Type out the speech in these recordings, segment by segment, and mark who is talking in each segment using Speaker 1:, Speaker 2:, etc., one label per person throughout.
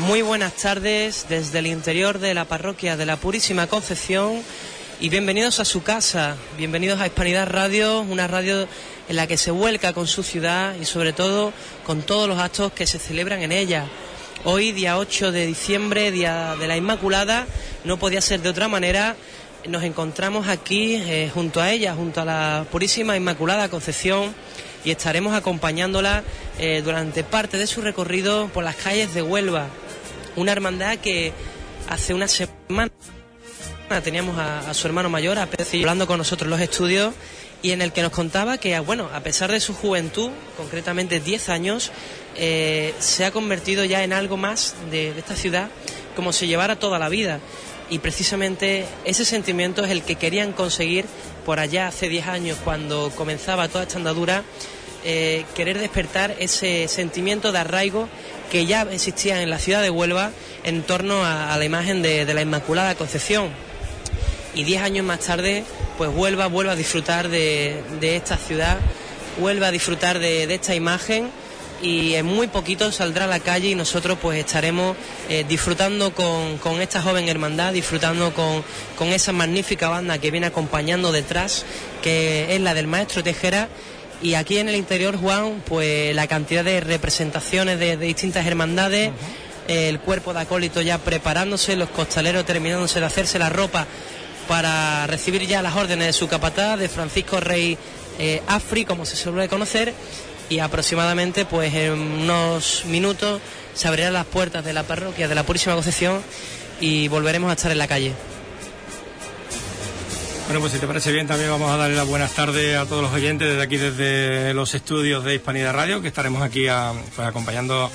Speaker 1: Muy buenas tardes desde el interior de la parroquia de la Purísima Concepción y bienvenidos a su casa, bienvenidos a Hispanidad Radio, una radio en la que se vuelca con su ciudad y sobre todo con todos los actos que se celebran en ella. Hoy, día 8 de diciembre, día de la Inmaculada, no podía ser de otra manera, nos encontramos aquí eh, junto a ella, junto a la Purísima Inmaculada Concepción y estaremos acompañándola eh, durante parte de su recorrido por las calles de Huelva una hermandad que hace una semana teníamos a, su hermano mayor, a hablando con nosotros en los estudios y en el que nos contaba que, ah, bueno, a pesar de su juventud, concretamente 10 años, eh, se ha convertido ya en algo más de, esta ciudad, como si llevara toda la vida. Y precisamente ese sentimiento es el que querían conseguir por allá hace 10 años, cuando comenzaba toda esta andadura, eh, querer despertar ese sentimiento de arraigo que ya existían en la ciudad de Huelva en torno a, la imagen de, la Inmaculada Concepción. Y diez años más tarde, pues Huelva vuelve a disfrutar de, esta ciudad, vuelve a disfrutar de, esta imagen y en muy poquito saldrá a la calle y nosotros pues estaremos eh, disfrutando con, esta joven hermandad, disfrutando con, con esa magnífica banda que viene acompañando detrás, que es la del maestro Tejera y aquí en el interior, Juan, pues la cantidad de representaciones de, distintas hermandades, el cuerpo de acólito ya preparándose, los costaleros terminándose de hacerse la ropa para recibir ya las órdenes de su capataz, de Francisco Rey eh, Afri, como se suele conocer, y aproximadamente pues en unos minutos se abrirán las puertas de la parroquia de la Purísima Concepción y volveremos a estar en la calle. Bueno, pues si te parece bien, también vamos a darle las buenas
Speaker 2: tardes a todos los oyentes desde aquí, desde los estudios de Hispanidad Radio, que estaremos aquí ah, pues acompañando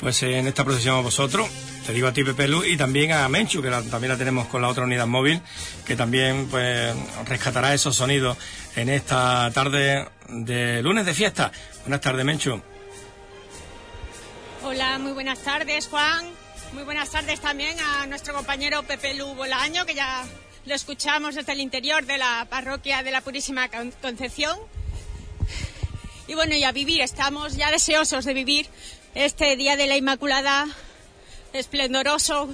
Speaker 2: pues en esta procesión a vosotros. Te digo a ti, Pepe Lu, y también a Menchu, que también la tenemos con la otra unidad móvil, que también pues rescatará esos sonidos en esta tarde de lunes de fiesta. Buenas tardes, Menchu. Hola, muy buenas tardes, Juan. Muy buenas tardes también
Speaker 3: a nuestro compañero Pepe Lu Bolaño, que ya lo escuchamos desde el interior de la parroquia de la Purísima Concepción. Y bueno, ya vivir, estamos ya deseosos de vivir este Día de la Inmaculada esplendoroso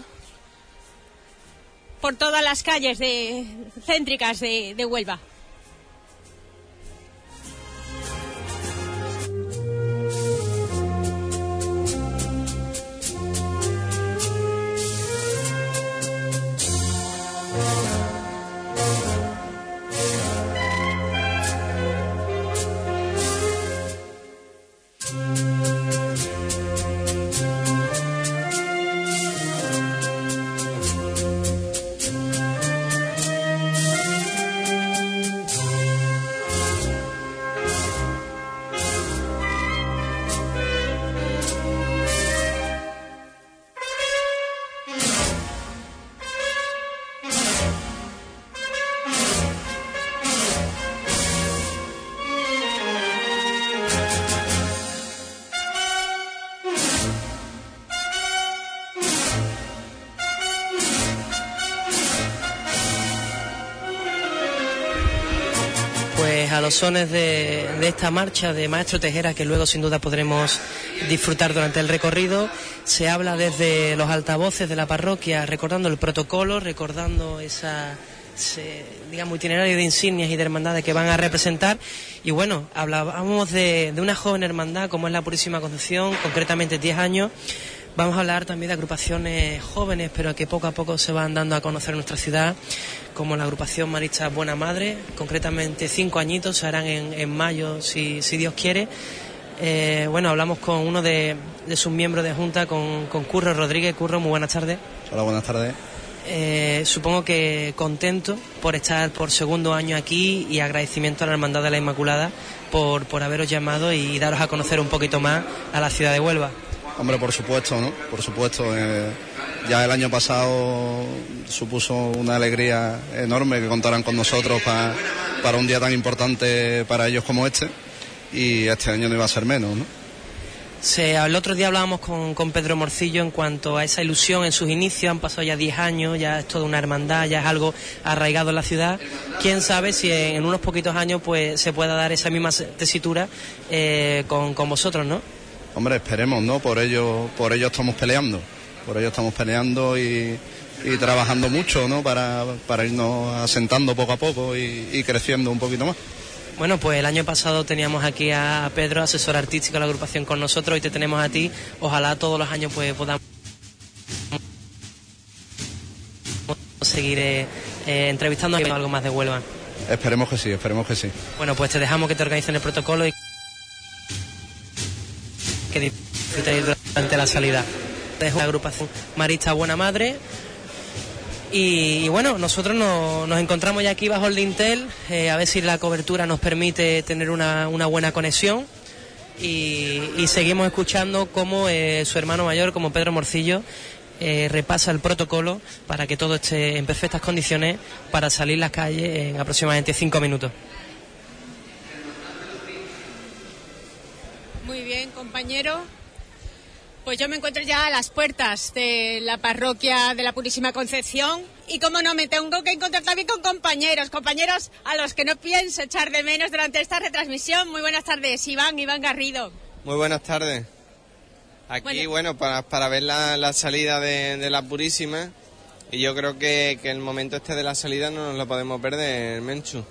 Speaker 3: por todas las calles de, céntricas de Huelva. de, esta marcha de Maestro
Speaker 1: Tejera que luego sin duda podremos disfrutar durante el recorrido. Se habla desde los altavoces de la parroquia recordando el protocolo, recordando esa ese, digamos, itinerario de insignias y de hermandades que van a representar. Y bueno, hablábamos de, de una joven hermandad como es la Purísima Concepción, concretamente 10 años. Vamos a hablar también de agrupaciones jóvenes, pero que poco a poco se van dando a conocer nuestra ciudad como la agrupación marista Buena Madre, concretamente cinco añitos, se harán en, mayo si, Dios quiere. Eh, bueno, hablamos con uno de, sus miembros de junta, con, con Curro Rodríguez. Curro, muy buenas tardes. Hola, buenas tardes. Eh, supongo que contento por estar por segundo año aquí y agradecimiento a la Hermandad de la Inmaculada por, por haberos llamado y daros a conocer un poquito más a la ciudad de Huelva. Hombre, por supuesto, ¿no? Por supuesto. Eh, ya el año pasado supuso una alegría enorme
Speaker 4: que contaran con nosotros para, para un día tan importante para ellos como este y este año no iba a ser menos. ¿no? Se, el otro día hablábamos con, con, Pedro Morcillo en cuanto a esa ilusión en sus inicios,
Speaker 1: han pasado ya 10 años, ya es toda una hermandad, ya es algo arraigado en la ciudad. Quién sabe si en, unos poquitos años pues se pueda dar esa misma tesitura eh, con, con, vosotros, ¿no? Hombre, esperemos, ¿no?
Speaker 4: Por ello, por ello estamos peleando. Por ello estamos peleando y, trabajando mucho, ¿no? Para, irnos asentando poco a poco y, creciendo un poquito más. Bueno, pues el año pasado teníamos aquí a Pedro,
Speaker 1: asesor artístico de la agrupación con nosotros, y te tenemos a ti. Ojalá todos los años pues podamos seguir eh, eh, entrevistando a algo más de Huelva. Esperemos que sí, esperemos que sí. Bueno, pues te dejamos que te organicen el protocolo y que disfrutes durante la salida de es agrupación marista Buena Madre. Y, bueno, nosotros nos encontramos ya aquí bajo el dintel, eh, a ver si la cobertura nos permite tener una, buena conexión. Y, seguimos escuchando cómo eh, su hermano mayor, como Pedro Morcillo, eh, repasa el protocolo para que todo esté en perfectas condiciones para salir a las calles en aproximadamente cinco minutos. Muy bien, compañero pues yo me encuentro ya a las puertas de la parroquia
Speaker 3: de la Purísima Concepción y como no, me tengo que encontrar también con compañeros, compañeros a los que no pienso echar de menos durante esta retransmisión. Muy buenas tardes, Iván, Iván Garrido.
Speaker 5: Muy buenas tardes. Aquí, bueno, para, ver la, salida de, la Purísima y yo creo que, el momento este de la salida no nos lo podemos perder, Menchu.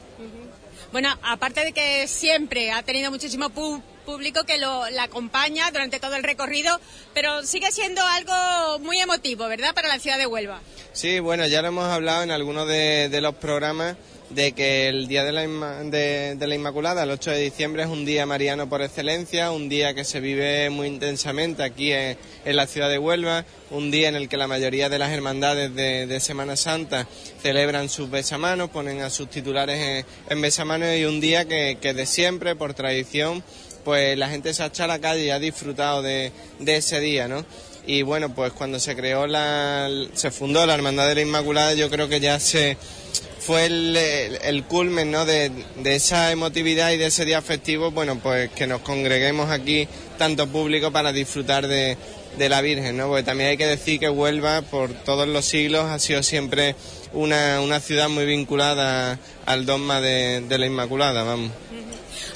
Speaker 5: Bueno, aparte de que siempre ha tenido muchísimo pu público
Speaker 3: que
Speaker 5: lo,
Speaker 3: la acompaña durante todo el recorrido, pero sigue siendo algo muy emotivo, ¿verdad?, para la ciudad de Huelva. Sí, bueno, ya lo hemos hablado en algunos de, los programas de que el Día de la, de, la, Inmaculada,
Speaker 5: el 8 de diciembre, es un día mariano por excelencia, un día que se vive muy intensamente aquí en, la ciudad de Huelva, un día en el que la mayoría de las hermandades de, Semana Santa celebran sus besamanos, ponen a sus titulares en, besamanos y un día que, que de siempre, por tradición, pues la gente se ha echado a la calle y ha disfrutado de, ese día, ¿no? Y bueno, pues cuando se creó la, se fundó la Hermandad de la Inmaculada, yo creo que ya se fue el, culmen ¿no? de, esa emotividad y de ese día festivo, bueno, pues que nos congreguemos aquí tanto público para disfrutar de, la Virgen, ¿no? Porque también hay que decir que Huelva por todos los siglos ha sido siempre una, ciudad muy vinculada al dogma de la Inmaculada, vamos.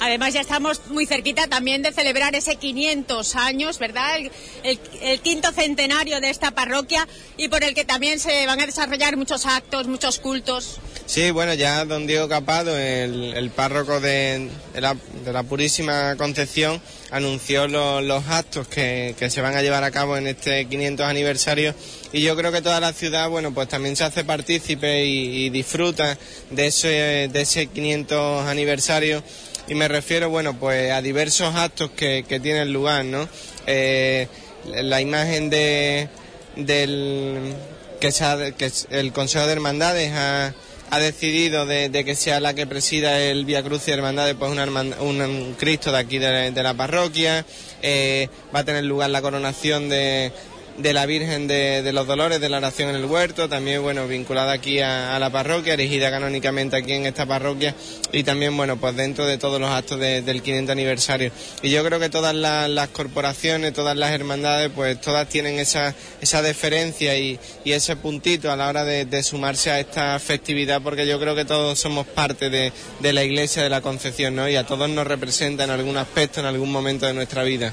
Speaker 5: Además, ya estamos muy cerquita también de celebrar ese 500 años, ¿verdad? El, quinto
Speaker 3: centenario de esta parroquia y por el que también se van a desarrollar muchos actos, muchos cultos.
Speaker 5: Sí, bueno, ya don Diego Capado, el, párroco de, la, Purísima Concepción, anunció los actos que, se van a llevar a cabo en este 500 aniversario y yo creo que toda la ciudad, bueno, pues también se hace partícipe y, disfruta de ese, de ese 500 aniversario y me refiero, bueno, pues a diversos actos que, tienen lugar, ¿no? Eh, la imagen de, del que, el Consejo de Hermandades ha, decidido de, que sea la que presida el Via Cruz y Hermandades, pues un Cristo de aquí de, la parroquia. Eh, va a tener lugar la coronación de, de la Virgen de, los Dolores de la Oración en el Huerto, también bueno, vinculada aquí a, la parroquia, erigida canónicamente aquí en esta parroquia y también bueno, pues dentro de todos los actos del 500 aniversario. Y yo creo que todas las, corporaciones, todas las hermandades, pues todas tienen esa, esa deferencia y, ese puntito a la hora de, sumarse a esta festividad, porque yo creo que todos somos parte de, de la Iglesia de la Concepción, ¿no? Y a todos nos representa en algún aspecto, en algún momento de nuestra vida.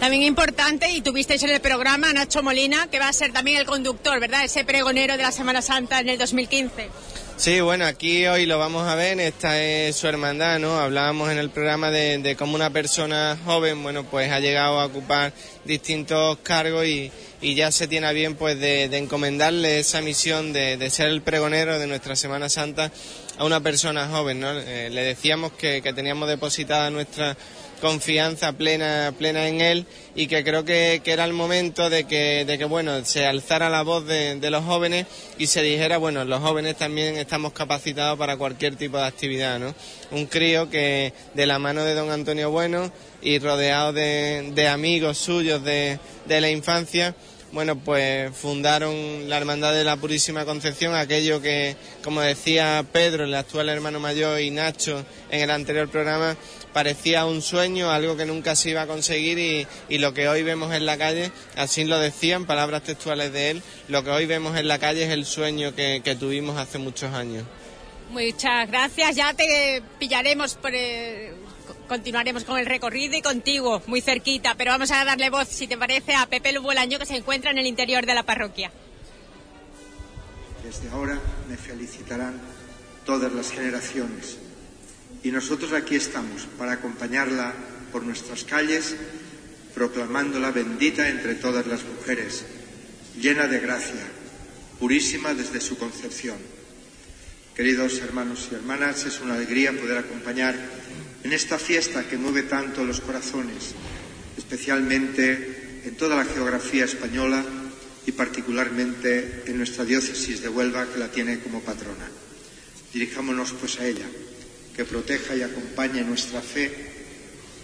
Speaker 5: También importante, y tuvisteis en el programa a Nacho Molina, que va a ser también
Speaker 3: el conductor, ¿verdad? Ese pregonero de la Semana Santa en el 2015. Sí, bueno, aquí hoy lo vamos a ver, esta es
Speaker 5: su hermandad, ¿no? Hablábamos en el programa de, cómo una persona joven, bueno, pues ha llegado a ocupar distintos cargos y, ya se tiene a bien, pues, de, encomendarle esa misión de, ser el pregonero de nuestra Semana Santa a una persona joven, ¿no? Eh, le decíamos que teníamos depositada nuestra confianza plena, plena en él y que creo que, era el momento de que, de que, bueno, se alzara la voz de, los jóvenes y se dijera, bueno, los jóvenes también estamos capacitados para cualquier tipo de actividad, ¿no? Un crío que de la mano de don Antonio Bueno y rodeado de, amigos suyos de, la infancia, bueno, pues fundaron la Hermandad de la Purísima Concepción, aquello que, como decía Pedro, el actual hermano mayor, y Nacho en el anterior programa, parecía un sueño, algo que nunca se iba a conseguir y, lo que hoy vemos en la calle, así lo decía en palabras textuales de él, lo que hoy vemos en la calle es el sueño que, tuvimos hace muchos años. Muchas gracias, ya te pillaremos por... continuaremos con el recorrido y
Speaker 3: contigo, muy cerquita, pero vamos a darle voz, si te parece, a Pepe Lubolaño que se encuentra en el interior de la parroquia. Desde ahora me felicitarán todas las generaciones y nosotros aquí estamos para
Speaker 6: acompañarla por nuestras calles, proclamándola bendita entre todas las mujeres, llena de gracia, purísima desde su concepción. Queridos hermanos y hermanas, es una alegría poder acompañar en esta fiesta que mueve tanto los corazones, especialmente en toda la geografía española y particularmente en nuestra diócesis de Huelva, que la tiene como patrona. Dirijámonos pues a ella que proteja y acompañe nuestra fe,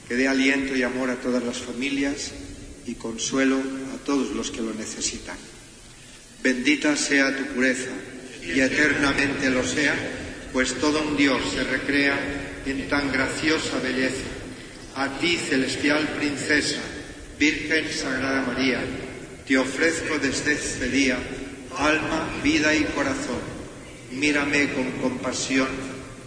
Speaker 6: que dé aliento y amor a todas las familias y consuelo a todos los que lo necesitan. Bendita sea tu pureza y eternamente lo sea, pues todo un Dios se recrea en tan graciosa belleza. A ti, celestial princesa, Virgen Sagrada María, te ofrezco desde este día alma, vida y corazón. Mírame con compasión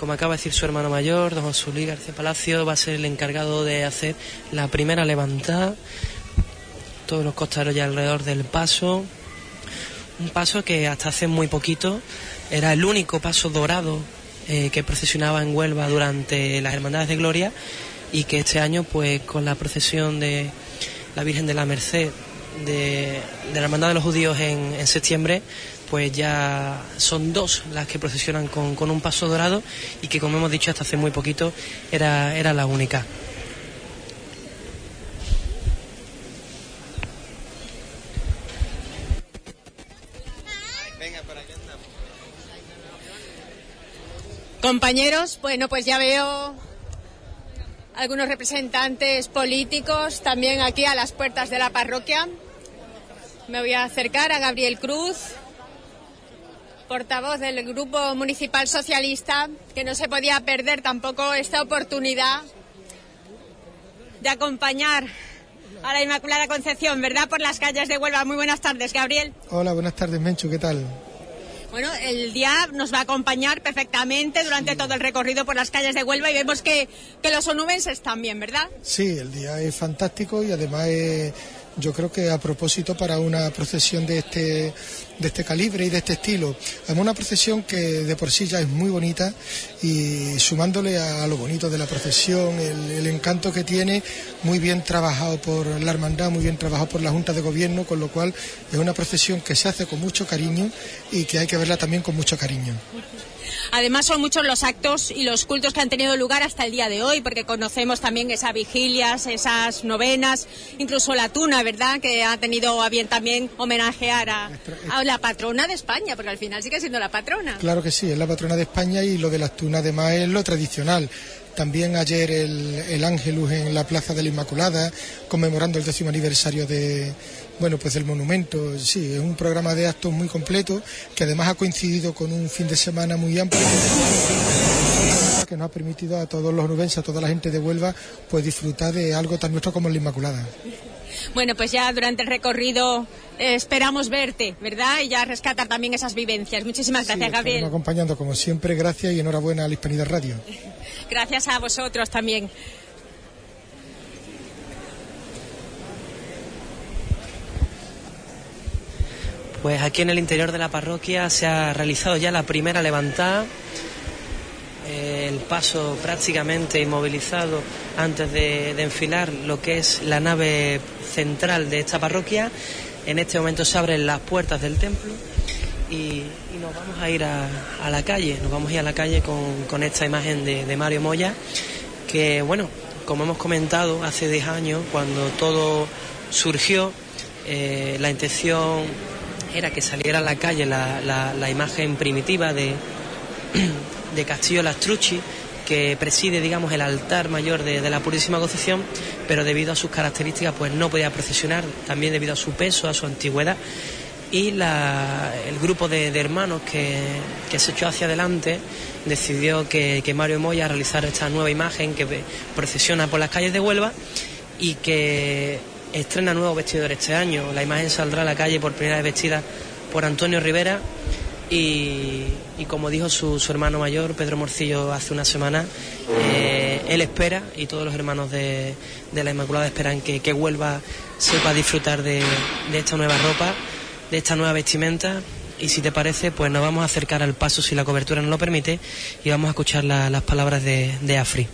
Speaker 6: como acaba de decir su hermano mayor, don José García Palacio, va a ser el encargado
Speaker 1: de hacer la primera levantada. Todos los costaros ya alrededor del paso. Un paso que hasta hace muy poquito era el único paso dorado eh, que procesionaba en Huelva durante las Hermandades de Gloria y que este año, pues con la procesión de la Virgen de la Merced de, la Hermandad de los Judíos en, en septiembre, pues ya son dos las que procesionan con, un paso dorado y que, como hemos dicho hasta hace muy poquito, era, era la única. Compañeros, bueno, pues ya veo algunos representantes políticos también aquí a las
Speaker 3: puertas de la parroquia. Me voy a acercar a Gabriel Cruz, portavoz del Grupo Municipal Socialista, que no se podía perder tampoco esta oportunidad de acompañar a la Inmaculada Concepción, ¿verdad? Por las calles de Huelva. Muy buenas tardes, Gabriel. Hola, buenas tardes, Menchu, ¿qué tal? Bueno, el día nos va a acompañar perfectamente durante todo el recorrido por las calles de Huelva y vemos que, que los onubenses bien, ¿verdad? Sí, el día es fantástico y además es yo creo que a propósito
Speaker 7: para una procesión de este, de este calibre y de este estilo. es una procesión que de por sí ya es muy bonita y sumándole a, lo bonito de la procesión, el encanto que tiene, muy bien trabajado por la hermandad, muy bien trabajado por la Junta de Gobierno, con lo cual es una procesión que se hace con mucho cariño y que hay que verla también con mucho cariño. Además son muchos los actos y los cultos
Speaker 3: que han tenido lugar hasta el día de hoy, porque conocemos también esas vigilias, esas novenas, incluso la tuna ...la ¿verdad? Que ha tenido a bien también homenajear a, la patrona de España, porque al final sigue siendo la patrona. Claro que sí, es la patrona de España y lo de las tunas además
Speaker 7: es lo tradicional. También ayer el, el Ángelus en la Plaza de la Inmaculada, conmemorando el décimo aniversario de, bueno, pues el monumento, sí, es un programa de actos muy completo que además ha coincidido con un fin de semana muy amplio que nos ha permitido a todos los nubenses, a toda la gente de Huelva, pues disfrutar de algo tan nuestro como la Inmaculada bueno, pues ya durante el recorrido eh, esperamos
Speaker 3: verte, ¿verdad? Y ya rescatar también esas vivencias. Muchísimas gracias, sí, Gabriel.
Speaker 7: acompañando como siempre, gracias y enhorabuena a la Hispanidad Radio.
Speaker 3: gracias a vosotros también. Pues aquí en el interior de la parroquia se ha realizado ya la primera
Speaker 1: levantada el paso prácticamente inmovilizado antes de, enfilar lo que es la nave central de esta parroquia. En este momento se abren las puertas del templo y, nos vamos a ir a, la calle, nos vamos a ir a la calle con, esta imagen de, Mario Moya, que bueno, como hemos comentado hace 10 años, cuando todo surgió, eh, la intención era que saliera a la calle la imagen primitiva de, de Castillo Lastrucci, que preside, digamos, el altar mayor de, la Purísima Concepción, pero debido a sus características, pues no podía procesionar, también debido a su peso, a su antigüedad. Y el grupo de, hermanos que, se echó hacia adelante decidió que, Mario Moya realizar esta nueva imagen que procesiona por las calles de Huelva y que estrena nuevo vestidores este año. La imagen saldrá a la calle por primera vez vestida por Antonio Rivera y, como dijo su, hermano mayor, Pedro Morcillo, hace una semana, eh, él espera y todos los hermanos de, la Inmaculada esperan que, vuelva, sepa disfrutar de, esta nueva ropa, de esta nueva vestimenta y si te parece, pues nos vamos a acercar al paso si la cobertura no lo permite y vamos a escuchar las palabras de, de Afri.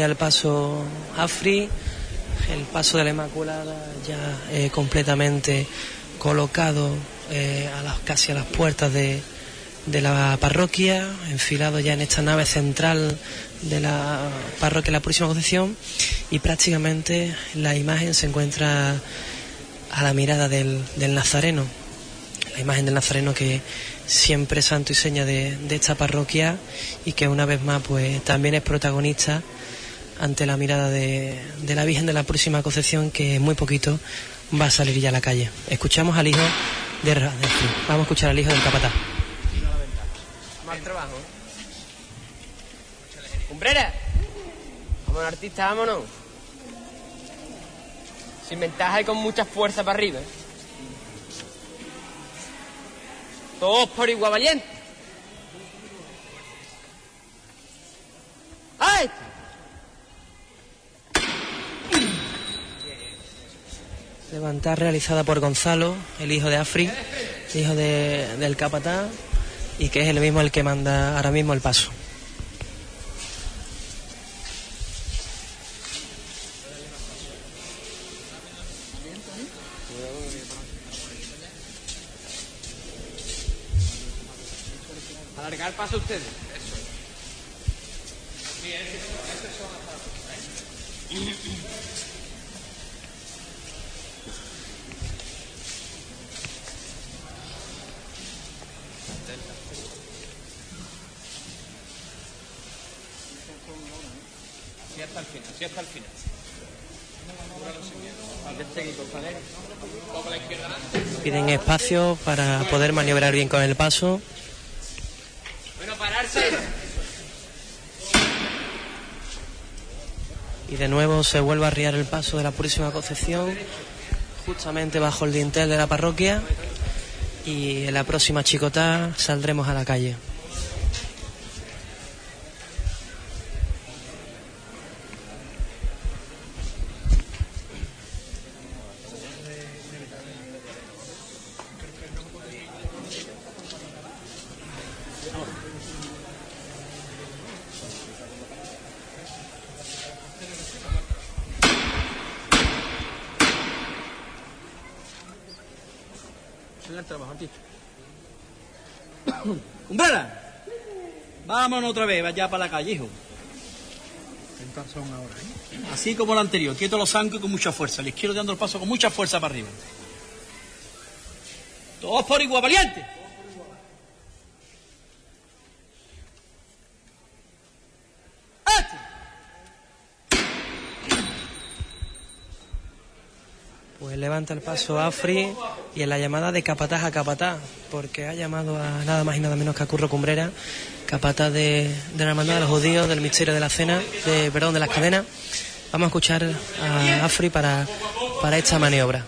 Speaker 1: el paso Afri, el paso de la Inmaculada ya eh, completamente colocado eh, a las, casi a las puertas de, de la parroquia, enfilado ya en esta nave central de la parroquia de la próxima Concepción y prácticamente la imagen se encuentra a
Speaker 8: la mirada del, Nazareno, la imagen del Nazareno que siempre santo y seña de, de, esta parroquia y que una vez más pues también es protagonista ante la mirada de, la Virgen de la Próxima Concepción, que muy poquito va a salir ya a la calle. Escuchamos al hijo de Vamos a escuchar al hijo del capatá.
Speaker 1: Mal trabajo. ¿eh? ¡Cumbrera! Vámonos, artista, vámonos. Sin ventaja y con mucha fuerza para arriba. ¿eh? Todos por igual valiente. ¡Ay! Levantar realizada por Gonzalo, el hijo de Afri, hijo de, del capatá, y que es el mismo el que manda ahora mismo el paso. para poder maniobrar bien con el paso. Y de nuevo se vuelve a arriar el paso de la Purísima Concepción, justamente bajo el dintel de la parroquia. Y en la próxima chicotá saldremos a la calle. vamos otra vez, vaya para la calle, hijo. ¿eh? Así como la
Speaker 8: anterior, quieto los zancos con mucha fuerza. Les quiero dando el paso con mucha fuerza para arriba. Todos por igual, valiente. Pues levanta el paso Afri y en la llamada de capataz a capataz, porque ha llamado a nada
Speaker 1: más y nada menos que a Curro Cumbrera, capataz de, de la Hermandad de los Judíos, del Misterio de la Cena, de, perdón, de las cadenas. Vamos a escuchar a Afri para, para esta maniobra.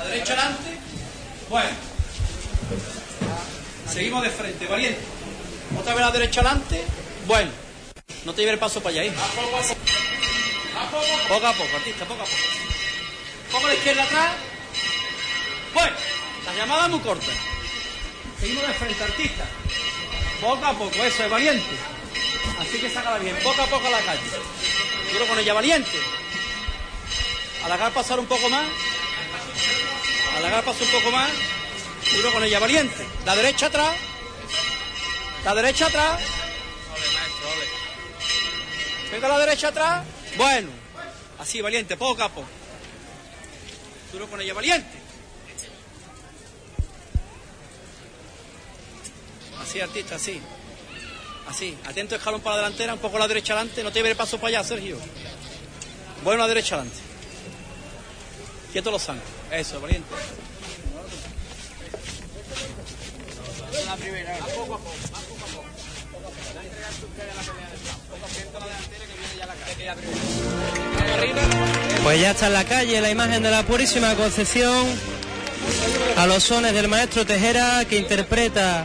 Speaker 1: ¿A derecha adelante? Bueno. Seguimos de frente, valiente. Otra vez
Speaker 8: a derecha adelante. Bueno. No te lleve el paso para allá, hijo Poco a poco, artista, poco a poco. Pongo la izquierda atrás. Bueno, pues, la llamada es muy corta. Seguimos de frente, artista. Poco a poco, eso es valiente. Así que sácala bien, poco a poco a la calle. Duro con ella, valiente. Alargar pasar un poco más. Alargar pasar un poco más. Duro con ella, valiente. La derecha atrás. La derecha atrás. Venga la derecha atrás. Bueno. Así, valiente, poco a poco con ella valiente. Así, artista, así. Así. Atento escalón para la delantera, un poco a la derecha adelante. No te veré paso para allá, Sergio. Bueno, a la derecha adelante. Quieto los zancos. Eso, valiente. La primera, a poco a poco, a poco a poco. Va a entregar su a la pelea del campo. Poco a la delantera que viene ya la cara. Arriba. Pues ya está en la calle la imagen de la Purísima Concepción
Speaker 1: a los sones del maestro Tejera que interpreta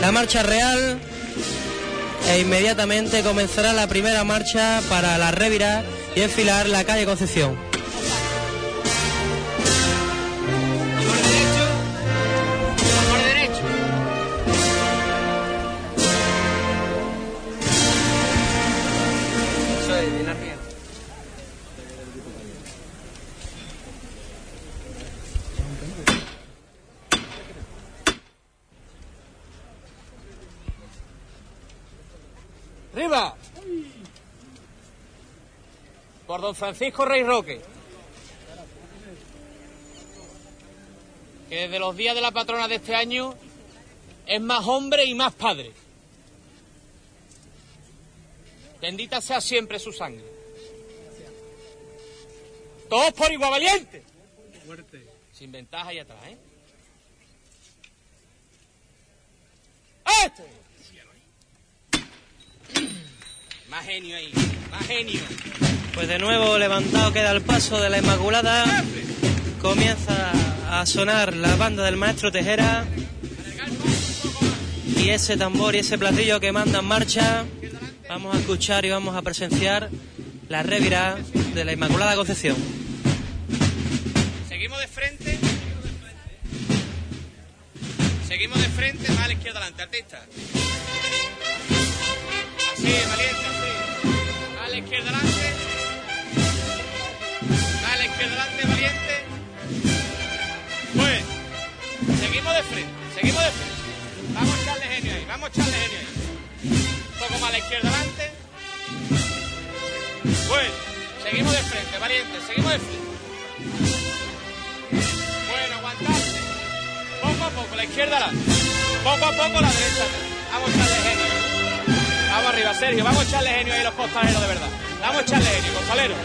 Speaker 1: la marcha real e inmediatamente comenzará la primera marcha para la revirar y enfilar la calle Concepción. Francisco Rey Roque,
Speaker 8: que desde los días de la patrona de este año es más hombre y más padre. Bendita sea siempre su sangre. Todos por igual valiente. Sin ventaja y atrás, ¿eh? ¡Este! Más genio ahí, más genio. Pues de nuevo levantado queda el paso de la Inmaculada. Comienza a sonar la banda
Speaker 1: del maestro Tejera. Y ese tambor y ese platillo que manda en marcha. Vamos a escuchar y vamos a presenciar la revira de la Inmaculada Concepción. Seguimos de frente. Seguimos de frente, a
Speaker 8: la
Speaker 1: izquierda adelante,
Speaker 8: artista. Así, valiente, así. A la izquierda adelante. Izquierda delante valiente. Pues, seguimos de frente, seguimos de frente. Vamos a echarle genio ahí, vamos a echarle genio ahí. Un poco más a la izquierda adelante. Pues, seguimos de frente, valiente, seguimos de frente. Bueno, aguantarse. Poco a poco, la izquierda adelante. Poco a poco, la derecha Vamos a echarle genio. Vamos arriba, Sergio, vamos a echarle genio ahí los costaleros de verdad. Vamos a echarle genio, costaleros.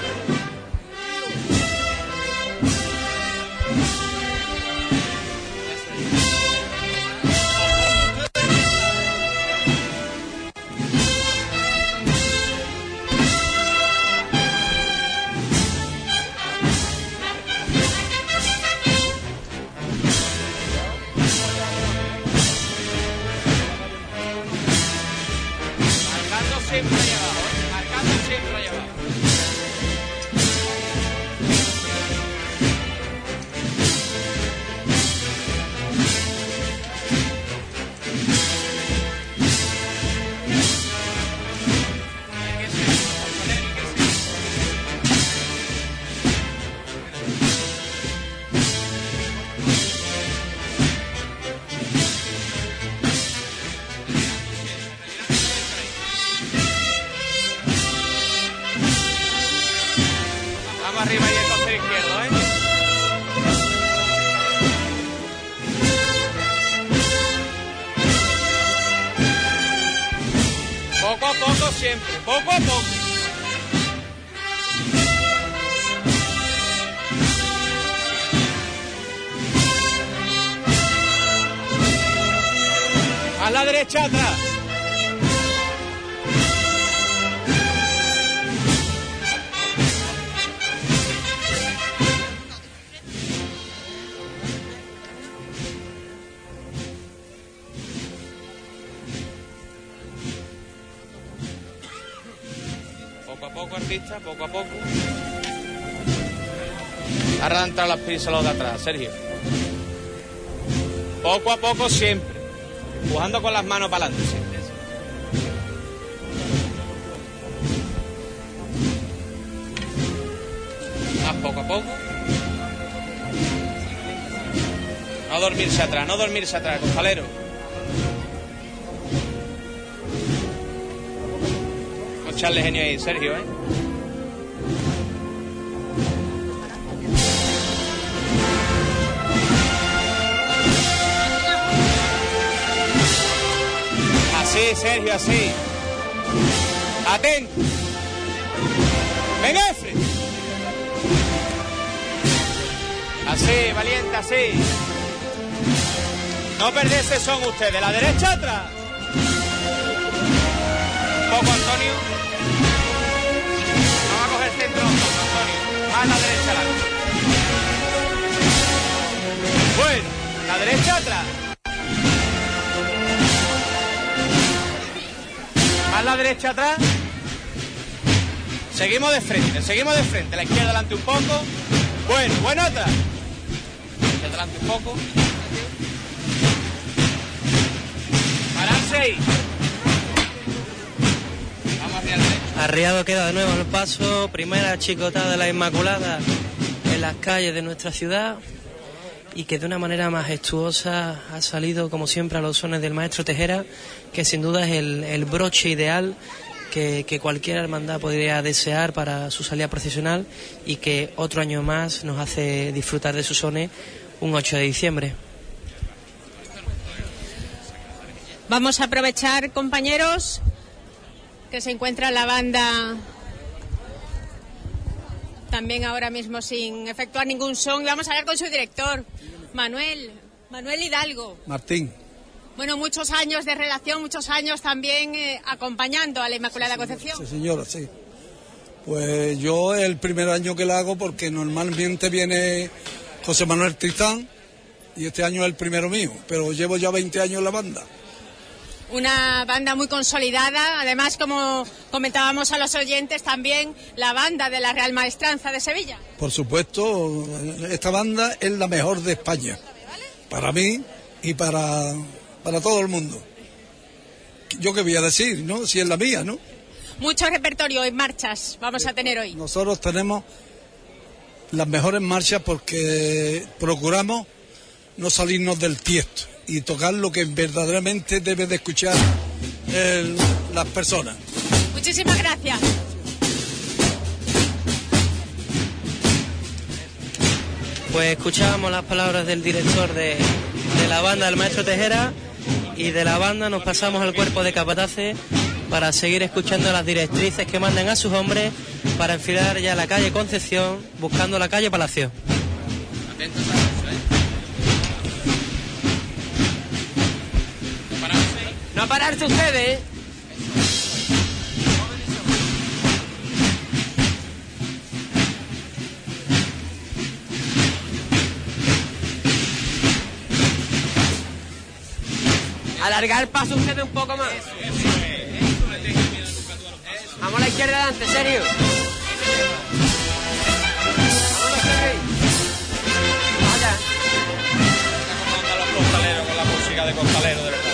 Speaker 8: poco a poco siempre, poco a poco. A la derecha atrás. poco a poco. Ahora las prisas los de atrás, Sergio. Poco a poco siempre. jugando con las manos para adelante siempre. Más poco a poco. No dormirse atrás, no dormirse atrás, cojalero. Echarle genio ahí, Sergio, ¿eh? Sí, Sergio, así. Atento. Menefre. Así, valiente, así. No perdiese son ustedes. La derecha atrás. Poco Antonio. Vamos a coger centro, Antonio. A la derecha la. Bueno, la derecha atrás. derecha atrás. Seguimos de frente, seguimos de frente. La izquierda adelante un poco. Bueno, buena atrás. adelante un poco. Pararse ahí. Arriado queda de nuevo el paso. Primera chicotada de la Inmaculada en las
Speaker 1: calles de nuestra ciudad y que de una manera majestuosa ha salido, como siempre, a los sones del maestro Tejera, que sin duda es el, broche ideal que, cualquier hermandad podría desear para su salida profesional y que otro año más nos hace disfrutar de sus sones un 8 de diciembre. Vamos a aprovechar,
Speaker 3: compañeros, que se encuentra la banda también ahora mismo sin efectuar ningún son. Vamos a hablar con su director, Manuel, Manuel Hidalgo. Martín. Bueno, muchos años de relación, muchos años también eh, acompañando a la Inmaculada Concepción. Sí, señora, sí. Pues yo el primer año que la hago porque normalmente viene
Speaker 9: José Manuel Tristán y este año es el primero mío, pero llevo ya 20 años en la banda una banda muy consolidada.
Speaker 3: Además, como comentábamos a los oyentes, también la banda de la Real Maestranza de Sevilla.
Speaker 9: Por supuesto, esta banda es la mejor de España. Para mí y para, para todo el mundo. Yo qué voy a decir, ¿no? Si es la mía, ¿no? Mucho repertorio en marchas vamos a eh, tener hoy. Nosotros tenemos las mejores marchas porque procuramos no salirnos del tiesto y tocar lo que verdaderamente debe de escuchar las personas. Muchísimas gracias. Pues escuchamos las palabras del director de, la banda,
Speaker 1: el maestro Tejera, y de la banda nos pasamos al cuerpo de capataces para seguir escuchando las directrices que mandan a sus hombres para enfilar ya la calle Concepción buscando la calle Palacio. Atentos
Speaker 8: a pararse ustedes. ¿eh? Alargar paso ustedes un poco más. Vamos a la izquierda adelante, serio. Vaya. Con la música de costalero, de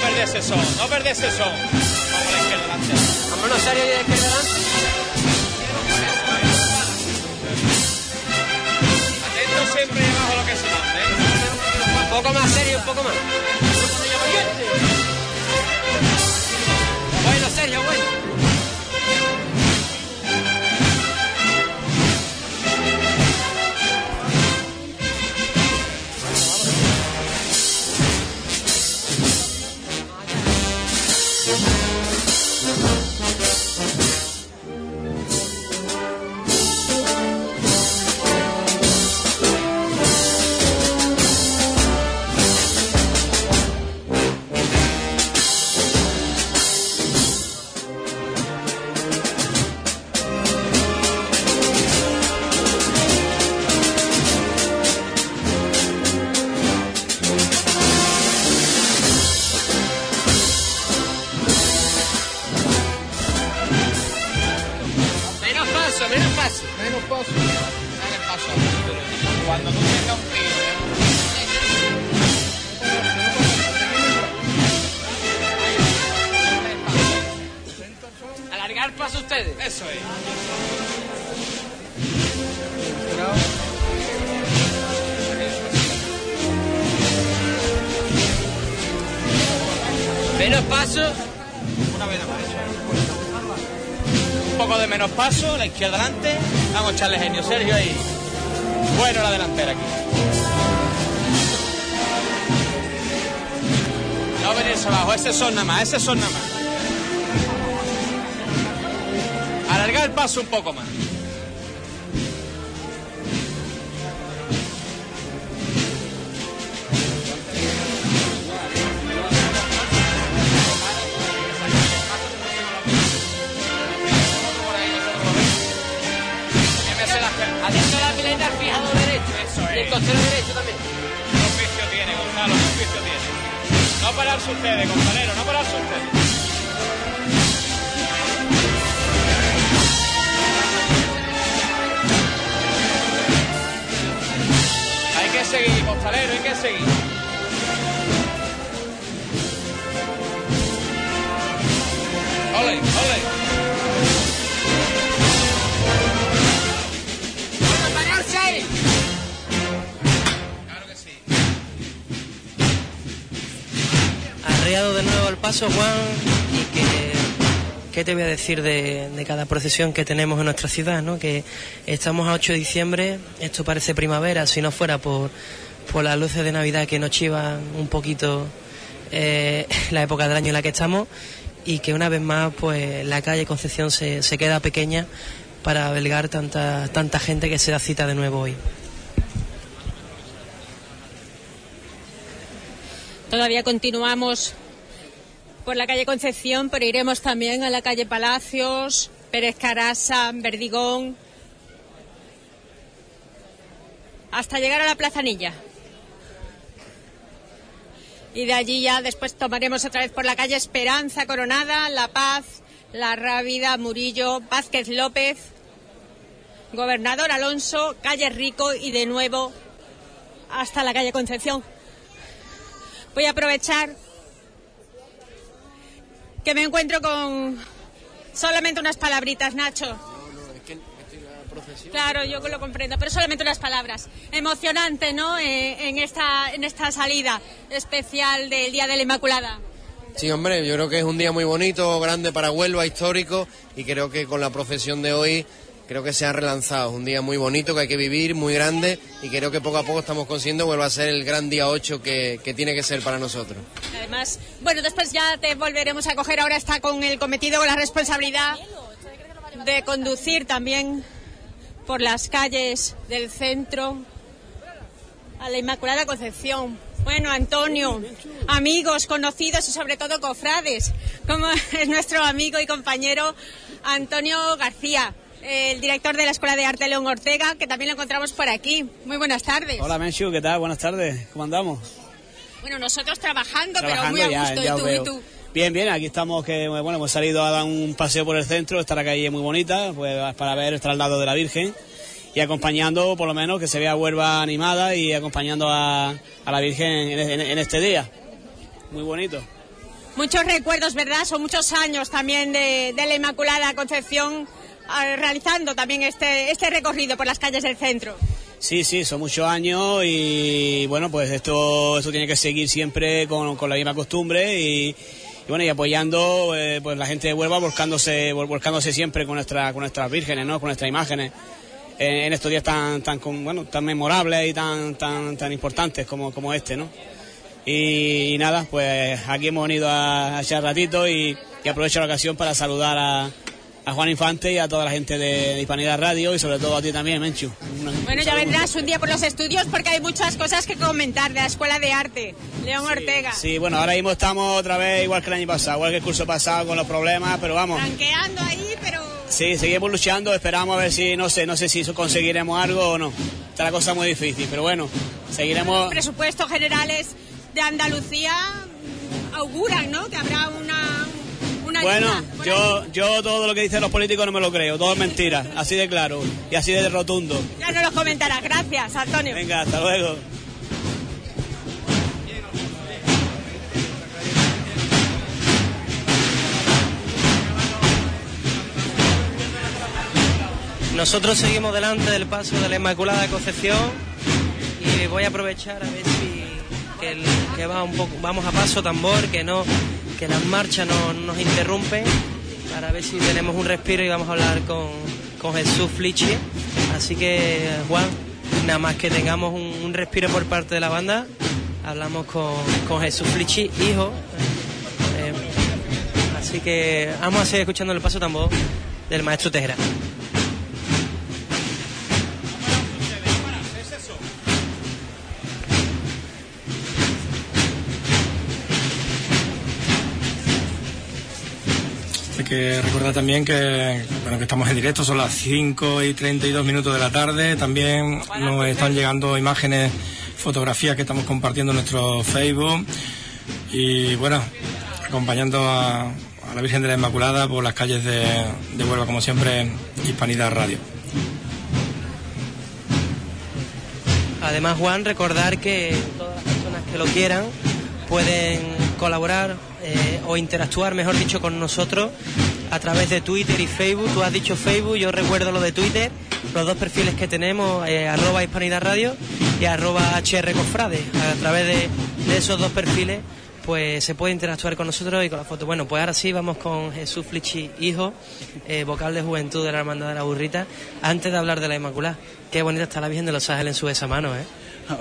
Speaker 8: perdés eso, son, no perdés eso. son. Vamos a la izquierda delante. y a la izquierda delante. Atento siempre a lo que se mande. ¿eh? Un poco más serio, un poco más. Bueno, serio,
Speaker 1: bueno.
Speaker 8: izquierda adelante. Vamos a echarle genio. Sergio ahí. Bueno, la delantera aquí. No venirse abajo. Ese son nada más. Ese son nada más. Alargar el paso un poco más. ustedes, compañeros, no para ustedes. Hay que seguir, costalero, hay que seguir.
Speaker 1: de nuevo al paso, Juan, y que ¿Qué te voy a decir de, cada procesión que tenemos en nuestra ciudad? ¿no? Que estamos a 8 de diciembre, esto parece primavera, si no fuera por, por las luces de Navidad que nos chivan un poquito eh, la época del año en la que estamos y que una vez más pues la calle Concepción se, queda pequeña para belgar tanta, tanta gente que se da cita de nuevo hoy.
Speaker 3: Todavía continuamos por la calle Concepción, pero iremos también a la calle Palacios, Pérez Carasa, Verdigón, hasta llegar a la Plaza Plazanilla. Y de allí ya después tomaremos otra vez por la calle Esperanza Coronada, La Paz, La Rábida, Murillo, Vázquez López, Gobernador Alonso, Calle Rico y de nuevo hasta la calle Concepción. Voy a aprovechar que me encuentro con solamente unas palabritas, Nacho. No, no, es que Claro, yo lo comprendo, pero solamente unas palabras. Emocionante, ¿no? Eh, en, esta, en esta salida especial del Día de la Inmaculada.
Speaker 10: Sí, hombre, yo creo que es un día muy bonito, grande para Huelva, histórico, y creo que con la profesión de hoy creo que se ha relanzado. un día muy bonito que hay que vivir, muy grande, y creo que poco a poco estamos consiguiendo vuelva a ser el gran día 8 que, tiene que ser para nosotros.
Speaker 3: Además, bueno, después ya te volveremos a coger. Ahora está con el cometido, con la responsabilidad de conducir también por las calles del centro a la Inmaculada Concepción. Bueno, Antonio, amigos, conocidos y sobre todo cofrades, como es nuestro amigo y compañero Antonio García el director de la Escuela de Arte León Ortega, que también lo encontramos por aquí. Muy buenas tardes.
Speaker 10: Hola Menchu, ¿qué tal? Buenas tardes, ¿cómo andamos?
Speaker 3: Bueno, nosotros trabajando, pero muy a gusto. tú, ¿Y tú?
Speaker 10: Bien, bien, aquí estamos, que bueno, hemos salido a dar un paseo por el centro, está la calle muy bonita, pues para ver al lado de la Virgen y acompañando, por lo menos, que se vea Huelva animada y acompañando a, la Virgen en, este día. Muy bonito.
Speaker 3: Muchos recuerdos, ¿verdad? Son muchos años también de la Inmaculada Concepción realizando también este, este recorrido por las calles del centro.
Speaker 10: Sí, sí, son muchos años y bueno, pues esto, esto tiene que seguir siempre con, la misma costumbre y, bueno, y apoyando eh, pues la gente de Huelva volcándose, volcándose siempre con, nuestra, con nuestras vírgenes, ¿no? con nuestras imágenes en estos días tan, tan, bueno, tan memorables y tan, tan, tan importantes como, como este, ¿no? Y, nada, pues aquí hemos venido a, ratito y, y aprovecho la ocasión para saludar a, a Juan Infante y a toda la gente de Hispanidad Radio y sobre todo a ti también, Menchu.
Speaker 3: bueno, ya vendrás un día por los estudios porque hay muchas cosas que comentar de la Escuela de Arte, León Ortega.
Speaker 10: Sí, bueno, ahora mismo estamos otra vez igual que el año pasado, igual que el curso pasado con los problemas, pero vamos.
Speaker 3: Tranqueando ahí, pero...
Speaker 10: Sí, seguimos luchando, esperamos a ver si, no sé, no sé si conseguiremos algo o no. Está la cosa muy difícil, pero bueno, seguiremos...
Speaker 3: Los presupuestos generales de Andalucía auguran, ¿no? Que habrá una
Speaker 10: bueno, yo, yo todo lo que dicen los políticos no me lo creo, todo es mentira, así de claro y así de rotundo.
Speaker 3: Ya no los comentarás, gracias Antonio.
Speaker 10: Venga, hasta luego.
Speaker 1: Nosotros seguimos delante del paso de la Inmaculada Concepción y voy a aprovechar a ver si que va un poco, vamos a paso tambor, que no que la marcha no, nos interrumpe para ver si tenemos un respiro y vamos a hablar con, con Jesús Flichi. Así que, Juan, nada más que tengamos un, respiro por parte de la banda, hablamos con, con Jesús Flichi, hijo. Eh, así que vamos a seguir escuchando el paso tambor del maestro Tejera.
Speaker 11: que recordar también que, que estamos en directo, son las 5 y 32 minutos de la tarde. También nos están llegando imágenes, fotografías que estamos compartiendo en nuestro Facebook. Y bueno, acompañando a, la Virgen de la Inmaculada por las calles de, de Huelva, como siempre, Hispanidad Radio.
Speaker 1: Además, Juan, recordar que todas las personas que lo quieran pueden colaborar eh, o interactuar, mejor dicho, con nosotros a través de Twitter y Facebook. Tú has dicho Facebook, yo recuerdo lo de Twitter, los dos perfiles que tenemos, eh, arroba Hispanidad Radio y arroba HR Cofrade. A través de, esos dos perfiles pues se puede interactuar con nosotros y con la foto. Bueno, pues ahora sí vamos con Jesús Flichi, hijo, eh, vocal de juventud de la Hermandad de la Burrita, antes de hablar de la Inmaculada. Qué bonita está la Virgen de los Ángeles en su esa mano, ¿eh?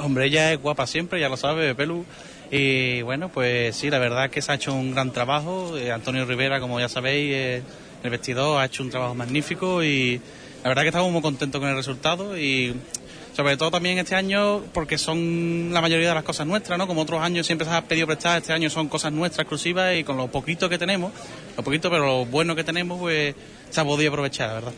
Speaker 10: Hombre, ella es guapa siempre, ya lo sabe, Pelu. Y bueno, pues sí, la verdad es que se ha hecho un gran trabajo. Eh, Antonio Rivera, como ya sabéis, eh, el vestidor ha hecho un trabajo magnífico y la verdad que estamos muy contentos con el resultado y sobre todo también este año porque son la mayoría de las cosas nuestras, ¿no? Como otros años siempre se ha pedido prestar, este año son cosas nuestras exclusivas y con lo poquito que tenemos, lo poquito pero lo bueno que tenemos, pues se ha podido aprovechar, la verdad.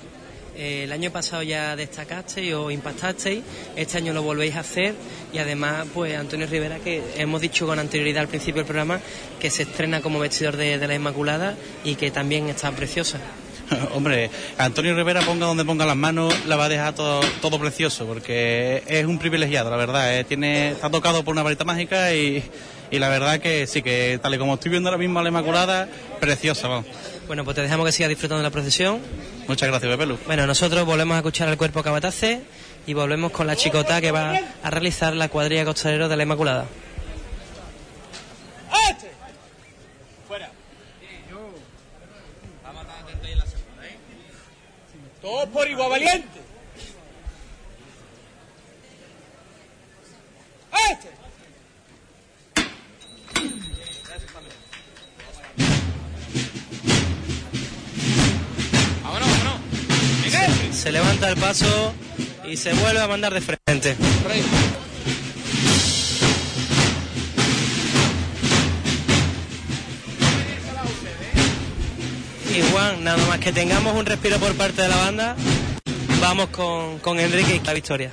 Speaker 1: Eh, el año pasado ya destacasteis o impactasteis, este año lo volvéis a hacer y además, pues Antonio Rivera, que hemos dicho con anterioridad al principio del programa, que se estrena como vestidor de, la Inmaculada y que también está preciosa.
Speaker 10: Hombre, Antonio Rivera, ponga donde ponga las manos, la va a dejar todo, precioso, porque es un privilegiado, la verdad. Eh. Tiene, está tocado por una varita mágica y, y, la verdad que sí, que tal y como estoy viendo ahora mismo a la Inmaculada, preciosa, vamos.
Speaker 1: Bueno, pues te dejamos que sigas disfrutando
Speaker 10: de la
Speaker 1: procesión.
Speaker 10: Muchas gracias, Bebelu.
Speaker 1: Bueno, nosotros volvemos a escuchar al cuerpo Cabatace y volvemos con la chicota que va a realizar la cuadrilla costalero de la Inmaculada. ¡Fuera! Vamos a la Todos por igual valiente. ¡Este! se, levanta el paso y se vuelve a mandar de frente. Y Juan, nada más que tengamos un respiro por parte de la banda, vamos con, con Enrique y la victoria.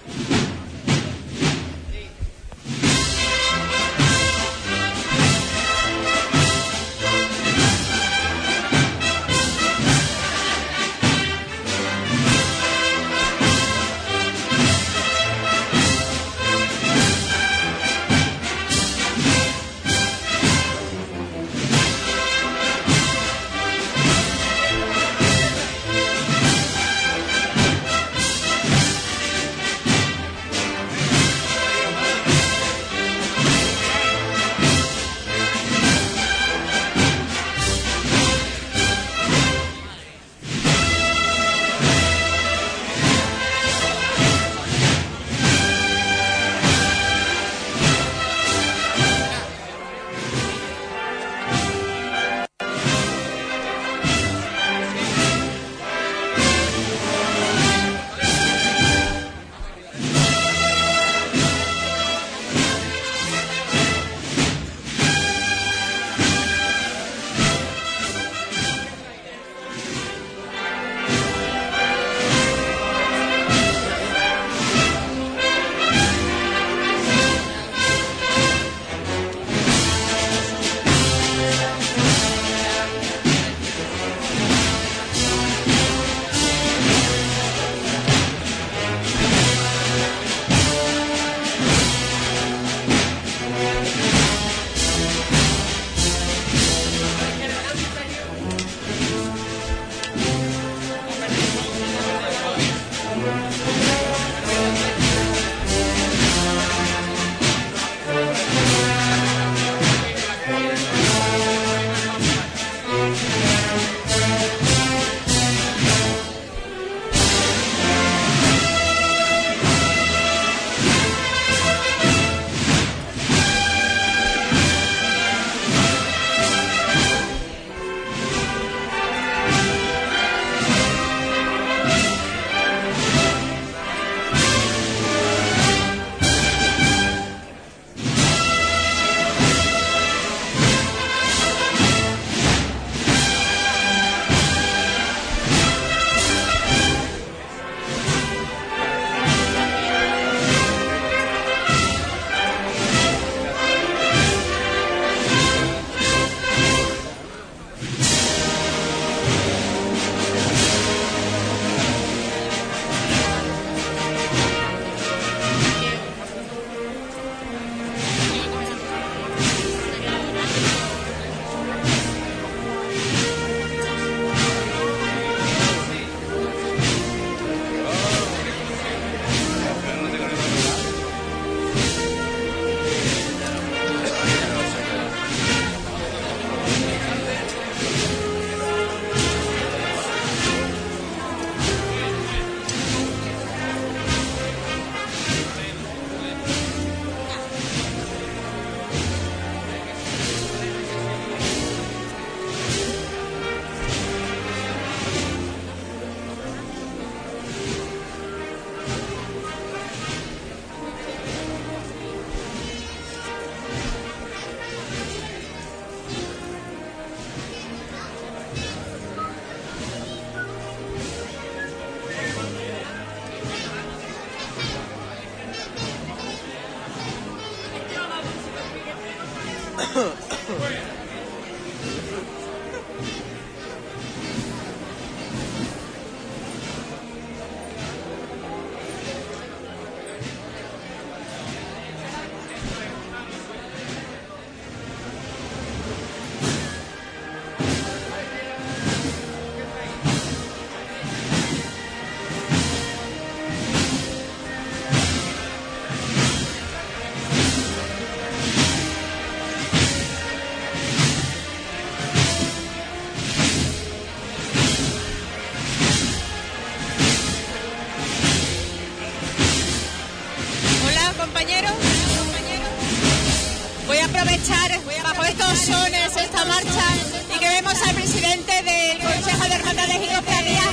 Speaker 3: del Consejo de Hermandades y Cofradías,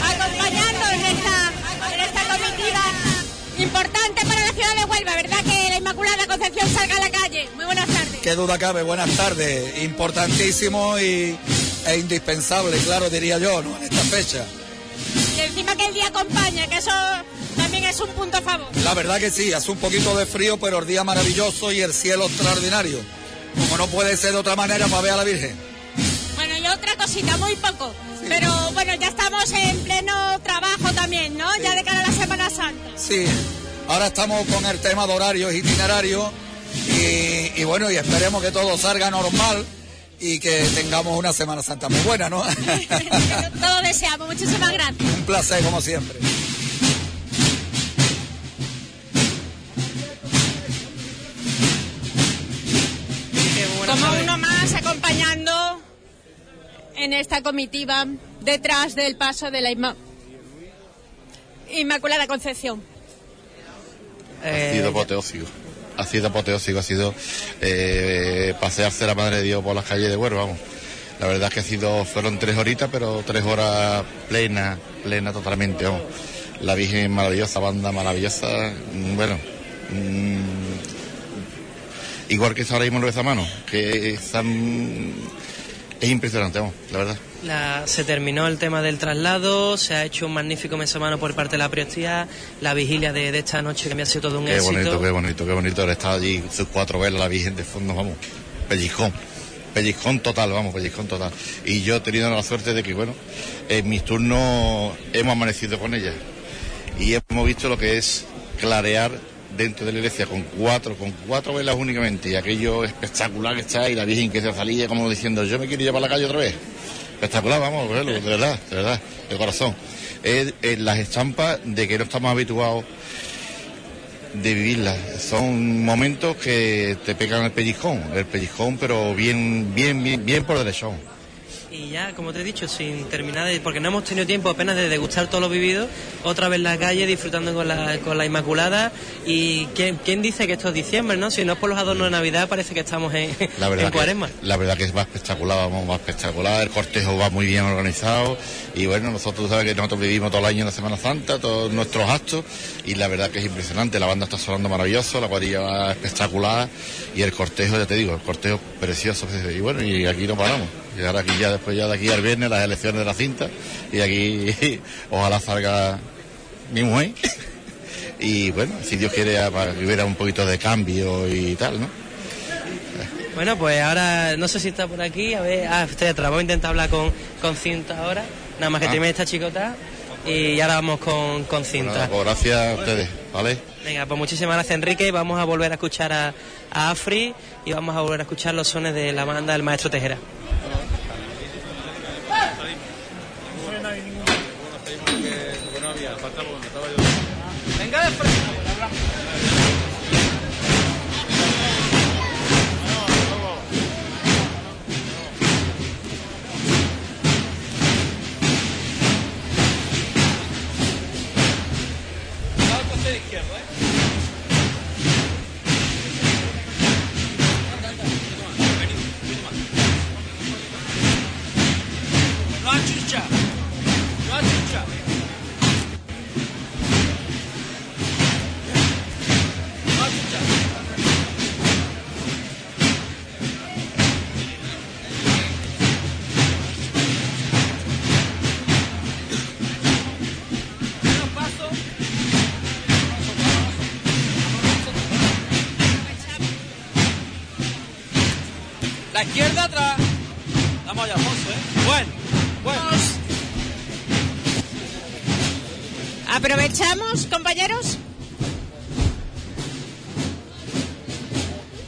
Speaker 3: acompañando en esta, en esta comitiva importante para la ciudad de Huelva, ¿verdad? Que la Inmaculada Concepción salga a la calle. Muy buenas tardes.
Speaker 9: Qué duda cabe, buenas tardes. Importantísimo y, e indispensable, claro, diría yo, ¿no? En esta fecha.
Speaker 3: Y encima que el día acompaña, que eso también es un punto favor.
Speaker 9: La verdad que sí, hace un poquito de frío, pero el día maravilloso y el cielo extraordinario. Como no puede ser de otra manera para pues ver a la Virgen
Speaker 3: cosita, muy poco. Pero bueno, ya estamos en pleno trabajo también, ¿no? Ya de cara a la Semana Santa.
Speaker 9: Sí, ahora estamos con el tema de horarios itinerarios y, y bueno, y esperemos que todo salga normal y que tengamos una Semana Santa muy buena, ¿no?
Speaker 3: Todo deseamos, muchísimas gracias. Un
Speaker 9: placer, como siempre.
Speaker 3: en esta comitiva detrás del paso de la Inmaculada Concepción.
Speaker 12: Ha sido eh, apoteósico. Ha sido apoteósico, ha sido eh, pasearse la madre de Dios por las calles de Huerva, vamos. La verdad es que ha sido, fueron tres horitas, pero tres horas plena, plena totalmente, La Virgen maravillosa, banda maravillosa, mm, bueno, mm, igual que es ahora mismo lo de esa mano, que están es impresionante, vamos, la verdad.
Speaker 1: se terminó el tema del traslado, se ha hecho un magnífico mano por parte de la prioridad, la vigilia de, esta noche que me ha sido todo un
Speaker 12: éxito. Qué
Speaker 1: bonito,
Speaker 12: qué bonito, qué bonito haber estado allí, sus cuatro velas, la Virgen de fondo, vamos, pellizcón, pellizcón total, vamos, pellizcón total. Y yo he tenido la suerte de que, bueno, en mis turnos hemos amanecido con ella y hemos visto lo que es clarear dentro de la iglesia con cuatro, con cuatro velas únicamente y aquello espectacular que está y la Virgen que se salía como diciendo yo me quiero llevar a la calle otra vez. Espectacular, vamos, de verdad, de verdad, de corazón. Es, las estampas de que no estamos habituados de vivirlas. Son momentos que te pegan el pellizcón, el pellizcón, pero bien, bien, bien, bien por derechón.
Speaker 1: Y ya, como te he dicho, sin terminar, de, porque no hemos tenido tiempo apenas de degustar todo lo vivido, otra vez la calle disfrutando con la, con la Inmaculada. ¿Y quién, quién dice que esto es diciembre, no? Si no es por los adornos de Navidad, parece que estamos en, la cuaresma.
Speaker 12: la verdad que es más espectacular, vamos, más espectacular. El cortejo va muy bien organizado. Y bueno, nosotros, sabes que nosotros vivimos todo el año en la Semana Santa, todos nuestros actos. Y la verdad que es impresionante. La banda está sonando maravilloso, la cuadrilla va espectacular. Y el cortejo, ya te digo, el cortejo precioso. Y bueno, y aquí no paramos. Y ahora aquí ya, después ya de aquí al viernes, las elecciones de la cinta. Y aquí, ojalá salga mi mujer. Y bueno, si Dios quiere, para que hubiera un poquito de cambio y tal, ¿no?
Speaker 1: Bueno, pues ahora no sé si está por aquí. A ver, ah, usted atrás. Vamos a intentar hablar con, cinta ahora. Nada más que ah. tiene esta chicota y ahora vamos con, con cinta. Pues
Speaker 12: gracias a ustedes, ¿vale?
Speaker 1: Venga, pues muchísimas gracias Enrique, vamos a volver a escuchar a, a Afri y vamos a volver a escuchar los sones de la banda del maestro Tejera.
Speaker 8: Rahatça. Rahatça.
Speaker 3: ¿Marchamos, compañeros?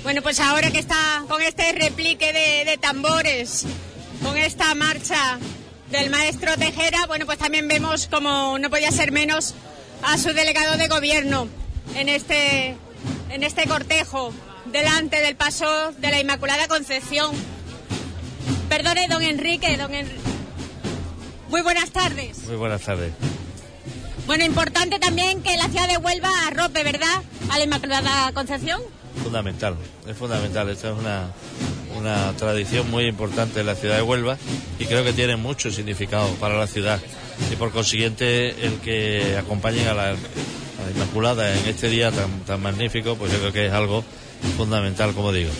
Speaker 3: Bueno, pues ahora que está con este replique de, tambores, con esta marcha del maestro Tejera, bueno, pues también vemos como no podía ser menos a su delegado de gobierno en este, en este cortejo delante del paso de la Inmaculada Concepción. Perdone, don Enrique, don Enrique. Muy buenas tardes.
Speaker 13: Muy buenas tardes.
Speaker 3: Bueno, importante también que la ciudad de Huelva arrope, ¿verdad? A la Inmaculada Concepción.
Speaker 13: Fundamental, es fundamental. Esta es una, tradición muy importante de la ciudad de Huelva y creo que tiene mucho significado para la ciudad. Y por consiguiente, el que acompañen a la, Inmaculada en este día tan magnífico, pues yo creo que es algo fundamental, como digo.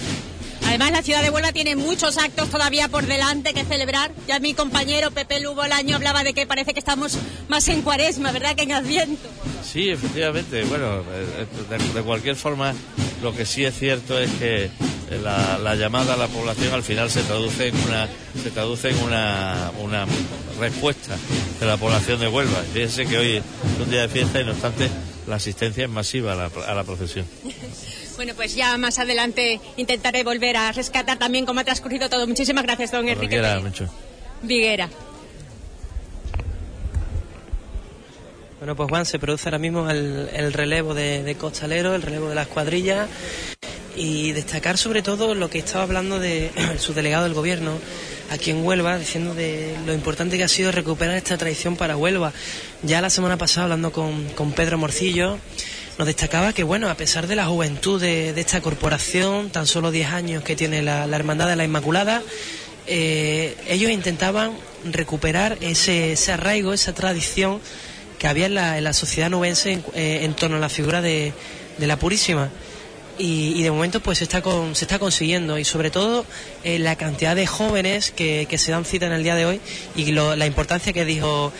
Speaker 3: Además, la ciudad de Huelva tiene muchos actos todavía por delante que celebrar. Ya mi compañero Pepe Lugo año hablaba de que parece que estamos más en cuaresma, ¿verdad? Que en Adviento.
Speaker 13: Sí, efectivamente. Bueno, eh, de, cualquier forma, lo que sí es cierto es que eh, la, llamada a la población al final se traduce en una se traduce en una, respuesta de la población de Huelva. Fíjense que hoy es un día de fiesta y no obstante la asistencia es masiva a la, a la procesión.
Speaker 3: Bueno, pues ya más adelante intentaré volver a rescatar también cómo ha transcurrido todo. Muchísimas gracias, don Enrique Enrique. mucho. Viguera.
Speaker 1: Bueno, pues Juan, se produce ahora mismo el, relevo de, Costalero, el relevo de las cuadrillas y destacar sobre todo lo que estaba hablando de su delegado del gobierno aquí en Huelva, diciendo de lo importante que ha sido recuperar esta tradición para Huelva. Ya la semana pasada hablando con, con Pedro Morcillo, nos destacaba que, bueno, a pesar de la juventud de, esta corporación, tan solo 10 años que tiene la, Hermandad de la Inmaculada, eh, ellos intentaban recuperar ese, arraigo, esa tradición que había en la, sociedad nubense eh, en, torno a la figura de, la Purísima. Y, de momento pues se está, se está consiguiendo y sobre todo eh, la cantidad de jóvenes que, se dan cita en el día de hoy y la importancia que dijo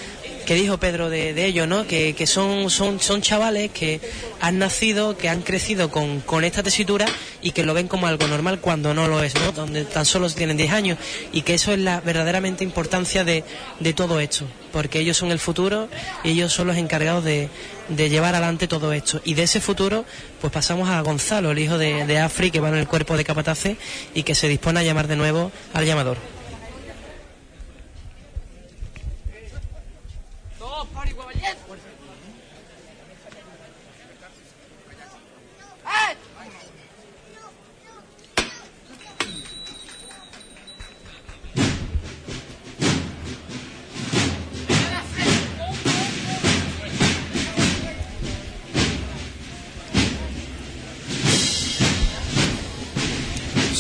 Speaker 1: que dijo Pedro de, de ello, ¿no? Que, son, son, son chavales que han nacido, que han crecido con, esta tesitura y que lo ven como algo normal cuando no lo es, ¿no? Donde tan solo tienen 10 años y que eso es la verdaderamente importancia de, de todo esto, porque ellos son el futuro y ellos son los encargados de, llevar adelante todo esto. Y de ese futuro, pues pasamos a Gonzalo, el hijo de, de Afri, que va en el cuerpo de Capatace y que se dispone a llamar de nuevo al llamador.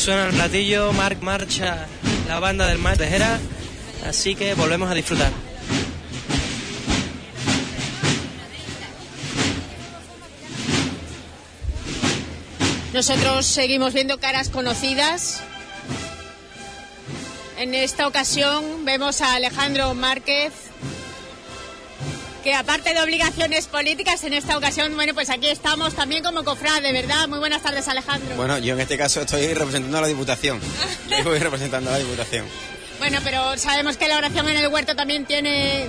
Speaker 1: Suena el platillo, Marc marcha la banda del Mar Tejera, así que volvemos a disfrutar.
Speaker 3: Nosotros seguimos viendo caras conocidas. En esta ocasión vemos a Alejandro Márquez que aparte de obligaciones políticas en esta ocasión, bueno, pues aquí estamos también como cofrade, ¿verdad? Muy buenas tardes, Alejandro.
Speaker 14: Bueno, yo en este caso estoy representando a la Diputación. Yo voy representando a la Diputación.
Speaker 3: Bueno, pero sabemos que la oración en el huerto también tiene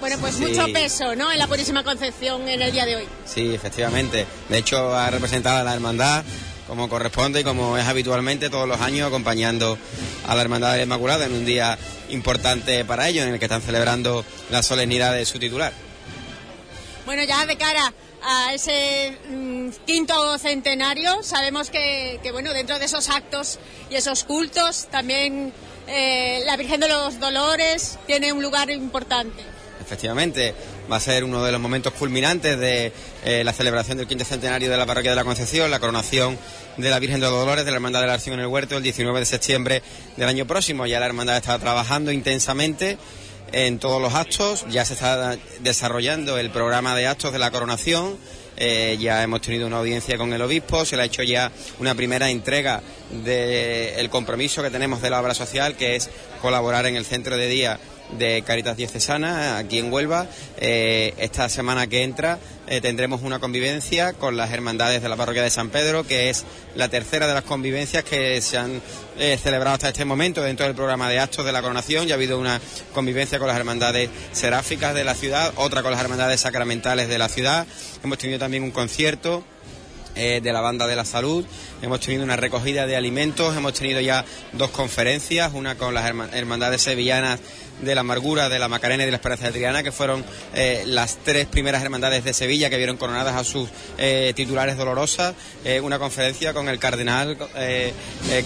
Speaker 3: bueno, pues mucho peso, ¿no? En la Purísima Concepción en el día de hoy.
Speaker 14: Sí, efectivamente. De hecho, ha representado a la hermandad, como corresponde y como es habitualmente todos los años acompañando a la Hermandad de la Inmaculada en un día importante para ellos, en el que están celebrando la solemnidad de su titular.
Speaker 3: Bueno, ya de cara a ese mm, quinto centenario, sabemos que, bueno, dentro de esos actos y esos cultos, también eh, la Virgen de los Dolores tiene un lugar importante.
Speaker 14: Efectivamente, va a ser uno de los momentos culminantes de eh, la celebración del quinto centenario de la parroquia de la Concepción, la coronación de la Virgen de los Dolores de la Hermandad de la Arción en el Huerto el 19 de septiembre del año próximo. Ya la hermandad está trabajando intensamente en todos los actos, ya se está desarrollando el programa de actos de la coronación. Eh, ya hemos tenido una audiencia con el obispo, se le ha hecho ya una primera entrega del compromiso que tenemos de la obra social, que es colaborar en el centro de día de Caritas Diocesana aquí en Huelva. Eh, esta semana que entra eh, tendremos una convivencia con las hermandades de la parroquia de San Pedro, que es la tercera de las convivencias que se han eh, celebrado hasta este momento dentro del programa de actos de la coronación. Ya ha habido una convivencia con las hermandades seráficas de la ciudad, otra con las hermandades sacramentales de la ciudad. Hemos tenido también un concierto eh, de la banda de la salud. Hemos tenido una recogida de alimentos, hemos tenido ya dos conferencias, una con las hermandades sevillanas de la amargura, de la Macarena y de la Esperanza de Triana, que fueron eh, las tres primeras hermandades de Sevilla que vieron coronadas a sus eh, titulares dolorosas, una conferencia con el cardenal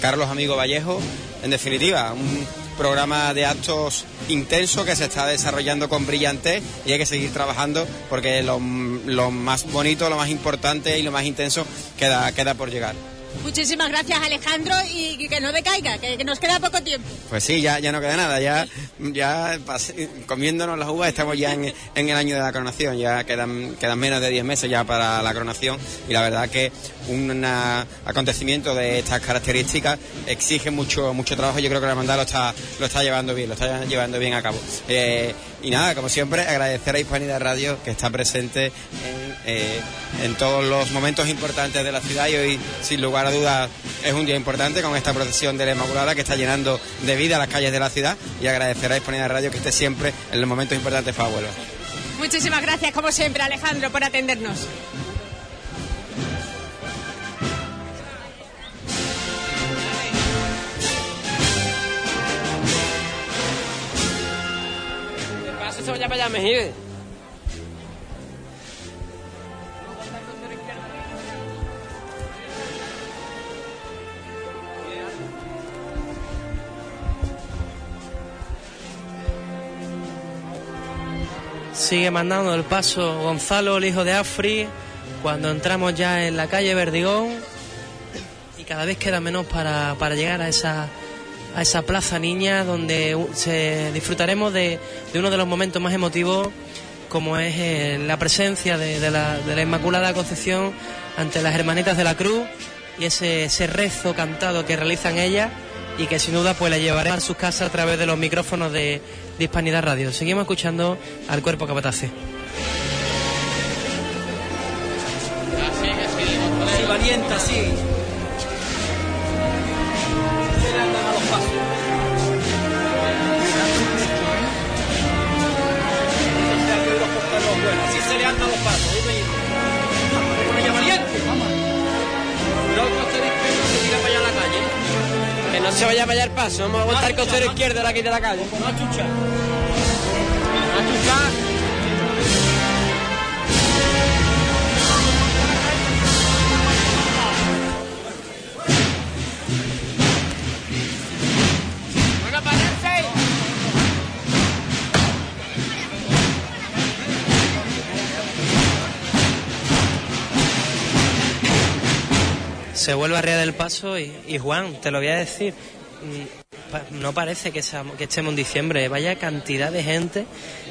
Speaker 14: Carlos Amigo Vallejo, en definitiva, un programa de actos intenso que se está desarrollando con brillantez y hay que seguir trabajando porque lo, lo más bonito, lo más importante y lo más intenso queda por llegar. Muchísimas gracias, Alejandro, y
Speaker 3: que no decaiga, que, nos queda poco tiempo. Pues sí, ya, ya no queda nada, ya, ya
Speaker 14: comiéndonos las uvas estamos ya en, el año de la coronación, ya quedan, quedan menos de 10 meses ya para la coronación y la verdad que un acontecimiento de estas características exige mucho, mucho trabajo, yo creo que la hermandad lo está, lo está llevando bien, lo está llevando bien a cabo. Eh, y nada, como siempre, agradecer a Hispanidad Radio que está presente en, eh, en todos los momentos importantes de la ciudad y hoy, sin lugar la duda es un día importante con esta procesión de la Inmaculada que está llenando de vida las calles de la ciudad y agradecer a de Radio que esté siempre en los momentos importantes para
Speaker 3: Muchísimas gracias, como siempre, Alejandro, por atendernos. allá,
Speaker 1: Sigue mandando el paso Gonzalo, el hijo de Afri, cuando entramos ya en la calle Verdigón. Y cada vez queda menos para, llegar a esa, a esa plaza niña donde se disfrutaremos de, de uno de los momentos más emotivos como es eh, la presencia de, la, Inmaculada Concepción ante las Hermanitas de la Cruz y ese, ese rezo cantado que realizan ellas y que sin duda pues la llevaré a sus casas a través de los micrófonos de, Hispanidad Radio. Seguimos escuchando al cuerpo capatace. Así que se vaya a fallar paso. Vamos a aguantar con cero izquierdo la aquí de la calle. se vuelve a Ría del Paso y, Juan, te lo voy a decir, mm, no parece que, que estemos en diciembre, vaya cantidad de gente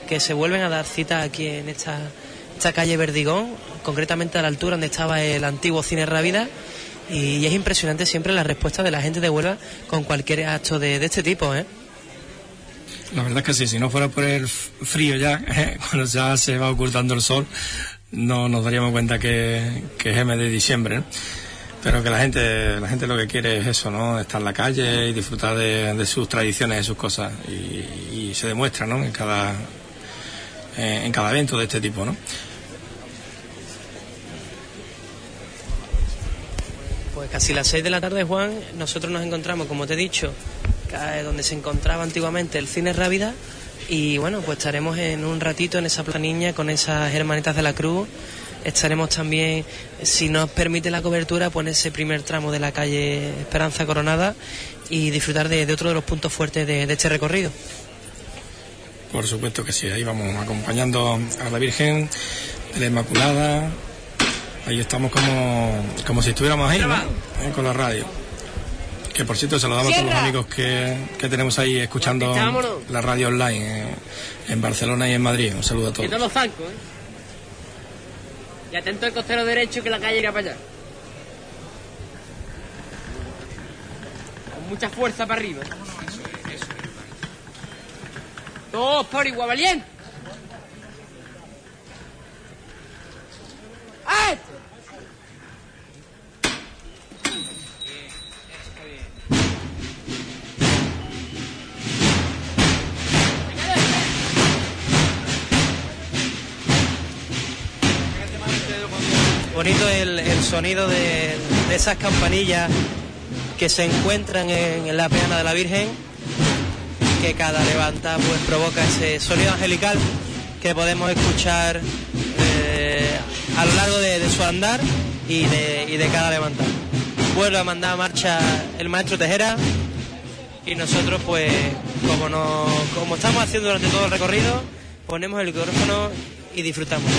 Speaker 1: que se vuelven a dar cita aquí en esta, esta calle Verdigón, concretamente a la altura donde estaba el antiguo Cine Ravida. Y, es impresionante siempre la respuesta de la gente de Huelva con cualquier acto de, este tipo, ¿eh?
Speaker 15: La verdad es que sí, si no fuera por el frío ya, eh, cuando ya se va ocultando el sol, no nos daríamos cuenta que, es M de diciembre. Pero que la gente, la gente lo que quiere es eso, ¿no? Estar en la calle y disfrutar de, sus tradiciones, de sus cosas. Y, se demuestra, ¿no? En cada, en cada evento de este tipo, ¿no?
Speaker 1: Pues casi las 6 de la tarde, Juan, nosotros nos encontramos, como te he dicho, donde se encontraba antiguamente el cine Rávida Y bueno, pues estaremos en un ratito en esa planiña con esas hermanitas de la cruz estaremos también, si nos permite la cobertura, pues ese primer tramo de la calle Esperanza Coronada y disfrutar de, otro de los puntos fuertes de, este recorrido.
Speaker 15: Por supuesto que sí, ahí vamos acompañando a la Virgen a la Inmaculada. Ahí estamos como, como si estuviéramos ahí, ¿no? Eh, con la radio. Que por cierto, saludamos a todos los amigos que, que tenemos ahí escuchando la radio online eh, en Barcelona y en Madrid. Un saludo a todos. ¿eh?
Speaker 16: Y atento al costero derecho que la calle irá para allá. Con mucha fuerza para arriba. Eso Dos por igual, valiente. ¡Ah!
Speaker 1: bonito el, sonido de, esas campanillas que se encuentran en, la peana de la Virgen, que cada levanta pues provoca ese sonido angelical que podemos escuchar eh, a lo largo de, su andar y de, y de cada levanta. Vuelve a mandar a marcha el maestro Tejera y nosotros pues como como estamos haciendo durante todo el recorrido ponemos el micrófono y disfrutamos.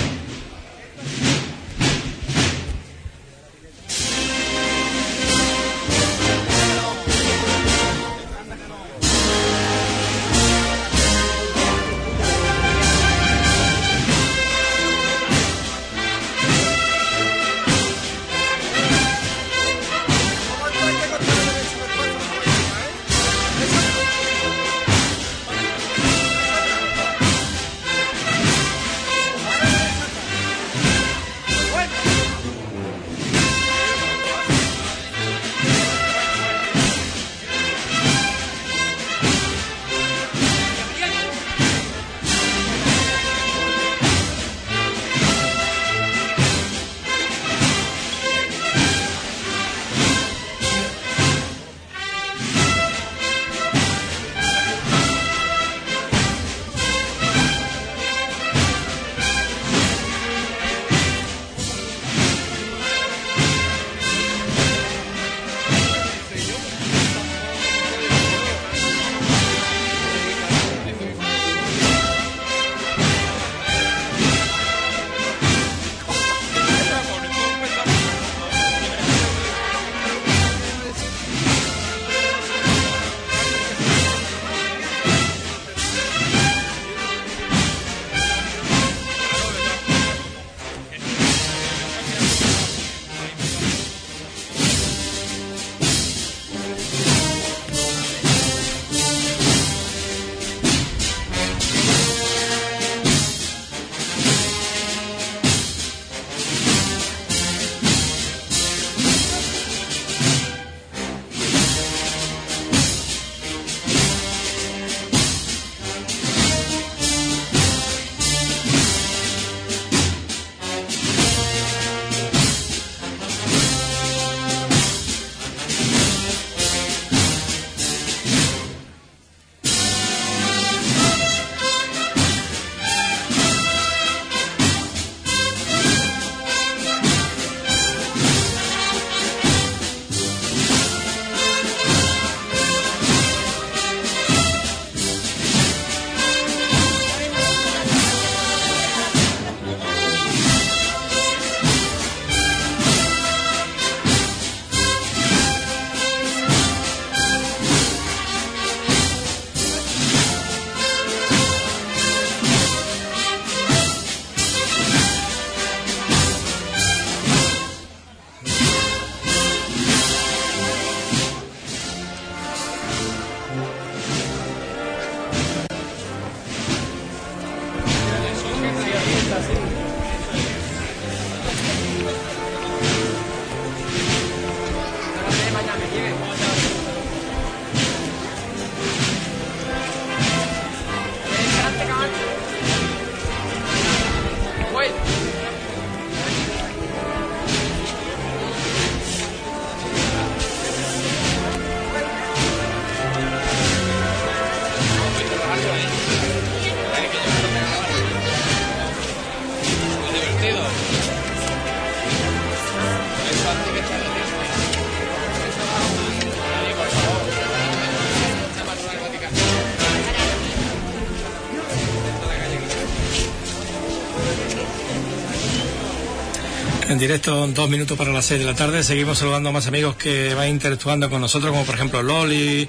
Speaker 15: directo, dos minutos para las seis de la tarde. Seguimos saludando a más amigos que van interactuando con nosotros, como por ejemplo Loli,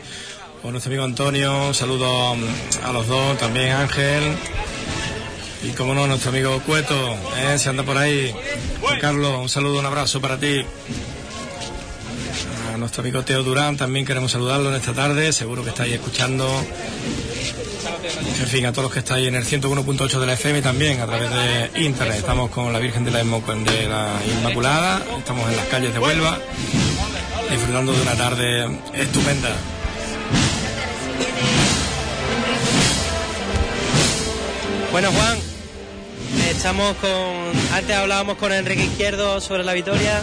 Speaker 15: o nuestro amigo Antonio. Saludo a los dos, también Ángel. Y como no, nuestro amigo Cueto, ¿eh? se anda por ahí. Carlos, un saludo, un abrazo para ti. A nuestro amigo Teo Durán también queremos saludarlo en esta tarde, seguro que estáis ahí escuchando en fin, a todos los que estáis en el 101.8 de la FM también a través de internet. Estamos con la Virgen de la, de Inmaculada, estamos en las calles de Huelva, disfrutando de una tarde estupenda.
Speaker 1: Bueno, Juan, estamos con. Antes hablábamos con Enrique Izquierdo sobre la victoria.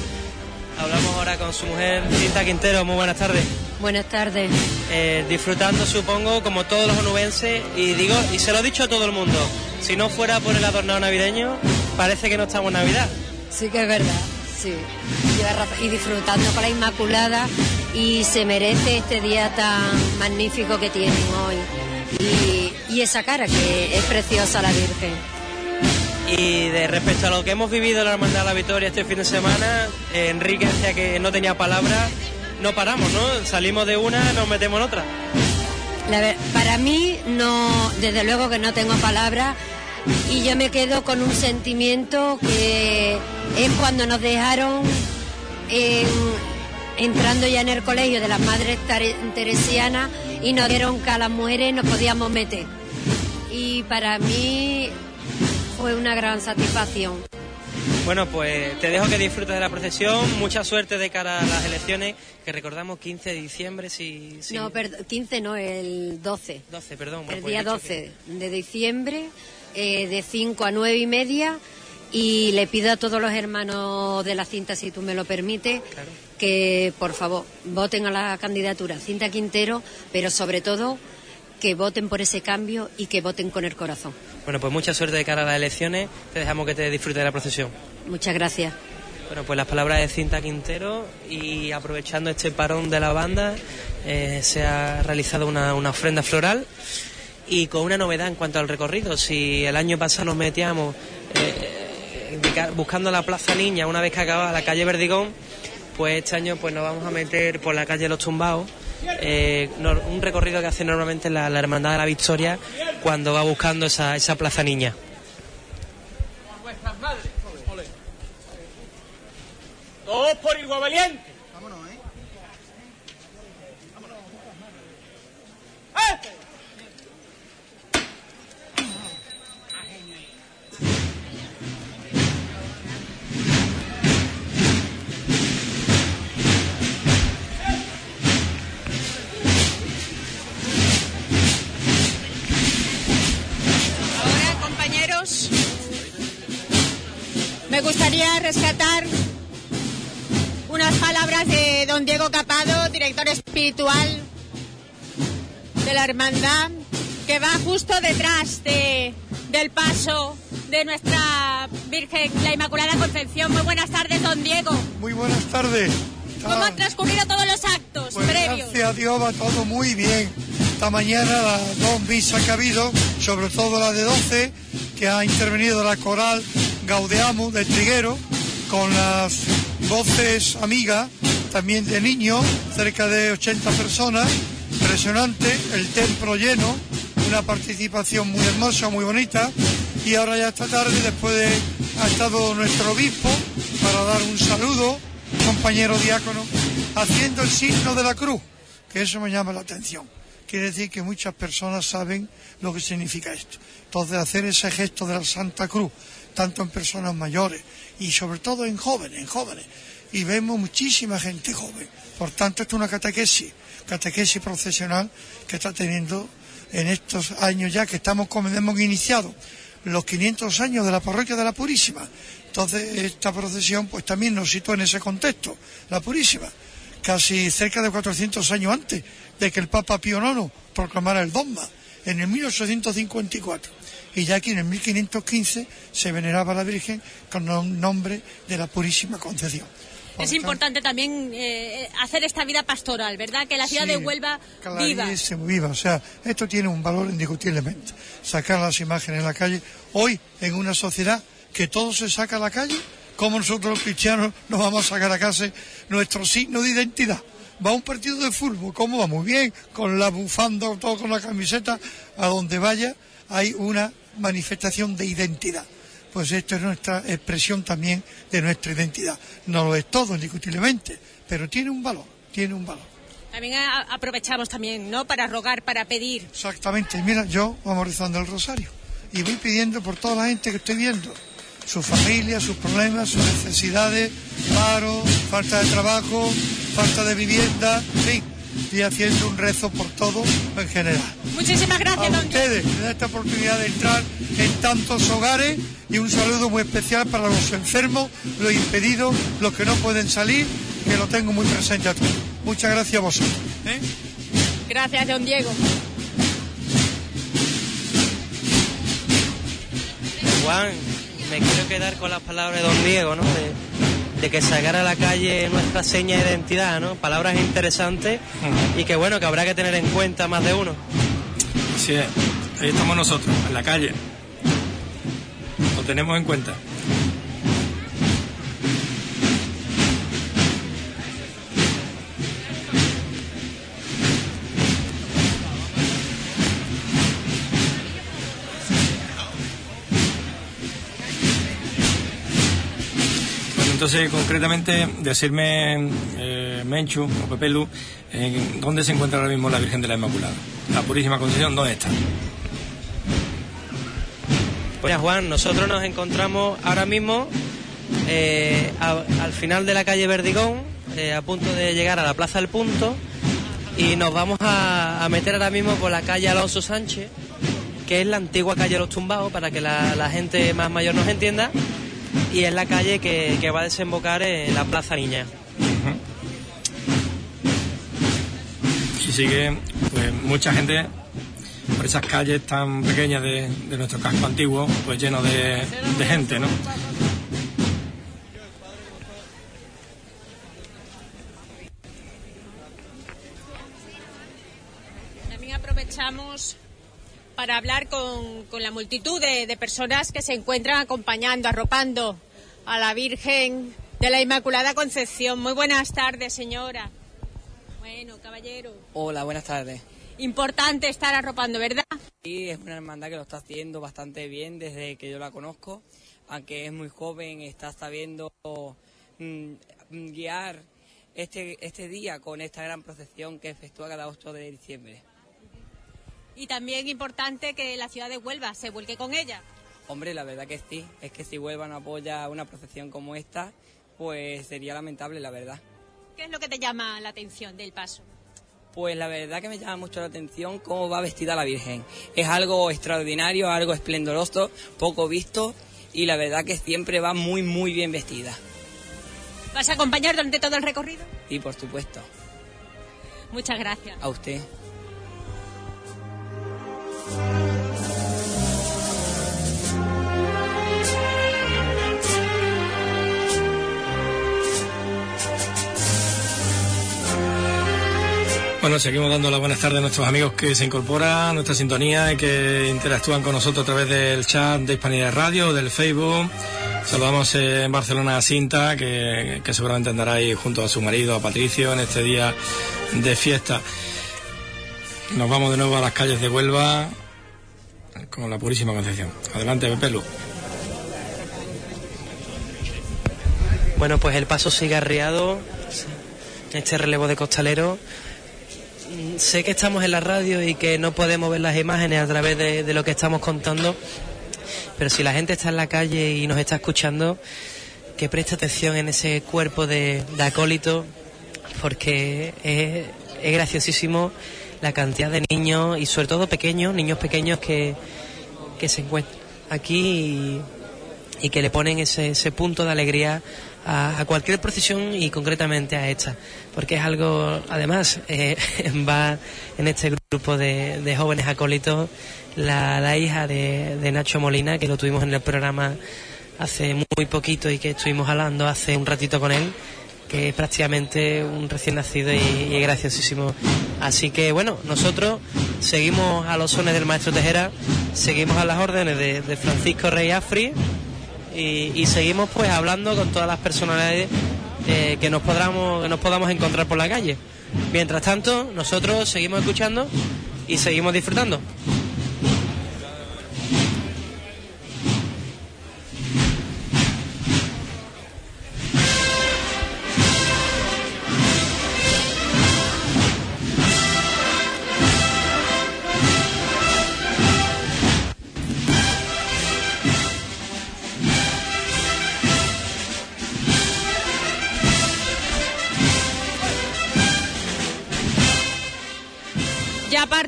Speaker 1: Hablamos ahora con su mujer, Rita Quintero. Muy buenas tardes.
Speaker 17: Buenas tardes.
Speaker 1: Eh, disfrutando supongo como todos los onubenses y digo y se lo he dicho a todo el mundo si no fuera por el adornado navideño parece que no estamos en Navidad
Speaker 17: sí que es verdad sí y disfrutando con la Inmaculada y se merece este día tan magnífico que tienen hoy y, esa cara que es preciosa la Virgen
Speaker 1: y de respecto a lo que hemos vivido en la Hermandad de la Victoria este fin de semana, eh, Enrique decía que no tenía palabras no paramos, ¿no? Salimos de una, nos metemos en otra.
Speaker 17: para mí, no, desde luego que no tengo palabras y yo me quedo con un sentimiento que es cuando nos dejaron entrando ya en el colegio de las madres teresianas y nos dieron que a las mujeres nos podíamos meter. Y para mí fue una gran satisfacción.
Speaker 1: Bueno, pues te dejo que disfrutes de la procesión. Mucha suerte de cara a las elecciones, que recordamos 15 de diciembre. Si,
Speaker 17: No, perdón, 15 no, el 12. 12, perdón. el pues día 12 de diciembre, eh, de 5 a 9 y media. Y le pido a todos los hermanos de la cinta, si tú me lo permites, que por favor voten a la candidatura Cinta Quintero, pero sobre todo que voten por ese cambio y que voten con el corazón.
Speaker 1: Bueno, pues mucha suerte de cara a las elecciones. Te dejamos que te disfrutes de la procesión.
Speaker 17: Muchas gracias.
Speaker 1: Bueno, pues las palabras de Cinta Quintero y aprovechando este parón de la banda, eh, se ha realizado una, ofrenda floral y con una novedad en cuanto al recorrido. Si el año pasado nos metíamos eh, buscando la Plaza Niña una vez que acababa la calle Verdigón, pues este año pues nos vamos a meter por la calle Los Tumbados. Eh, un recorrido que hace normalmente la, Hermandad de la Victoria cuando va buscando esa Plaza Niña. algo valiente. Vámonos, ¿eh? Vámonos.
Speaker 3: compañeros, Me gustaría rescatar unas palabras de don Diego Capado, director espiritual de la hermandad, que va justo detrás de, del paso de nuestra Virgen, la Inmaculada Concepción. Muy buenas tardes, don Diego.
Speaker 18: Muy buenas tardes.
Speaker 3: ¿Cómo han transcurrido todos los actos pues previos?
Speaker 18: Gracias a Dios va todo muy bien. Esta mañana las dos misas que ha habido, sobre todo la de 12, que ha intervenido la coral gaudeamo de Triguero, con las voces amigas, también de niños, cerca de 80 personas, impresionante, el templo lleno, una participación muy hermosa, muy bonita, y ahora ya esta tarde, después de, ha estado nuestro obispo para dar un saludo, compañero diácono, haciendo el signo de la cruz, que eso me llama la atención. Quiere decir que muchas personas saben lo que significa esto. Entonces, hacer ese gesto de la Santa Cruz, tanto en personas mayores, y sobre todo en jóvenes, en jóvenes. Y vemos muchísima gente joven. Por tanto, es una catequesis, catequesis profesional que está teniendo en estos años ya que estamos como hemos iniciado los 500 años de la parroquia de la Purísima. Entonces, esta procesión pues también nos sitúa en ese contexto, la Purísima, casi cerca de 400 años antes de que el Papa Pío IX proclamara el dogma, en el 1854 y ya aquí en el 1515 se veneraba la Virgen con el nombre de la Purísima Concepción.
Speaker 3: es importante también eh, hacer esta vida pastoral, ¿verdad? Que la ciudad de Huelva viva.
Speaker 18: viva. O sea, esto tiene un valor indiscutiblemente. Sacar las imágenes en la calle. Hoy, en una sociedad que todo se saca a la calle, ¿cómo nosotros los cristianos nos vamos a sacar a casa nuestro signo de identidad? Va un partido de fútbol, ¿cómo va? Muy bien, con la bufanda, todo con la camiseta, a donde vaya hay una manifestación de identidad. Pues esto es nuestra expresión también de nuestra identidad. No lo es todo, indiscutiblemente, pero tiene un valor, tiene un valor.
Speaker 3: También aprovechamos también, ¿no?, para rogar, para pedir.
Speaker 18: Exactamente. Mira, yo vamos rezando el rosario y voy pidiendo por toda la gente que estoy viendo. Su familia, sus problemas, sus necesidades, paro, falta de trabajo, falta de vivienda, en fin y haciendo un rezo por todo en general.
Speaker 3: Muchísimas gracias,
Speaker 18: a don ustedes por esta oportunidad de entrar en tantos hogares y un saludo muy especial para los enfermos, los impedidos, los que no pueden salir, que lo tengo muy presente aquí. Muchas gracias a vosotros.
Speaker 3: ¿eh? Gracias, don Diego.
Speaker 1: Juan, me quiero quedar con las palabras de don Diego, ¿no? de que sacar a la calle nuestra seña de identidad, ¿no? Palabras interesantes y que bueno, que habrá que tener en cuenta más de uno.
Speaker 15: Sí, ahí estamos nosotros, en la calle. Lo tenemos en cuenta. Entonces, concretamente, decirme, eh, Menchu o Pepelu, eh, ¿dónde se encuentra ahora mismo la Virgen de la Inmaculada? La Purísima Concepción, ¿dónde está?
Speaker 1: Pues, Juan, nosotros nos encontramos ahora mismo eh, al final de la calle Verdigón, eh, a punto de llegar a la Plaza del Punto, y nos vamos a, meter ahora mismo por la calle Alonso Sánchez, que es la antigua calle Los Tumbados, para que la gente más mayor nos entienda, y es la calle que, va a desembocar en la Plaza Niña.
Speaker 15: Sí, sí que, sigue pues, mucha gente por esas calles tan pequeñas de, nuestro casco antiguo, pues lleno de, de gente, ¿no?
Speaker 3: También aprovechamos para hablar con, la multitud de, personas que se encuentran acompañando, arropando a la Virgen de la Inmaculada Concepción. Muy buenas tardes, señora.
Speaker 19: Bueno, caballero. Hola, buenas tardes.
Speaker 3: Importante estar arropando, ¿verdad?
Speaker 19: Sí, es una hermandad que lo está haciendo bastante bien desde que yo la conozco. Aunque es muy joven, está sabiendo mm, mm, guiar este, este día con esta gran procesión que efectúa cada 8 de diciembre
Speaker 3: y también importante que la ciudad de Huelva se vuelque con ella.
Speaker 1: Hombre, la verdad que sí, es que si Huelva no apoya una procesión como esta, pues sería lamentable, la verdad.
Speaker 3: ¿Qué es lo que te llama la atención del paso?
Speaker 1: Pues la verdad que me llama mucho la atención cómo va vestida la Virgen. Es algo extraordinario, algo esplendoroso, poco visto y la verdad que siempre va muy, muy bien vestida.
Speaker 3: ¿Vas a acompañar durante todo el recorrido?
Speaker 1: Sí, por supuesto.
Speaker 3: Muchas gracias.
Speaker 1: A usted.
Speaker 15: Bueno, seguimos dando la buenas tardes a nuestros amigos que se incorporan a nuestra sintonía y que interactúan con nosotros a través del chat de Hispanidad Radio, del Facebook. Saludamos en Barcelona a Cinta, que, que seguramente andará ahí junto a su marido, a Patricio, en este día de fiesta. Nos vamos de nuevo a las calles de Huelva, con la purísima Concepción. Adelante, Pepelu.
Speaker 1: Bueno, pues el paso sigue arriado este relevo de costalero. Sé que estamos en la radio y que no podemos ver las imágenes a través de, lo que estamos contando, pero si la gente está en la calle y nos está escuchando, que preste atención en ese cuerpo de, de acólito, porque es, es graciosísimo la cantidad de niños y sobre todo pequeños, niños pequeños que, se encuentran aquí y, que le ponen ese, ese punto de alegría a, cualquier procesión y concretamente a esta, porque es algo, además, eh, va en este grupo de, jóvenes acólitos la, la hija de, de, Nacho Molina, que lo tuvimos en el programa hace muy poquito y que estuvimos hablando hace un ratito con él, que es prácticamente un recién nacido y, es graciosísimo. Así que bueno, nosotros seguimos a los sones del maestro Tejera, seguimos a las órdenes de, Francisco Rey Afri y, seguimos pues hablando con todas las personalidades eh, que, nos podamos, que nos podamos encontrar por la calle. Mientras tanto, nosotros seguimos escuchando y seguimos disfrutando.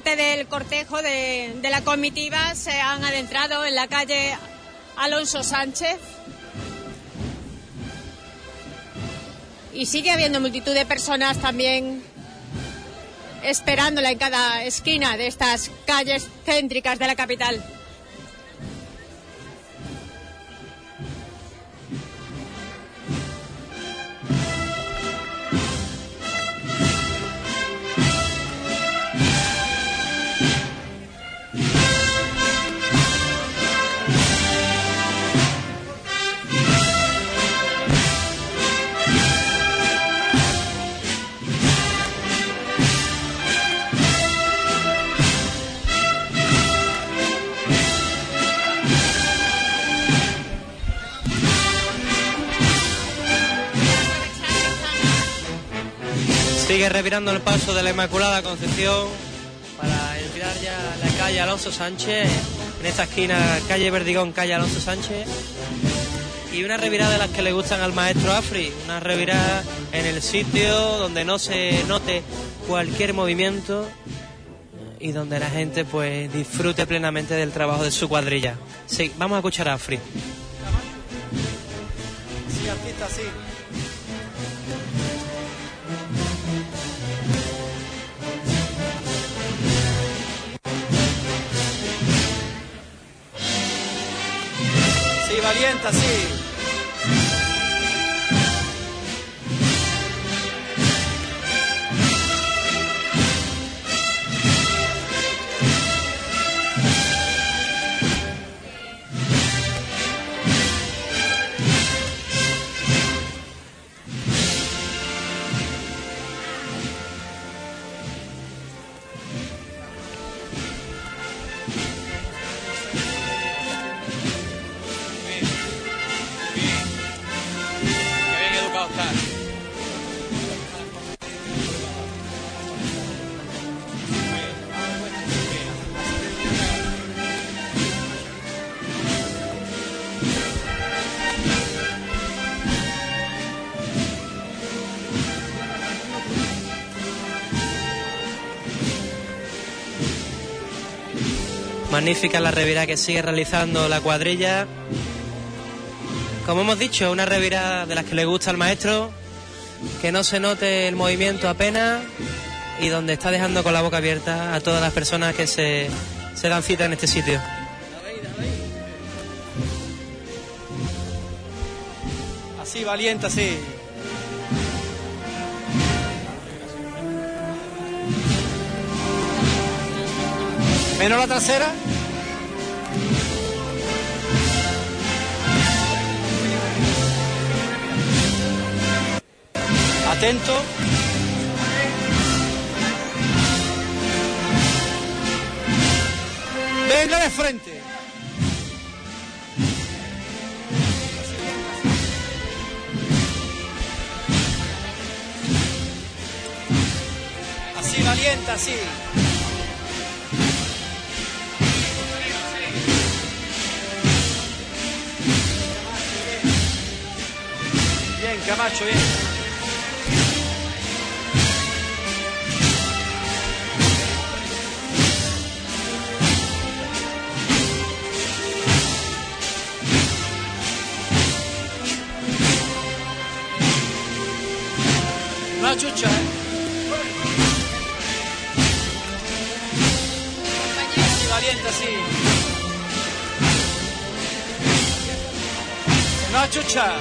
Speaker 3: parte del cortejo de, de la comitiva se han adentrado en la calle Alonso Sánchez. Y sigue habiendo multitud de personas también esperándola en cada esquina de estas calles céntricas de la capital.
Speaker 1: revirando el paso de la Inmaculada Concepción para entrar ya la calle Alonso Sánchez, en esta esquina, calle Verdigón, calle Alonso Sánchez. Y una revirada de las que le gustan al maestro Afri, una revirada en el sitio donde no se note cualquier movimiento y donde la gente pues disfrute plenamente del trabajo de su cuadrilla. Sí, vamos a escuchar a Afri. Sí, artista, sí. valiente así. magnífica la revirada que sigue realizando la cuadrilla. Como hemos dicho, una revira de las que le gusta al maestro, que no se note el movimiento apenas y donde está dejando con la boca abierta a todas las personas que se, se dan cita en este sitio. Así, valiente, así. Menos la trasera. Venga de frente. Así valiente, así. Bien, Camacho, bien. Chucha, eh. valiente, sí. No chucha.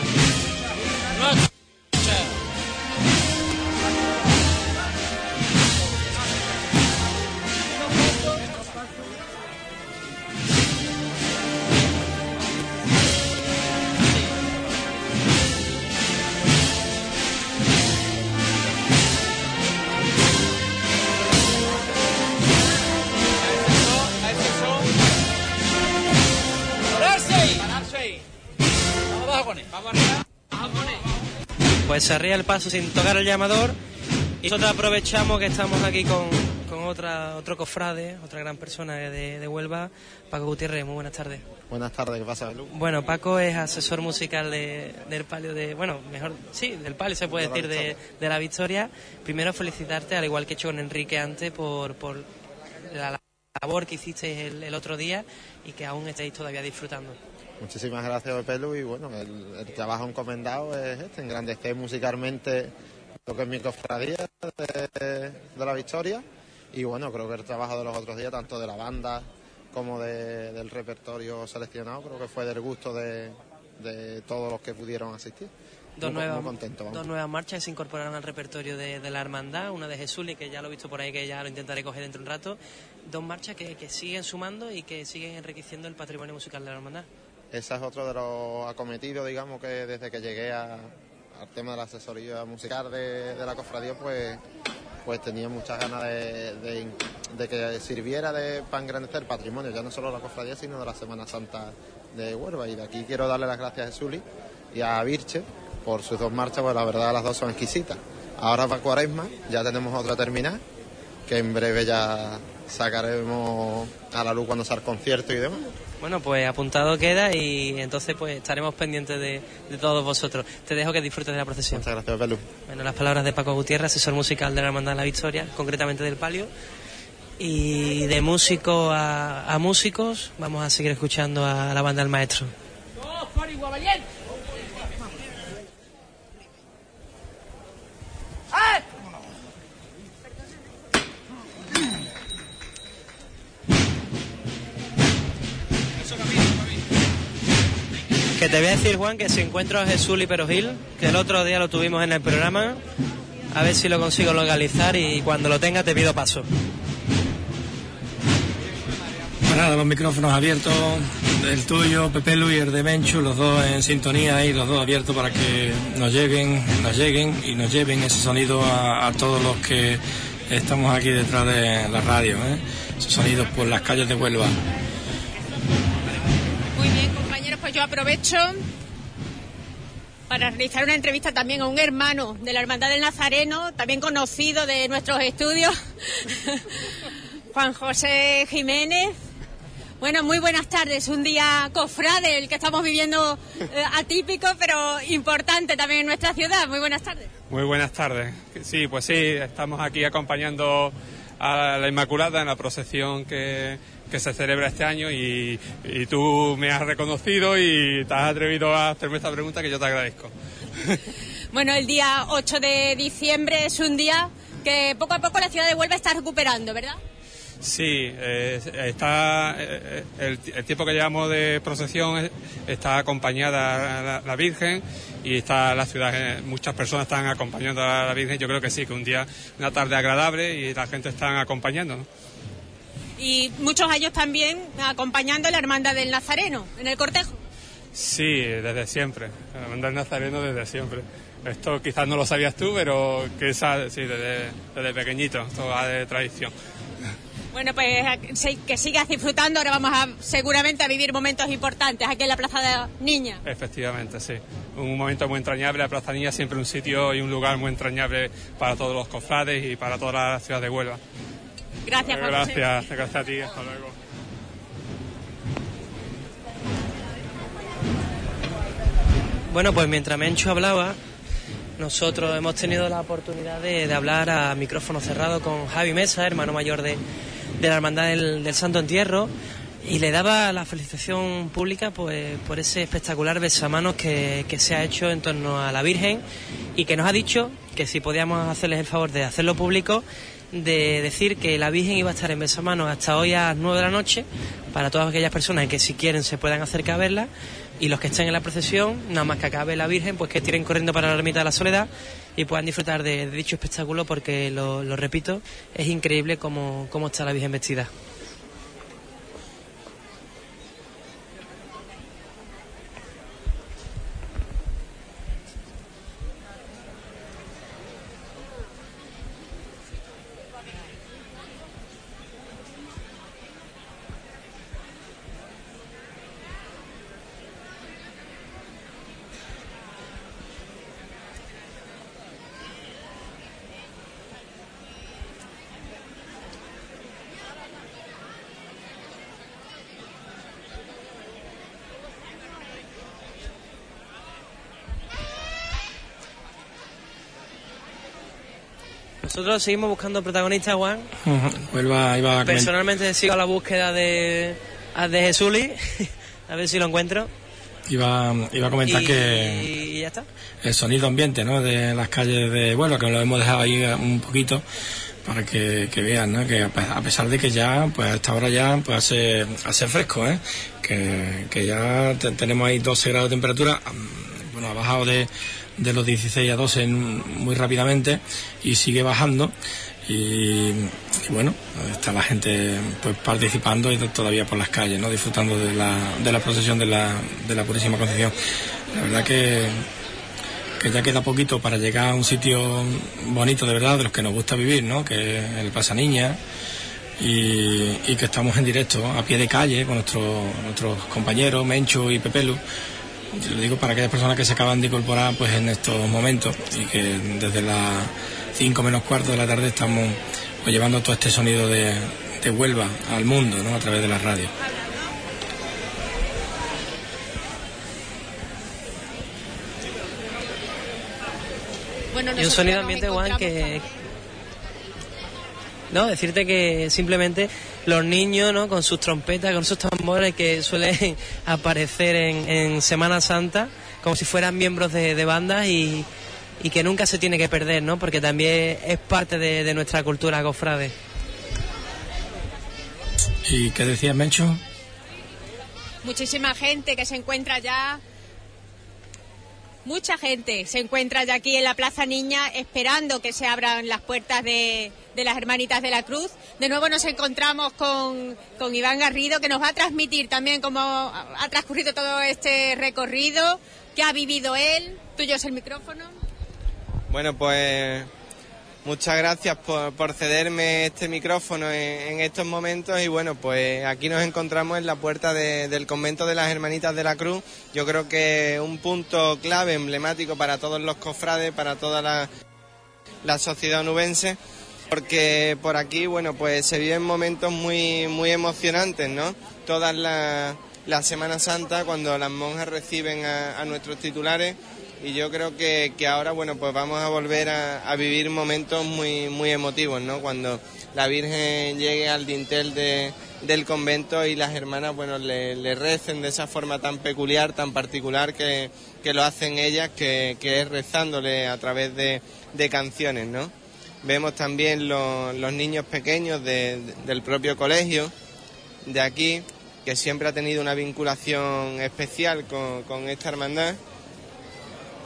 Speaker 1: pues se arriesga el paso sin tocar el llamador. Y nosotros aprovechamos que estamos aquí con, otra, otro cofrade, otra gran persona de, Huelva, Paco Gutiérrez. Muy buenas tardes.
Speaker 20: Buenas tardes, ¿qué pasa,
Speaker 1: Bueno, Paco es asesor musical del palio de. Bueno, mejor, sí, del palio se puede decir, de, la victoria. Primero, felicitarte, al igual que he hecho con Enrique antes, por, por la labor que hiciste el otro día y que aún estáis todavía disfrutando.
Speaker 20: Muchísimas gracias, Pelu, y bueno, el, trabajo encomendado es este, engrandecer musicalmente lo que es mi cofradía de, la victoria, y bueno, creo que el trabajo de los otros días, tanto de la banda como del repertorio seleccionado, creo que fue del gusto de, todos los que pudieron asistir.
Speaker 1: Dos, nuevas, dos nuevas marchas se incorporaron al repertorio de, la hermandad, una de Jesuli, que ya lo he visto por ahí, que ya lo intentaré coger dentro de un rato, dos marchas que siguen sumando y que siguen enriqueciendo el patrimonio musical de la hermandad.
Speaker 20: Ese es otro de los acometidos, digamos, que desde que llegué al tema de la asesoría musical de, la cofradía, pues, pues tenía muchas ganas de, que sirviera de, para engrandecer patrimonio, ya no solo de la cofradía, sino de la Semana Santa de Huelva. Y de aquí quiero darle las gracias a Zuli y a Virche por sus dos marchas, pues la verdad las dos son exquisitas. Ahora para Cuaresma ya tenemos otra terminal, que en breve ya sacaremos a la luz cuando sea el concierto y demás.
Speaker 1: Bueno, pues apuntado queda y entonces pues estaremos pendientes de, todos vosotros. Te dejo que disfrutes de la procesión. Muchas gracias, Salud. Bueno, las palabras de Paco Gutiérrez, asesor musical de la Hermandad de la Victoria, concretamente del Palio. Y de músico a, músicos, vamos a seguir escuchando a, la banda del maestro. te voy a decir, Juan, que si encuentro a Jesús Lipero Gil, que el otro día lo tuvimos en el programa, a ver si lo consigo localizar y cuando lo tenga te pido paso. Bueno,
Speaker 15: pues nada, los micrófonos abiertos, el tuyo, Pepe Lu y el de Menchu, los dos en sintonía y los dos abiertos para que nos lleguen, nos lleguen y nos lleven ese sonido a, todos los que estamos aquí detrás de la radio, ¿eh? esos sonidos por las calles de Huelva.
Speaker 3: Pues yo aprovecho para realizar una entrevista también a un hermano de la Hermandad del Nazareno, también conocido de nuestros estudios, Juan José Jiménez. Bueno, muy buenas tardes. Un día cofrade, el que estamos viviendo eh, atípico, pero importante también en nuestra ciudad. Muy buenas tardes.
Speaker 21: Muy buenas tardes. Sí, pues sí, estamos aquí acompañando a la Inmaculada en la procesión que que se celebra este año y, tú me has reconocido y te has atrevido a hacerme esta pregunta que yo te agradezco.
Speaker 3: Bueno, el día 8 de diciembre es un día que poco a poco la ciudad de Huelva está recuperando, ¿verdad?
Speaker 21: Sí, eh, está eh, el, tiempo que llevamos de procesión está acompañada la, Virgen y está la ciudad, eh, muchas personas están acompañando a la Virgen. Yo creo que sí, que un día, una tarde agradable y la gente está acompañando
Speaker 3: y muchos años también acompañando a la Hermandad del Nazareno en el cortejo.
Speaker 21: Sí, desde siempre, la Hermandad del Nazareno desde siempre. Esto quizás no lo sabías tú, pero que esa, sí, desde, desde pequeñito, esto va de tradición.
Speaker 3: Bueno, pues que sigas disfrutando, ahora vamos a seguramente a vivir momentos importantes aquí en la Plaza de Niña.
Speaker 21: Efectivamente, sí. Un momento muy entrañable, la Plaza Niña siempre un sitio y un lugar muy entrañable para todos los cofrades y para toda la ciudad de Huelva.
Speaker 3: Gracias, Gracias, gracias a ti.
Speaker 1: Hasta luego. Bueno, pues mientras Mencho hablaba, nosotros hemos tenido la oportunidad de, hablar a micrófono cerrado con Javi Mesa, hermano mayor de, de la Hermandad del Santo Entierro, y le daba la felicitación pública pues, por ese espectacular besamanos que, que se ha hecho en torno a la Virgen y que nos ha dicho que si podíamos hacerles el favor de hacerlo público, de decir que la Virgen iba a estar en besamanos hasta hoy a las 9 de la noche para todas aquellas personas que si quieren se puedan acercar a verla y los que estén en la procesión, nada más que acabe la Virgen, pues que tiren corriendo para la ermita de la Soledad y puedan disfrutar de, dicho espectáculo porque, lo, lo, repito, es increíble cómo, cómo está la Virgen vestida. Nosotros seguimos buscando protagonistas, Juan. Personalmente sigo la búsqueda de, de Jesuli, a ver si lo encuentro.
Speaker 15: Iba, iba a comentar que el sonido ambiente ¿no? de las calles de bueno que lo hemos dejado ahí un poquito para que, vean ¿no? que a pesar de que ya pues a esta hora ya pues hace, fresco ¿eh? que, ya tenemos ahí 12 grados de temperatura mm, bueno ha bajado de de los 16 a 12 muy rápidamente y sigue bajando. Y, bueno, está la gente pues participando y todavía por las calles, ¿no? disfrutando de la, de la procesión de la, de la Purísima Concepción. La verdad que, que ya queda poquito para llegar a un sitio bonito de verdad, de los que nos gusta vivir, ¿no? que es el Pasaniña. Y, y que estamos en directo, a pie de calle, con nuestros compañeros Mencho y Pepelu lo digo para aquellas personas que se acaban de incorporar pues en estos momentos y que desde las 5 menos cuarto de la tarde estamos pues, llevando todo este sonido de, de Huelva al mundo a través de la radio.
Speaker 1: y un sonido ambiente, Juan, que, ¿no? Decirte que simplemente los niños, ¿no? Con sus trompetas, con sus tambores que suelen aparecer en, Semana Santa, como si fueran miembros de, bandas y, que nunca se tiene que perder, ¿no? Porque también es parte de, nuestra cultura cofrade.
Speaker 15: ¿Y qué decía Mencho?
Speaker 3: Muchísima gente que se encuentra ya Mucha gente se encuentra ya aquí en la Plaza Niña esperando que se abran las puertas de, las Hermanitas de la Cruz. De nuevo nos encontramos con, con, Iván Garrido, que nos va a transmitir también cómo ha transcurrido todo este recorrido, qué ha vivido él. Tuyo es el micrófono.
Speaker 22: Bueno, pues muchas gracias por, cederme este micrófono en, estos momentos y bueno, pues aquí nos encontramos en la puerta del convento de las Hermanitas de la Cruz. Yo creo que un punto clave, emblemático para todos los cofrades, para toda la, sociedad onubense, porque por aquí, bueno, pues se viven momentos muy, muy emocionantes, ¿no? Todas las la Semana Santa, cuando las monjas reciben a nuestros titulares, y yo creo que, que ahora, bueno, pues vamos a volver a, vivir momentos muy, muy emotivos, ¿no? Cuando la Virgen llegue al dintel de, del convento y las hermanas, bueno, le, recen de esa forma tan peculiar, tan particular que, que lo hacen ellas, que, es rezándole a través de, canciones, ¿no? Vemos también los niños pequeños del propio colegio, de aquí, que siempre ha tenido una vinculación especial con, con esta hermandad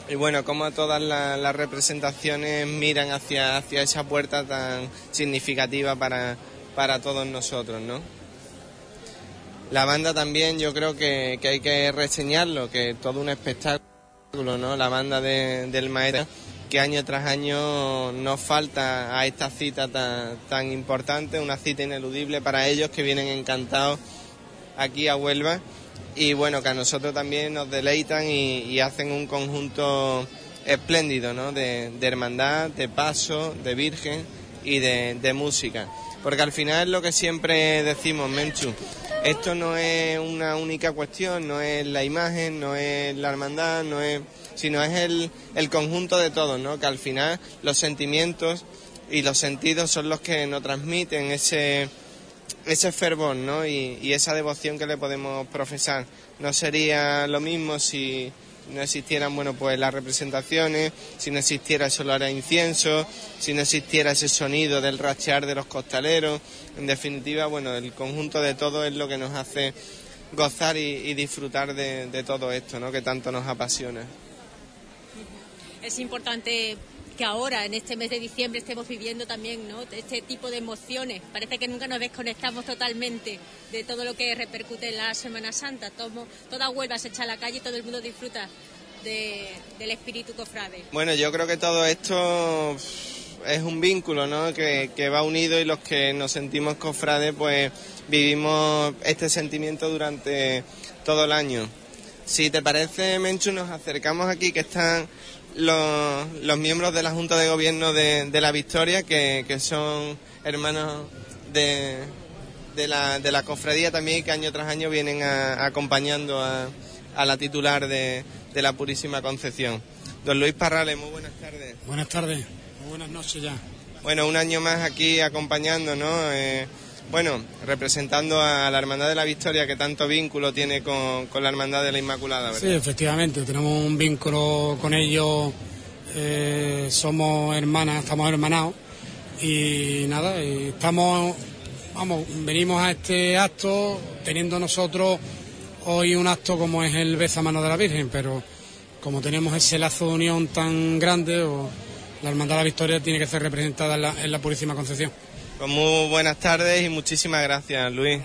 Speaker 22: y bueno, como todas las representaciones miran hacia, hacia esa puerta tan significativa para, todos nosotros, ¿no? La banda también yo creo que, que hay que reseñarlo, que todo un espectáculo, ¿no? La banda de, del maestro que año tras año nos falta a esta cita tan importante, una cita ineludible para ellos que vienen encantados aquí a Huelva y bueno, que a nosotros también nos deleitan y, hacen un conjunto espléndido, ¿no? De, hermandad, de paso, de virgen y de, música. Porque al final es lo que siempre decimos, Menchu, esto no es una única cuestión, no es la imagen, no es la hermandad, no es, sino es el, el conjunto de todos, ¿no? Que al final los sentimientos y los sentidos son los que nos transmiten ese, ese fervor ¿no? y, esa devoción que le podemos profesar. No sería lo mismo si no existieran bueno pues las representaciones, si no existiera el solar a incienso, si no existiera ese sonido del rachar de los costaleros, en definitiva, bueno, el conjunto de todo es lo que nos hace gozar y, disfrutar de, de, todo esto, ¿no? que tanto nos apasiona.
Speaker 3: Es importante que ahora, en este mes de diciembre, estemos viviendo también ¿no? este tipo de emociones. Parece que nunca nos desconectamos totalmente de todo lo que repercute en la Semana Santa. Todo, toda Huelva se echa a la calle y todo el mundo disfruta del espíritu cofrade.
Speaker 22: Bueno, yo creo que todo esto es un vínculo ¿no? que, que va unido y los que nos sentimos cofrades, pues vivimos este sentimiento durante todo el año. Si te parece, Menchu, nos acercamos aquí que están los, los miembros de la Junta de Gobierno de, de la Victoria, que, son hermanos de, de, la, de la cofradía también, que año tras año vienen acompañando a, a, la titular de, de la Purísima Concepción. Don Luis Parrales, muy buenas tardes.
Speaker 23: Buenas tardes, muy buenas noches ya.
Speaker 22: Bueno, un año más aquí acompañando, ¿no? Eh, bueno, representando a la Hermandad de la Victoria, que tanto vínculo tiene con, la Hermandad de la Inmaculada,
Speaker 23: ¿verdad? Sí, efectivamente, tenemos un vínculo con ellos, eh, somos hermanas, estamos hermanados y nada, eh, estamos, vamos, venimos a este acto teniendo nosotros hoy un acto como es el a mano de la Virgen, pero como tenemos ese lazo de unión tan grande, o la Hermandad de la Victoria tiene que ser representada en la Purísima Concepción.
Speaker 22: Pues muy buenas tardes y muchísimas gracias, Luis.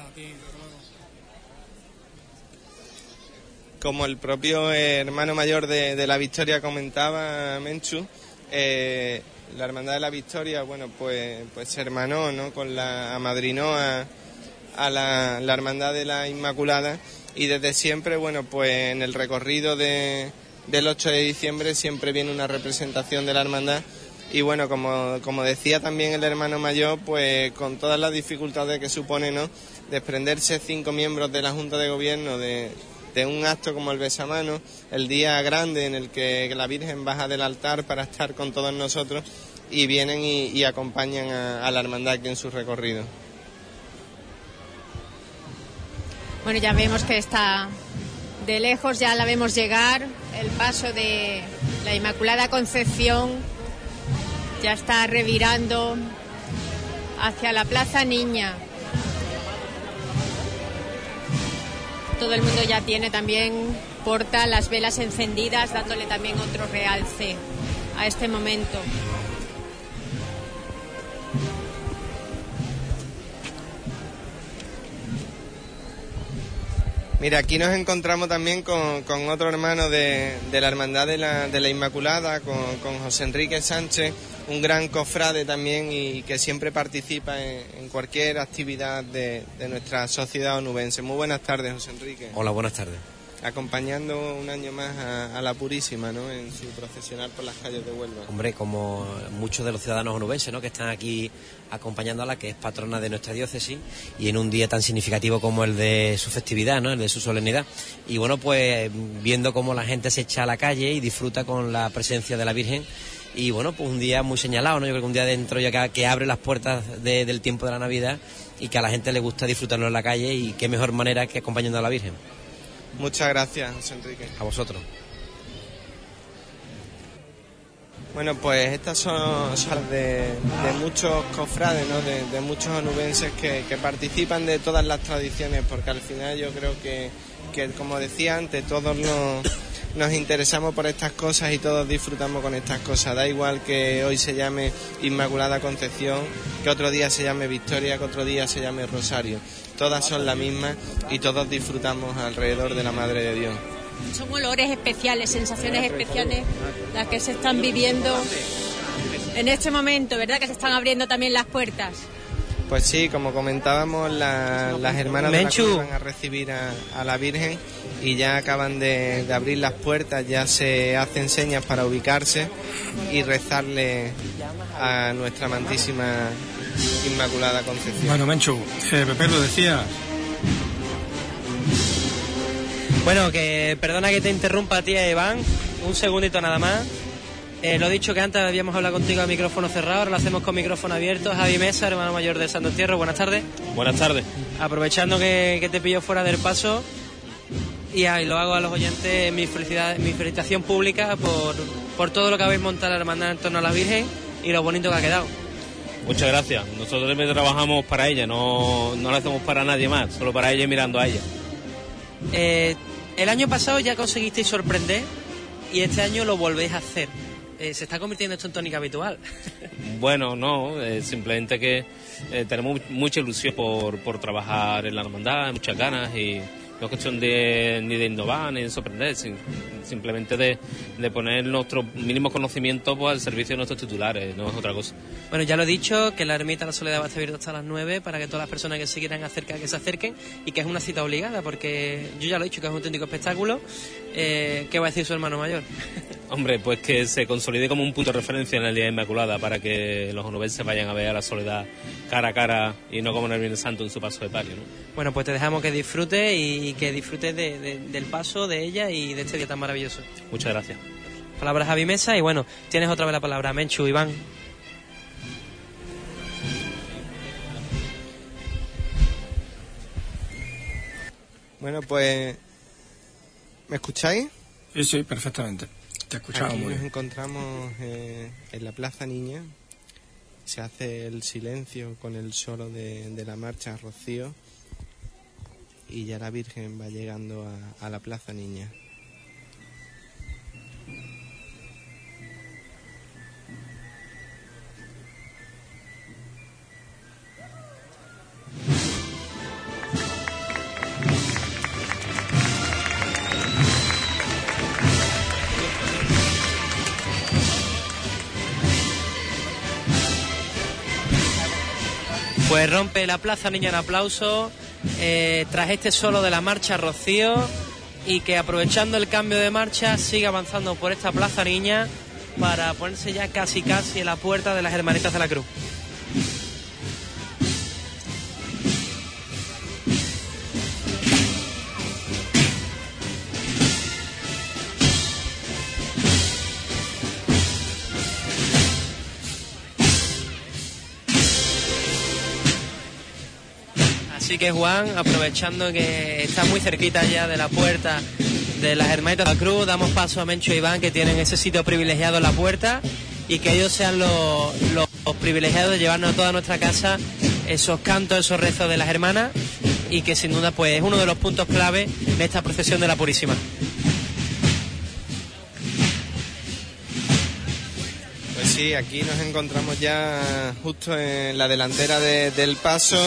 Speaker 22: Como el propio hermano mayor de, la Victoria comentaba, Menchu, eh, la Hermandad de la Victoria, bueno, pues, pues se hermanó, ¿no? Con la amadrinó a, la, Hermandad de la Inmaculada y desde siempre, bueno, pues en el recorrido del 8 de diciembre siempre viene una representación de la Hermandad y bueno, como, decía también el hermano mayor, pues con todas las dificultades que supone, ¿no? Desprenderse cinco miembros de la Junta de Gobierno de, un acto como el besamano, el día grande en el que la Virgen baja del altar para estar con todos nosotros y vienen y, acompañan a, a, la hermandad aquí en su recorrido.
Speaker 3: Bueno, ya vemos que está de lejos, ya la vemos llegar, el paso de la Inmaculada Concepción ya está revirando hacia la Plaza Niña. Todo el mundo ya tiene también porta las velas encendidas, dándole también otro realce a este momento.
Speaker 22: Mira, aquí nos encontramos también con, otro hermano de, la Hermandad de la, Inmaculada, con José Enrique Sánchez un gran cofrade también y que siempre participa en, cualquier actividad de, nuestra sociedad onubense. Muy buenas tardes, José Enrique.
Speaker 24: Hola, buenas tardes.
Speaker 22: Acompañando un año más a, la Purísima, ¿no? En su procesional por las calles de Huelva.
Speaker 24: Hombre, como muchos de los ciudadanos onubenses, ¿no? Que están aquí acompañando a la que es patrona de nuestra diócesis, y en un día tan significativo como el de su festividad, ¿no? El de su solemnidad. Y bueno, pues viendo cómo la gente se echa a la calle y disfruta con la presencia de la Virgen y bueno, pues un día muy señalado, ¿no? Yo creo que un día dentro ya que, que abre las puertas del tiempo de la Navidad y que a la gente le gusta disfrutarlo en la calle y qué mejor manera que acompañando a la Virgen.
Speaker 22: Muchas gracias, Enrique.
Speaker 24: A vosotros.
Speaker 22: Bueno, pues estas son, las de, muchos cofrades, ¿no? de, muchos onubenses que, participan de todas las tradiciones, porque al final yo creo que, que como decía antes, todos los, nos interesamos por estas cosas y todos disfrutamos con estas cosas. Da igual que hoy se llame Inmaculada Concepción, que otro día se llame Victoria, que otro día se llame Rosario. Todas son las mismas y todos disfrutamos alrededor de la Madre de Dios.
Speaker 3: Son olores especiales, sensaciones especiales las que se están viviendo en este momento, ¿verdad? Que se están abriendo también las puertas.
Speaker 22: Pues sí, como comentábamos, las hermanas van a recibir a, la Virgen y ya acaban de, abrir las puertas, ya se hacen señas para ubicarse y rezarle a nuestra amantísima Inmaculada Concepción.
Speaker 21: Bueno, Menchu, eh, Pepe lo decía.
Speaker 1: Bueno, que perdona que te interrumpa, tía Iván, un segundito nada más. Eh, ...lo lo dicho que antes habíamos hablado contigo a micrófono cerrado, ahora lo hacemos con micrófono abierto. Javi Mesa, hermano mayor de Santo Entierro, buenas tardes.
Speaker 25: Buenas tardes.
Speaker 1: Aprovechando que, te pillo fuera del paso, y ahí lo hago a los oyentes, mi, mi felicitación pública por, todo lo que habéis montado la hermandad en torno a la Virgen y lo bonito que ha quedado.
Speaker 25: Muchas gracias. Nosotros trabajamos para ella, no, no lo hacemos para nadie más, solo para ella mirando a ella.
Speaker 1: Eh, el año pasado ya conseguisteis sorprender y este año lo volvéis a hacer. Eh, ¿se está convirtiendo esto en tónica habitual?
Speaker 25: bueno, no, eh, simplemente que eh, tenemos mucha ilusión por, trabajar en la hermandad, muchas ganas y no es cuestión de, ni de innovar ni de sorprender, simplemente de, poner nuestro mínimo conocimiento pues, al servicio de nuestros titulares, no es otra cosa.
Speaker 1: Bueno, ya lo he dicho, que la ermita La Soledad va a estar abierta hasta las 9 para que todas las personas que se quieran acercar, que se acerquen y que es una cita obligada, porque yo ya lo he dicho, que es un auténtico espectáculo. Eh, ¿Qué va a decir su hermano mayor?
Speaker 25: Hombre, pues que se consolide como un punto de referencia en el Día Inmaculada para que los onubenses vayan a ver a la soledad cara a cara y no como en el Viernes Santo en su paso de palio.
Speaker 1: Bueno, pues te dejamos que disfrutes y que disfrutes del paso de ella y de este día tan maravilloso.
Speaker 25: Muchas gracias.
Speaker 1: Palabras Javi Mesa y bueno, tienes otra vez la palabra, Menchu, Iván.
Speaker 22: Bueno, pues ¿Me escucháis? Sí,
Speaker 15: sí, perfectamente. Te escuchamos muy bien.
Speaker 22: Nos encontramos eh, en la Plaza Niña. Se hace el silencio con el solo de, la marcha Rocío. Y ya la Virgen va llegando a la Plaza Niña.
Speaker 1: Pues rompe la plaza Niña en aplauso eh, tras este solo de la marcha Rocío y que aprovechando el cambio de marcha sigue avanzando por esta plaza Niña para ponerse ya casi casi en la puerta de las Hermanitas de la Cruz. Así que Juan, aprovechando que está muy cerquita ya de la puerta de las Hermanitas de la Cruz, damos paso a Mencho y e Iván que tienen ese sitio privilegiado en la puerta y que ellos sean los, privilegiados de llevarnos a toda nuestra casa esos cantos, esos rezos de las hermanas y que sin duda pues es uno de los puntos clave de esta procesión de la Purísima.
Speaker 22: Pues sí, aquí nos encontramos ya justo en la delantera del paso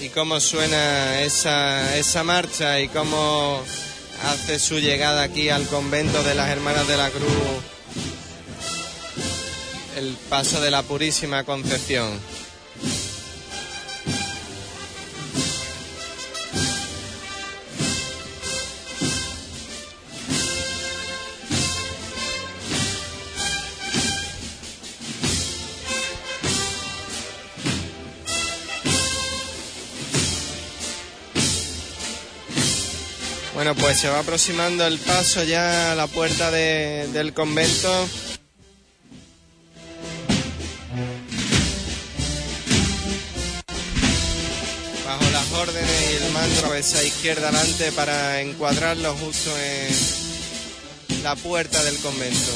Speaker 22: y cómo suena esa, esa marcha y cómo hace su llegada aquí al convento de las Hermanas de la Cruz el paso de la Purísima Concepción. Bueno, pues se va aproximando el paso ya a la puerta del convento. Bajo las órdenes y el mando, a izquierda adelante para encuadrarlo justo en la puerta del convento.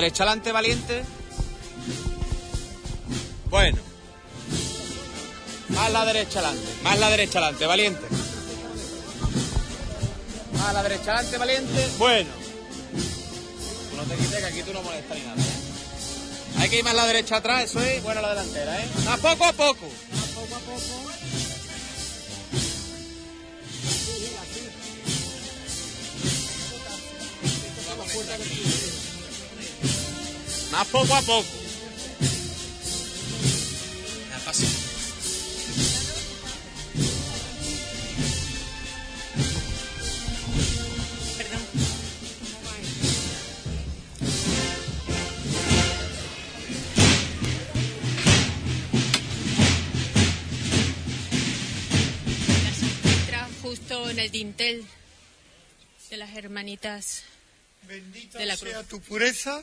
Speaker 1: derecha adelante, valiente. Bueno. Más la derecha adelante. Más la derecha adelante, valiente. Más la derecha adelante, valiente. Bueno. no te quites que aquí tú no molestas ni nada. ¿eh? Hay que ir más la derecha atrás, eso es. Bueno, la delantera, ¿eh? A poco a poco. a poco a poco. La pasión.
Speaker 3: Perdón. La justo en el dintel de las hermanitas de la
Speaker 26: sea tu pureza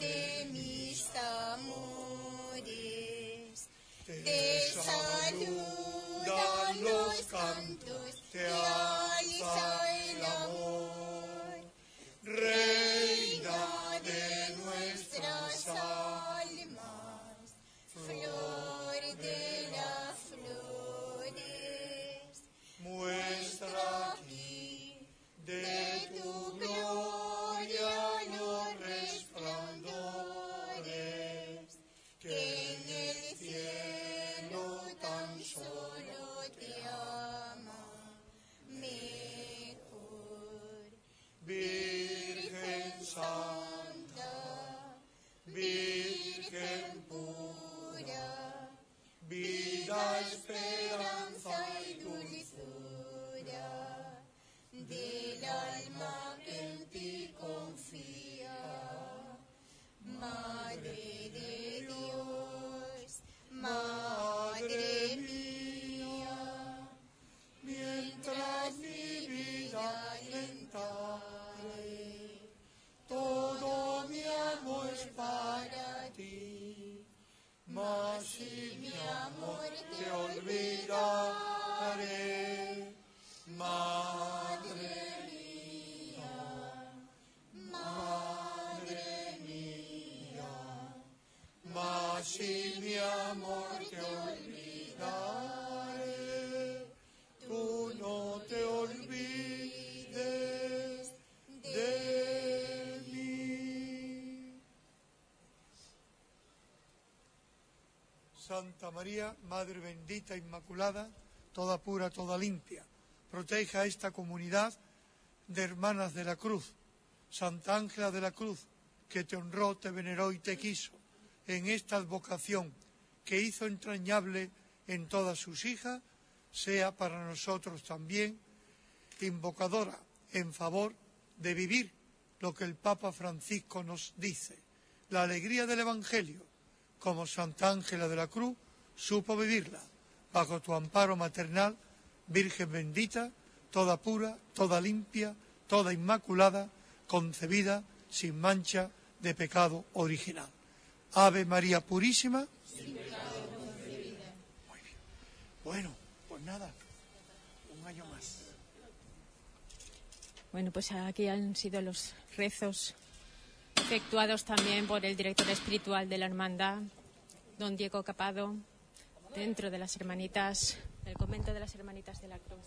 Speaker 27: de mis amores. Te saludan los cantos, te alza el amor. Reina de nuestras almas, flor de las flores, muestra aquí de tu gloria. Virgen pura, vida, esperanza y dulzura del alma.
Speaker 26: Santa María, Madre bendita, inmaculada, toda pura, toda limpia, proteja a esta comunidad de hermanas de la cruz. Santa Ángela de la Cruz, que te honró, te veneró y te quiso en esta advocación que hizo entrañable en todas sus hijas, sea para nosotros también invocadora en favor de vivir lo que el Papa Francisco nos dice, la alegría del Evangelio, como Santa Ángela de la Cruz supo vivirla. Bajo tu amparo maternal, Virgen bendita, toda pura, toda limpia, toda inmaculada, concebida sin mancha de pecado original. Ave María Purísima. Bueno, pues nada, un año más.
Speaker 3: Bueno, pues aquí han sido los rezos efectuados también por el director espiritual de la Hermandad, don Diego Capado dentro de las hermanitas, del convento de las hermanitas de la Cruz.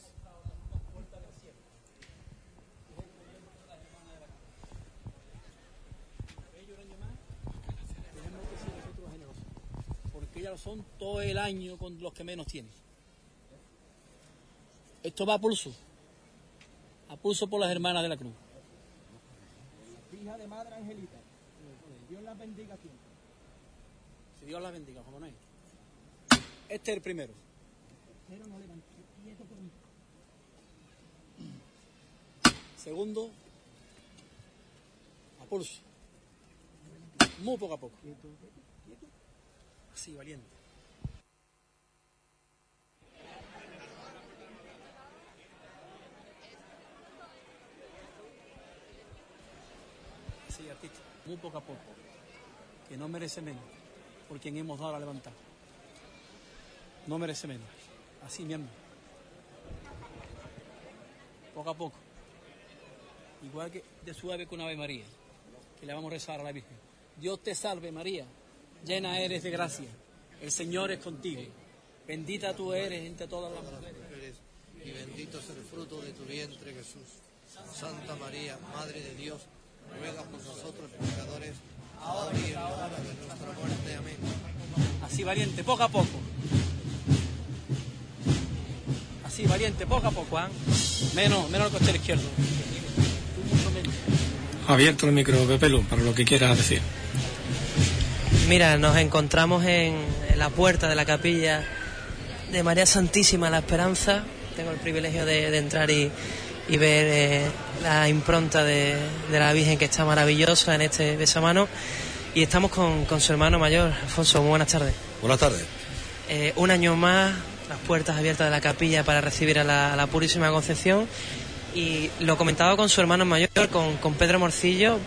Speaker 28: Porque ellas lo son todo el año con los que menos tienen. Esto va a pulso. A pulso por las hermanas de la cruz. Hija de madre angelita. Dios las bendiga siempre. Si Dios las bendiga, como no hay este es el primero. Segundo, a Muy poco a poco. Así, valiente. Así, artista. Muy poco a poco. Que no merece menos por quien hemos dado a levantar no merece menos. Así mi hermano, Poco a poco. Igual que de suave con Ave María, que le vamos a rezar a la Virgen. Dios te salve María, llena eres de gracia. El Señor es contigo. Bendita tú eres entre todas las
Speaker 29: mujeres. Y bendito es el fruto de tu vientre, Jesús. Santa María, Madre de Dios, ruega por nosotros pecadores, ahora y en la hora de nuestra muerte. Amén.
Speaker 28: Así valiente, poco a poco. Sí, valiente, poco a poco, ¿eh? menos, menos el del izquierdo.
Speaker 15: Abierto el micro, Pepelu, para lo que quieras decir.
Speaker 1: Mira, nos encontramos en, la puerta de la capilla de María Santísima La Esperanza. Tengo el privilegio de, entrar y, ver eh, la impronta de, la Virgen que está maravillosa en este besamano. Y estamos con, su hermano mayor, Alfonso. Muy buenas tardes.
Speaker 30: Buenas tardes.
Speaker 1: Eh, un año más, las puertas abiertas de la capilla para recibir a la, Purísima Concepción. Y lo comentaba con su hermano mayor, con, con, Pedro Morcillo,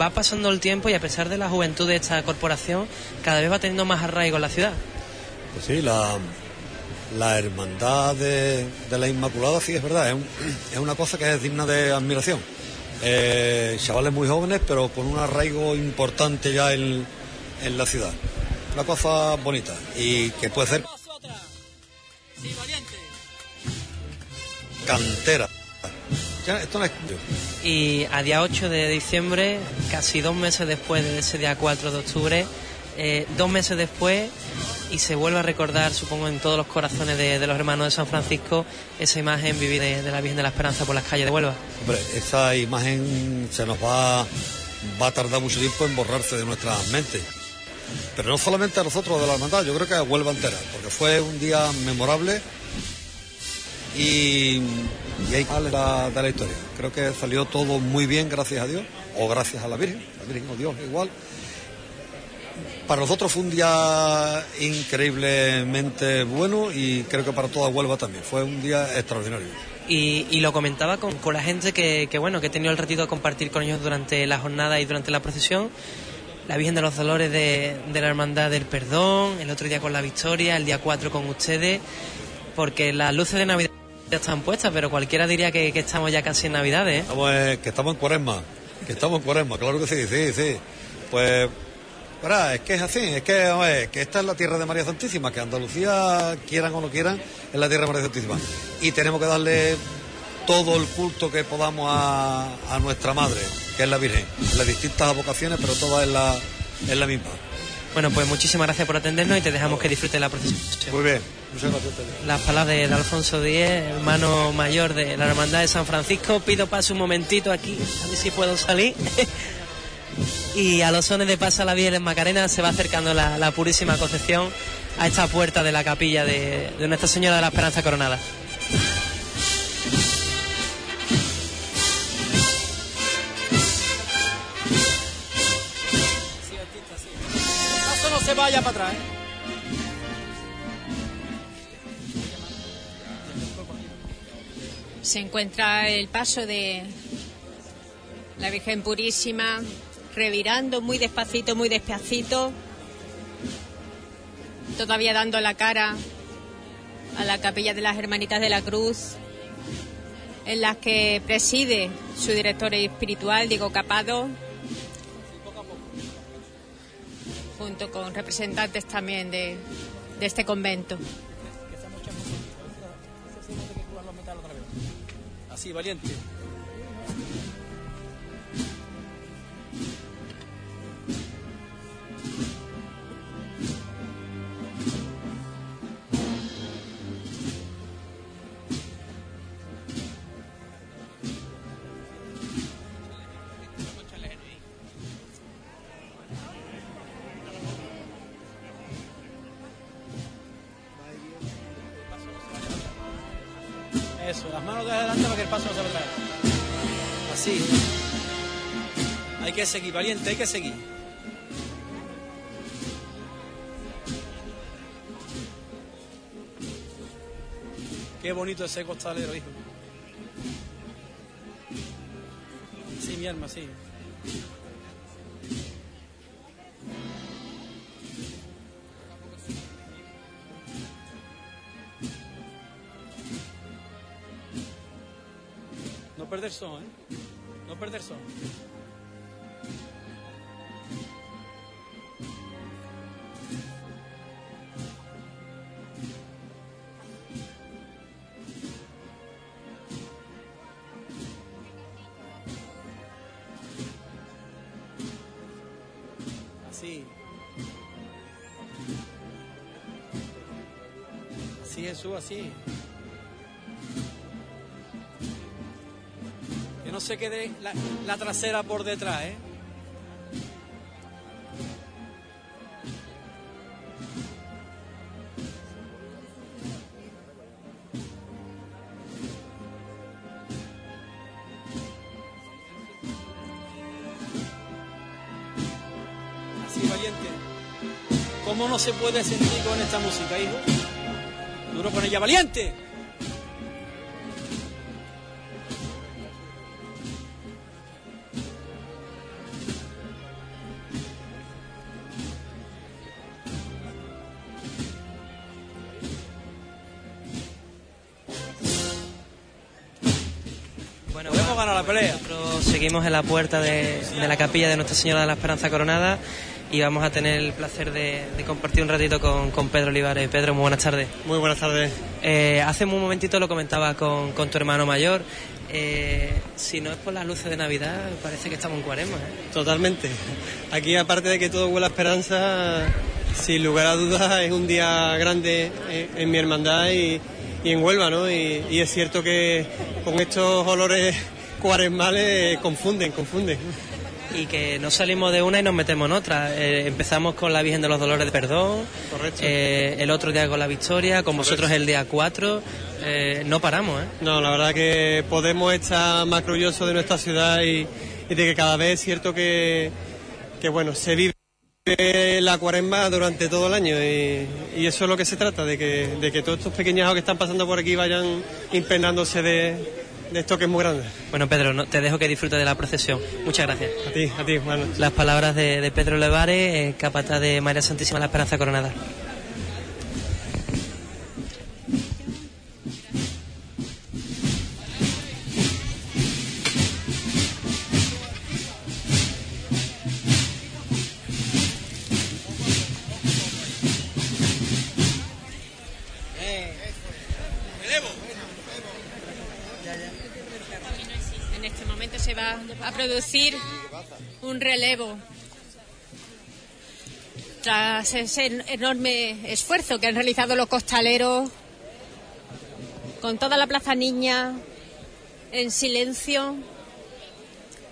Speaker 1: va pasando el tiempo y a pesar de la juventud de esta corporación, cada vez va teniendo más arraigo en la ciudad.
Speaker 30: Pues sí, la, hermandad de, la Inmaculada, sí, es verdad, es, una cosa que es digna de admiración. Eh, chavales muy jóvenes, pero con un arraigo importante ya en, en la ciudad. Una cosa bonita y que puede ser cantera.
Speaker 1: esto no es... Y a día 8 de diciembre, casi dos meses después de ese día 4 de octubre, eh, dos meses después, y se vuelve a recordar, supongo, en todos los corazones de, los hermanos de San Francisco, esa imagen vivida de, la Virgen de la Esperanza por las calles de Huelva.
Speaker 30: Hombre, esa imagen se nos va, va a tardar mucho tiempo en borrarse de nuestras mentes. Pero no solamente a nosotros de la hermandad, yo creo que a Huelva entera, porque fue un día memorable y, y ahí sale de la historia. Creo que salió todo muy bien, gracias a Dios, o gracias a la Virgen, la Virgen o Dios igual. Para nosotros fue un día increíblemente bueno y creo que para toda Huelva también. Fue un día extraordinario.
Speaker 1: Y, lo comentaba con, la gente que, bueno que he tenido el ratito de compartir con ellos durante la jornada y durante la procesión la Virgen de los Dolores de, de la Hermandad del Perdón el otro día con la Victoria el día 4 con ustedes porque las luces de Navidad están puestas, pero cualquiera diría que, estamos ya casi en Navidades. ¿eh?
Speaker 30: Estamos, que estamos en cuaresma, que estamos en cuaresma, claro que sí, sí, sí. Pues, verá, es que es así, es que, que esta es la tierra de María Santísima, que Andalucía, quieran o no quieran, es la tierra de María Santísima. Y tenemos que darle todo el culto que podamos a, nuestra madre, que es la Virgen, las distintas vocaciones, pero todas es la, la misma.
Speaker 1: Bueno, pues muchísimas gracias por atendernos y te dejamos que disfrutes la procesión.
Speaker 30: Muy bien.
Speaker 1: Las palabras de, Alfonso X, hermano mayor de la Hermandad de San Francisco. Pido paso un momentito aquí, a ver si puedo salir. y a los sones de Pasa la en Macarena se va acercando la, Purísima Concepción a esta puerta de la capilla de, Nuestra Señora de la Esperanza Coronada.
Speaker 3: se vaya para atrás. ¿eh? se encuentra el paso de la Virgen Purísima, revirando muy despacito, muy despacito, todavía dando la cara a la capilla de las Hermanitas de la Cruz, en las que preside su director espiritual, Diego Capado, junto con representantes también de este convento.
Speaker 28: y valiente. Sí, Hay que seguir, valiente, hay que seguir. Qué bonito ese costalero, hijo. Sí, mi alma, sí. No perder son, ¿eh? No perder son. Así. Así Jesús, así. no se quede la, trasera por detrás, ¿eh? Así, valiente. ¿Cómo no se puede sentir con esta música, hijo? Duro con ella, valiente.
Speaker 1: Seguimos en la puerta de, la capilla de Nuestra Señora de la Esperanza Coronada y vamos a tener el placer de, compartir un ratito con, Pedro Olivares. Pedro, muy buenas tardes.
Speaker 31: Muy buenas tardes.
Speaker 1: Eh, hace un momentito lo comentaba con, tu hermano mayor. Eh, si no es por las luces de Navidad, parece que estamos en cuaresma. ¿eh?
Speaker 31: Totalmente. Aquí, aparte de que todo huele a esperanza, sin lugar a dudas, es un día grande en, mi hermandad y, en Huelva, ¿no? y es cierto que con estos olores cuaresmales confunden, confunden.
Speaker 1: Y que no salimos de una y nos metemos en otra. Eh, empezamos con la Virgen de los Dolores de Perdón, eh, el otro día con la Victoria, con vosotros el día 4. Eh, no paramos, ¿eh?
Speaker 31: No, la verdad que Podemos estar más orgullosos de nuestra ciudad y, de que cada vez es cierto que, que bueno, se vive la cuaresma durante todo el año y, y, eso es lo que se trata, de que, de que todos estos pequeñajos que están pasando por aquí vayan impregnándose de, esto que es muy grande.
Speaker 1: Bueno, Pedro, te dejo que disfrutes de la procesión. Muchas gracias.
Speaker 31: A ti, a ti, bueno.
Speaker 1: Las palabras de, Pedro Pedro en capataz de María Santísima la Esperanza Coronada.
Speaker 3: producir un relevo tras ese enorme esfuerzo que han realizado los costaleros con toda la Plaza Niña en silencio.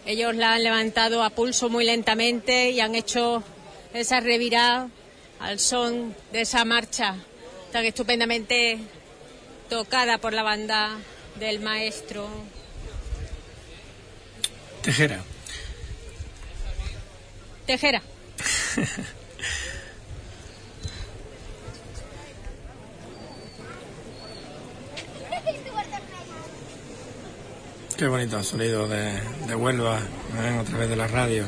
Speaker 3: Ellos la han levantado a pulso muy lentamente y han hecho esa revirada al son de esa marcha tan estupendamente tocada por la banda del maestro
Speaker 30: Tejera.
Speaker 3: Tejera.
Speaker 30: Qué bonito sonido de, Huelva, a través de la radio.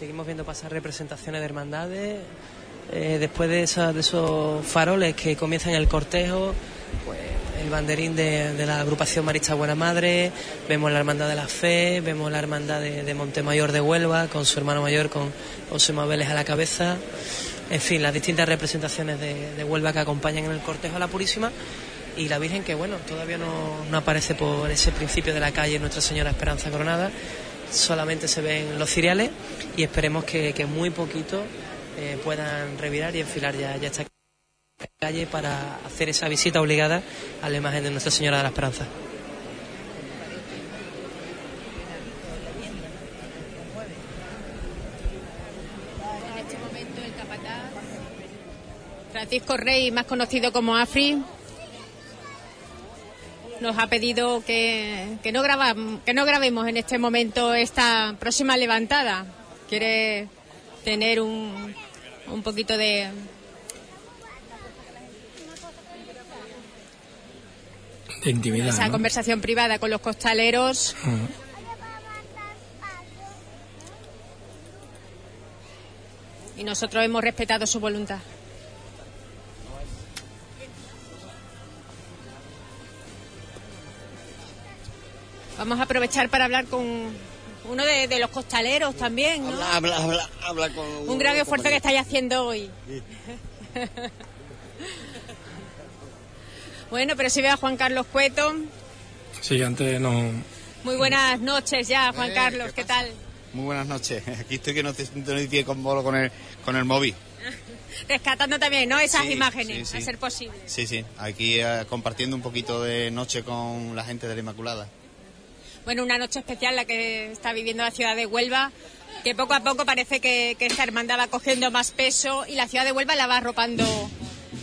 Speaker 1: seguimos viendo pasar representaciones de hermandades. Eh, después de, esos faroles que comienzan el cortejo, pues, el banderín de, la agrupación Marista Buena Madre, vemos la Hermandad de la Fe, vemos la Hermandad de, Montemayor de Huelva, con su hermano mayor, con José Mabeles a la cabeza. En fin, las distintas representaciones de, Huelva que acompañan en el cortejo a la Purísima y la Virgen que, bueno, todavía no, no aparece por ese principio de la calle Nuestra Señora Esperanza Coronada solamente se ven los cereales y esperemos que, muy poquito eh, puedan revirar y enfilar ya, ya esta calle para hacer esa visita obligada a la imagen de Nuestra Señora de la Esperanza.
Speaker 3: Este Francisco Rey, más conocido como Afri, nos ha pedido que, no que no grabemos en este momento esta próxima levantada. Quiere tener un, un poquito de... de intimidad. Esa conversación privada con los costaleros. Ah. Y nosotros hemos respetado su voluntad. Vamos a aprovechar para hablar con uno de, los costaleros también. Habla, habla, habla, Un gran esfuerzo que estáis haciendo hoy. bueno, pero si veo a Juan Carlos Cueto. Sí, antes no. Muy buenas noches ya, Juan eh, Carlos, ¿qué, tal?
Speaker 32: Muy buenas noches. Aquí estoy que no te con con el, con el móvil.
Speaker 3: Rescatando también, ¿no? Esas imágenes, a ser posible.
Speaker 32: Sí, sí. Aquí eh, compartiendo un poquito de noche con la gente de la Inmaculada
Speaker 3: bueno, una noche especial la que está viviendo la ciudad de Huelva, que poco a poco parece que, esta hermandad va cogiendo más peso y la ciudad de Huelva la va arropando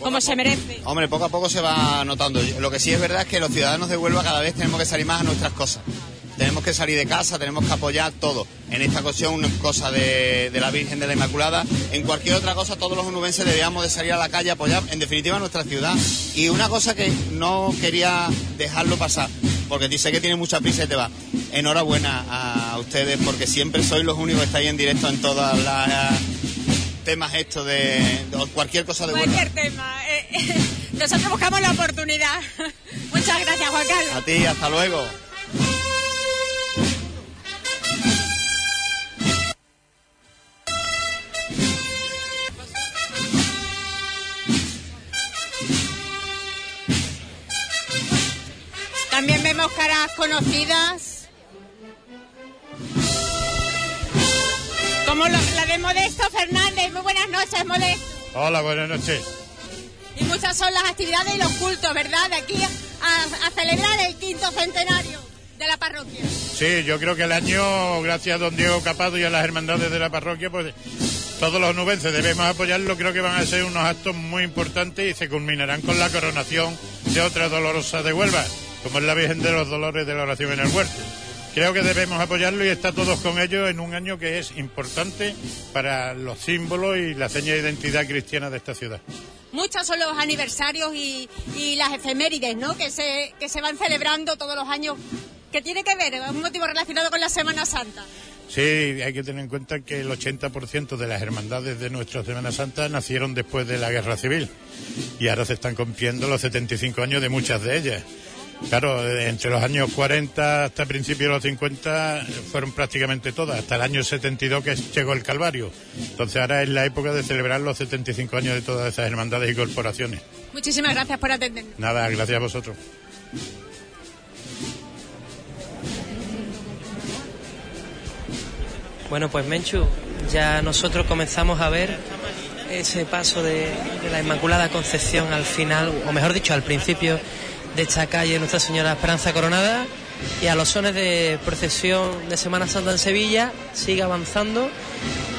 Speaker 3: como se merece.
Speaker 32: Hombre, poco a poco se va notando. Lo que sí es verdad es que los ciudadanos de Huelva cada vez tenemos que salir más a nuestras cosas. Tenemos que salir de casa, tenemos que apoyar todo. En esta ocasión, cosa de, la Virgen de la Inmaculada. En cualquier otra cosa, todos los onubenses debíamos de salir a la calle a apoyar, en definitiva, nuestra ciudad. Y una cosa que no quería dejarlo pasar porque dice que tiene mucha prisa y te va. Enhorabuena a ustedes porque siempre sois los únicos que estáis en directo en todas las temas estos. de, cualquier cosa de cualquier tema
Speaker 3: eh, eh, nosotros buscamos la oportunidad muchas gracias Juan Carlos a ti hasta luego caras conocidas. Como la de Modesto Fernández. Muy buenas noches, Modesto. Hola, buenas noches. Y muchas son las actividades y los cultos, ¿verdad? De aquí a, celebrar el quinto centenario de la parroquia. Sí,
Speaker 33: yo creo que el año, gracias a don Diego Capado y a las hermandades de la parroquia, pues todos los nubenses debemos apoyarlo. Creo que van a ser unos actos muy importantes y se culminarán con la coronación de otra dolorosa de Huelva como es la Virgen de los Dolores de la Oración en el Huerto. Creo que debemos apoyarlo y estar todos con ellos en un año que es importante para los símbolos y la seña de identidad cristiana de esta ciudad.
Speaker 3: Muchos son los aniversarios y, las efemérides ¿no? que, se, que se van celebrando todos los años. ¿Qué tiene que ver? ¿Es un motivo relacionado con la Semana Santa?
Speaker 33: Sí, hay que tener en cuenta que el 80% de las hermandades de nuestra Semana Santa nacieron después de la Guerra Civil y ahora se están cumpliendo los 75 años de muchas de ellas. Claro, entre los años 40 hasta principios de los 50 fueron prácticamente todas, hasta el año 72 que llegó el Calvario. Entonces ahora es la época de celebrar los 75 años de todas esas hermandades y corporaciones.
Speaker 3: Muchísimas gracias por atender. Nada,
Speaker 33: gracias a vosotros.
Speaker 1: Bueno, pues Menchu, ya nosotros comenzamos a ver ese paso de, de la Inmaculada Concepción al final, o mejor dicho, al principio de esta calle Nuestra Señora Esperanza Coronada y a los sones de procesión de Semana Santa en Sevilla sigue avanzando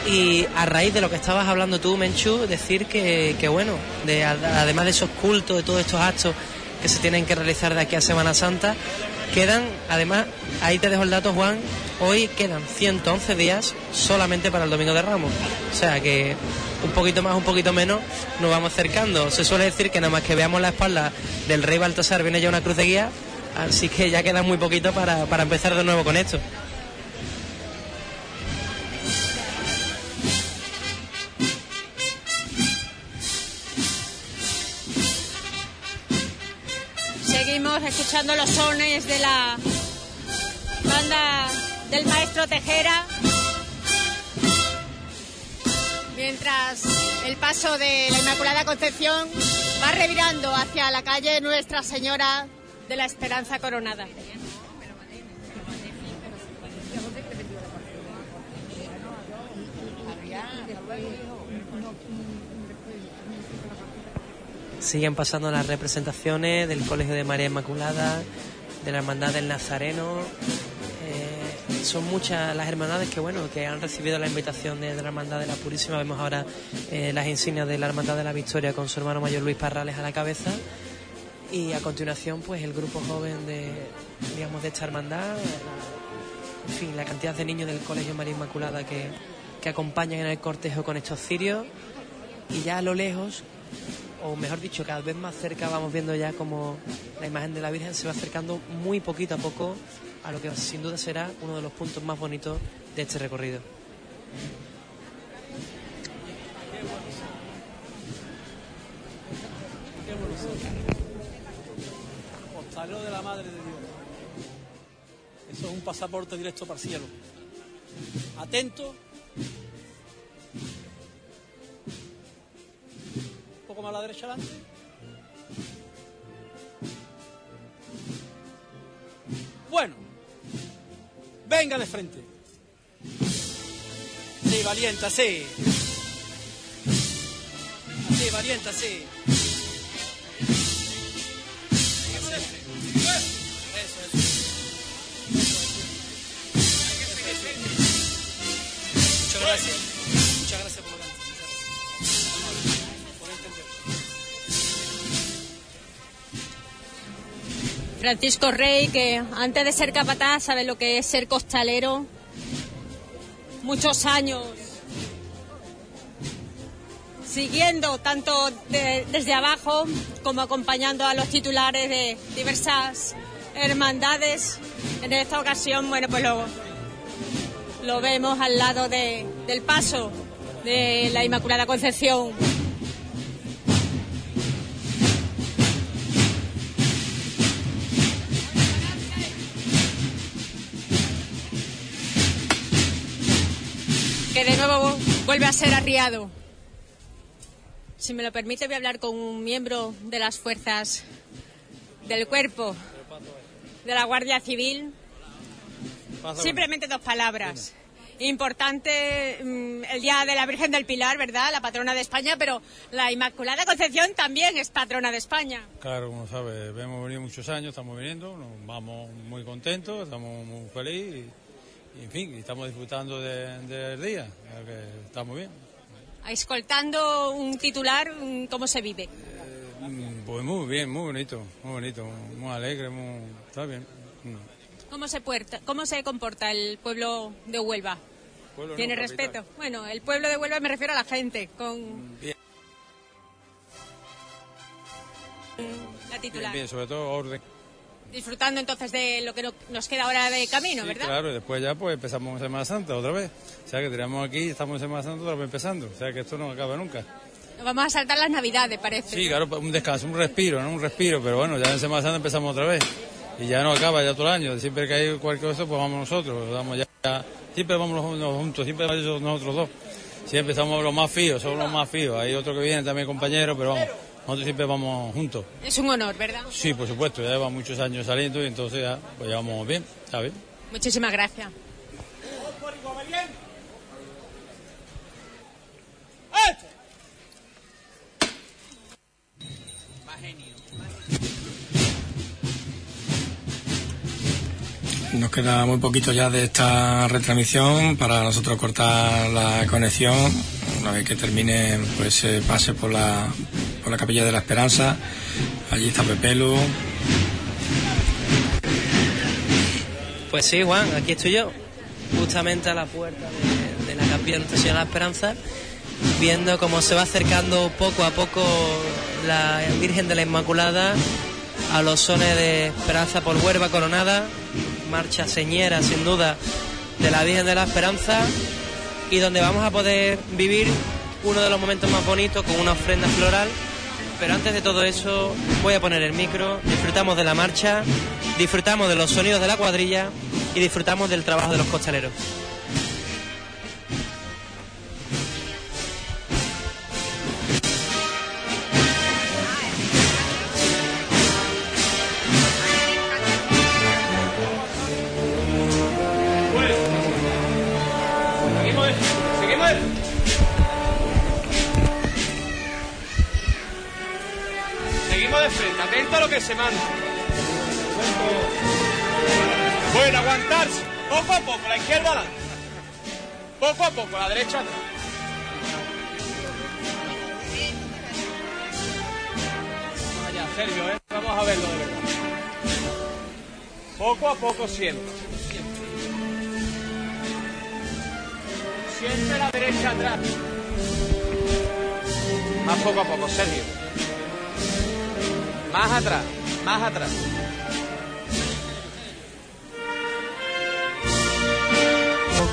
Speaker 1: y a raíz de lo que estabas hablando tú, Menchu, decir que, que bueno, de, además de esos cultos, de todos estos actos que se tienen que realizar de aquí a Semana Santa, Quedan, además, ahí te dejo el dato, Juan, hoy quedan 111 días solamente para el Domingo de Ramos. O sea que un poquito más, un poquito menos, nos vamos acercando. Se suele decir que nada más que veamos la espalda del rey Baltasar viene ya una cruz de guía, así que ya queda muy poquito para, para empezar de nuevo con esto.
Speaker 3: escuchando los sones de la banda del maestro Tejera, mientras el paso de la Inmaculada Concepción va revirando hacia la calle Nuestra Señora de la Esperanza Coronada.
Speaker 1: ...siguen pasando las representaciones del Colegio de María Inmaculada, de la Hermandad del Nazareno. Eh, son muchas las hermandades que bueno que han recibido la invitación de, la Hermandad de la Purísima. Vemos ahora eh, las insignias de la Hermandad de la Victoria con su hermano mayor Luis Parrales a la cabeza. Y a continuación, pues el grupo joven de, digamos, de esta hermandad, eh, en fin, la cantidad de niños del Colegio María Inmaculada que, que acompañan en el cortejo con estos cirios. Y ya a lo lejos, o mejor dicho, cada vez más cerca vamos viendo ya como la imagen de la Virgen se va acercando muy poquito a poco a lo que sin duda será uno de los puntos más bonitos de este recorrido.
Speaker 28: Postalero de la Madre de Dios. Eso es un pasaporte directo para cielo. Atento más a la derecha adelante. Bueno, venga de frente. Sí, valienta, sí. Sí, valienta, sí. gracias.
Speaker 3: Francisco Rey, que antes de ser capataz sabe lo que es ser costalero. Muchos años siguiendo tanto desde abajo como acompañando a los titulares de diversas hermandades. En esta ocasión, bueno, pues lo, lo vemos al lado del paso de la Inmaculada Concepción. de nuevo vuelve a ser arriado. Si me lo permite, voy a hablar con un miembro de las fuerzas del cuerpo de la Guardia Civil. Simplemente dos palabras. Importante mm, el Día de la Virgen del Pilar, ¿verdad? La patrona de España, pero la Inmaculada Concepción también es patrona de España.
Speaker 34: Claro, como sabes, hemos venido muchos años, estamos viniendo, nos vamos muy contentos, estamos muy felices en fin, estamos disfrutando del día, está muy bien.
Speaker 3: Escoltando un titular, mm, ¿cómo se vive?
Speaker 34: Eh, pues muy bien, muy bonito, muy bonito, muy alegre, muy, está bien. Mm.
Speaker 3: ¿Cómo se, ¿Cómo se comporta el pueblo de Huelva? ¿Tiene respeto? Bueno, el pueblo de Huelva me refiero a la gente, con... Mm, la titular. bien sobre todo orden disfrutando entonces de lo que nos queda ahora de camino, ¿verdad? Claro,
Speaker 34: después ya pues empezamos Semana Santa otra vez. O sea que tenemos aquí, estamos en Semana Santa otra vez empezando. O sea que esto no acaba nunca.
Speaker 3: Nos vamos a saltar las Navidades, parece.
Speaker 34: Sí, claro, un descanso, un respiro, ¿no? Un respiro, pero bueno, ya en Semana Santa empezamos otra vez. Y ya no acaba, ya todo el año. Siempre que hay cualquier cosa, pues vamos nosotros. Vamos ya, siempre vamos juntos, siempre vamos nosotros dos. Siempre estamos los más fíos, somos los más fíos. Hay otro que viene también, compañero, pero vamos nosotros siempre vamos juntos.
Speaker 3: Es un honor, ¿verdad?
Speaker 34: Sí, por supuesto, ya lleva muchos años saliendo y entonces ya pues llevamos bien,
Speaker 3: ¿está bien? Muchísimas gracias.
Speaker 30: Nos queda muy poquito ya de esta retransmisión para nosotros cortar la conexión. Una vez que termine, pues se pase por la la Capilla de la Esperanza. Allí está Pepelo.
Speaker 1: Pues sí, Juan, aquí estoy yo, justamente a la puerta de, la Capilla de la Esperanza, viendo cómo se va acercando poco a poco la Virgen de la Inmaculada a los sones de Esperanza por Huerva Coronada, marcha señera sin duda de la Virgen de la Esperanza y donde vamos a poder vivir uno de los momentos más bonitos con una ofrenda floral pero antes de todo eso, voy a poner el micro, disfrutamos de la marcha, disfrutamos de los sonidos de la cuadrilla y disfrutamos del trabajo de los cochaleros.
Speaker 28: de semana. Pueden aguantarse, poco a poco, la izquierda Poco a poco, la derecha Vaya, Sergio, eh, vamos a verlo de verdad. Poco a poco siempre. Siempre la derecha atrás. Más poco a poco, Sergio. Más atrás, más atrás.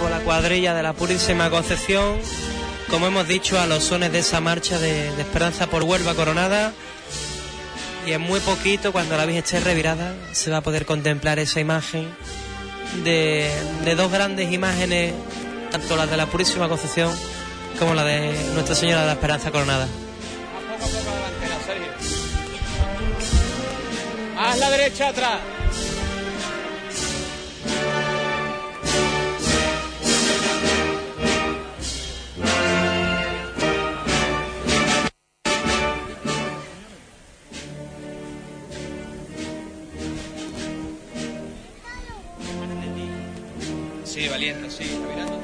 Speaker 1: Con la cuadrilla de la Purísima Concepción, como hemos dicho, a los sones de esa marcha de, Esperanza por Huelva Coronada. Y en muy poquito, cuando la Virgen esté revirada, se va a poder contemplar esa imagen de, dos grandes imágenes, tanto las de la Purísima Concepción como la de Nuestra Señora de la Esperanza Coronada.
Speaker 28: Haz la derecha atrás. Sí, valiente, sí, mirando.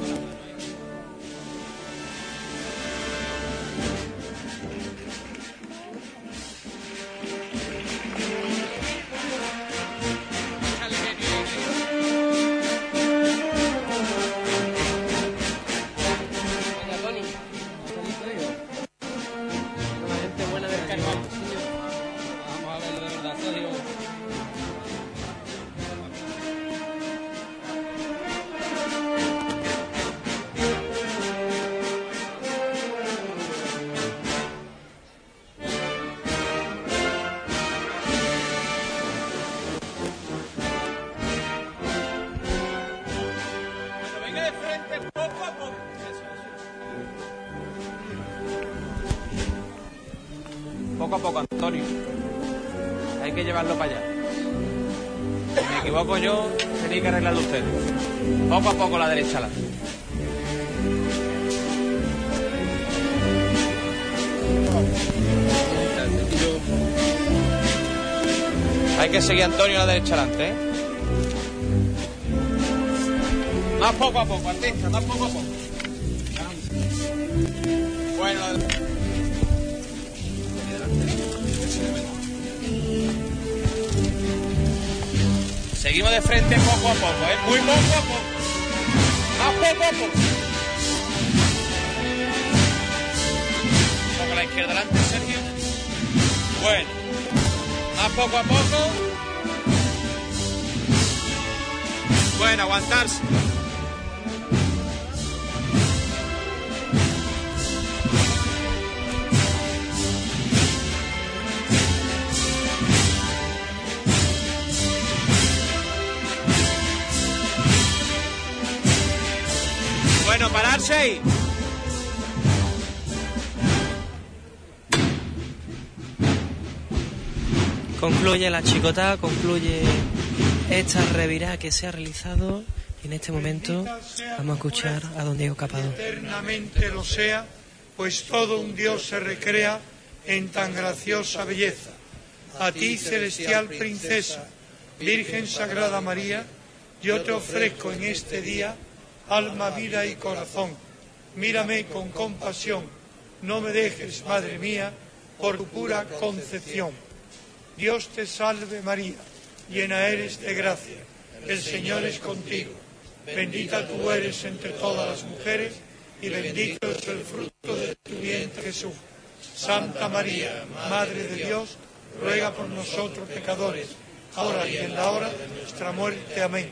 Speaker 28: Antonio a la derecha adelante. ¿eh? Más poco a poco, artista, más poco a poco. Bueno, Seguimos de frente poco a poco, ¿eh? muy poco a poco. Más poco a poco. Con la izquierda delante, Sergio. Bueno, más poco a poco. ¡Bueno, aguantarse. Bueno, pararse ahí.
Speaker 1: Concluye la chicota, concluye esta revirá que se ha realizado. Y en este momento vamos a escuchar a don Diego Capado.
Speaker 26: Eternamente lo sea, pues todo un Dios se recrea en tan graciosa belleza. A ti, celestial princesa, Virgen Sagrada María, yo te ofrezco en este día alma, vida y corazón. Mírame con compasión, no me dejes, Madre mía, por tu pura concepción. Dios te salve María llena eres de gracia, el Señor es contigo. Bendita tú eres entre todas las mujeres, y bendito es el fruto de tu vientre Jesús. Santa María, Madre de Dios, ruega por nosotros pecadores, ahora y en la hora de nuestra muerte. Amén.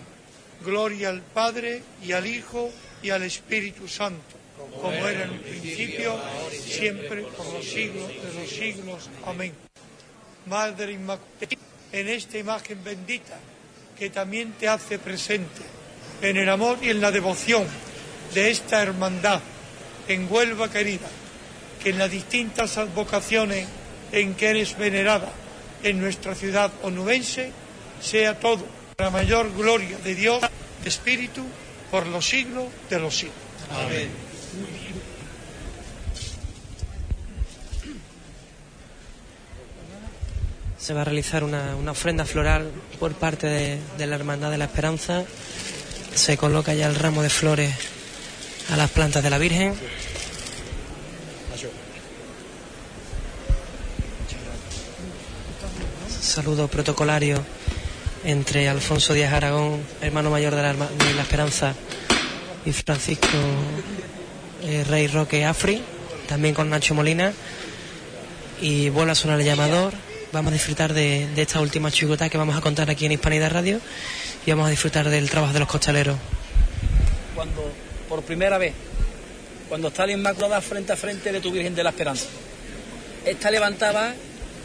Speaker 26: Gloria al Padre, y al Hijo, y al Espíritu Santo, como era en el principio, siempre, por los siglos de los siglos. Amén. Madre Inmaculada en esta imagen bendita que también te hace presente en el amor y en la devoción de esta hermandad en Huelva querida, que en las distintas advocaciones en que eres venerada en nuestra ciudad onubense, sea todo la mayor gloria de Dios, de Espíritu, por los siglos de los siglos. Amén.
Speaker 1: se va a realizar una, ofrenda floral por parte de, la Hermandad de la Esperanza. Se coloca ya el ramo de flores a las plantas de la Virgen. Saludo protocolario entre Alfonso Díaz Aragón, hermano mayor de la, Esperanza, y Francisco eh, Rey Roque Afri, también con Nacho Molina. Y vuelve a sonar el llamador vamos a disfrutar de, esta última chigota que vamos a contar aquí en Hispanidad Radio y vamos a disfrutar del trabajo de los costaleros.
Speaker 28: Cuando, por primera vez, cuando está la Inmaculada frente a frente de tu Virgen de la Esperanza, esta levantaba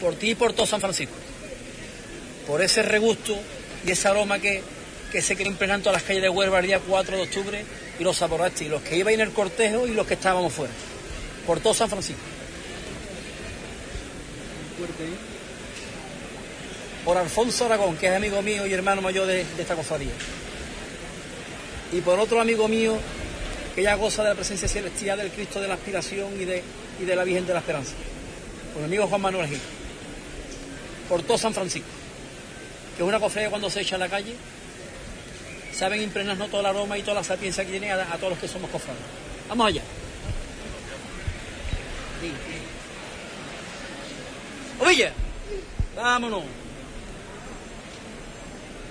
Speaker 28: por ti y por todo San Francisco, por ese regusto y ese aroma que, que se quedó impregnando a las calles de Huelva el día 4 de octubre y los saboraste, y los que iban en el cortejo y los que estábamos fuera, por todo San Francisco. Fuerte, ¿eh? por Alfonso Aragón, que es amigo mío y hermano mayor de, esta cofradía. Y por otro amigo mío, que ya goza de la presencia celestial del Cristo de la Aspiración y de, de la Virgen de la Esperanza. Por mi amigo Juan Manuel Gil. Por todo San Francisco. Que es una cofradía cuando se echa a la calle, saben impregnarnos toda la aroma y toda la sapiencia que tiene a, todos los que somos cofrades. Vamos allá. oye vámonos.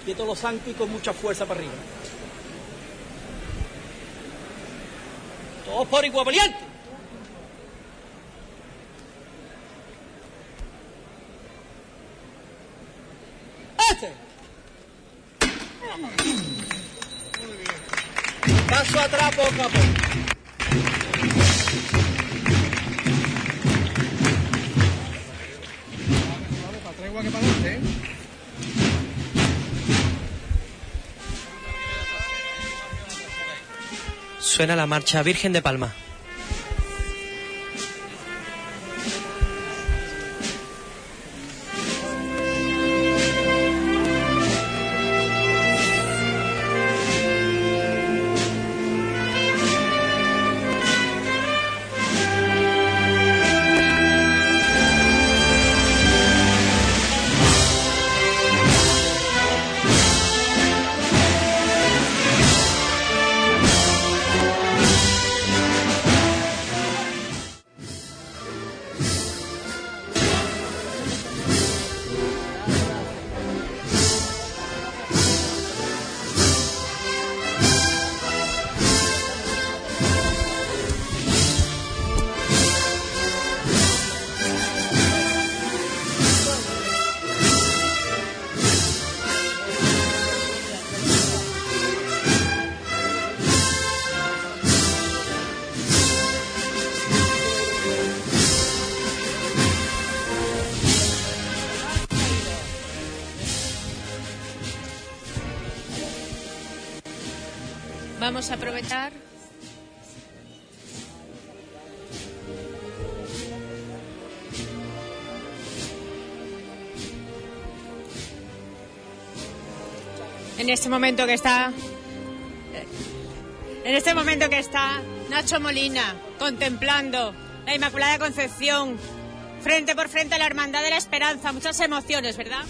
Speaker 28: Que todo lo y con mucha fuerza para arriba. Todos por igual valiente. Este. Paso atrás poco a poco.
Speaker 1: que ¿eh? suena la marcha Virgen de Palma.
Speaker 3: Vamos a aprovechar. En este momento que está. En este momento que está Nacho Molina contemplando la Inmaculada Concepción, frente por frente a la Hermandad de la Esperanza. Muchas emociones, ¿verdad?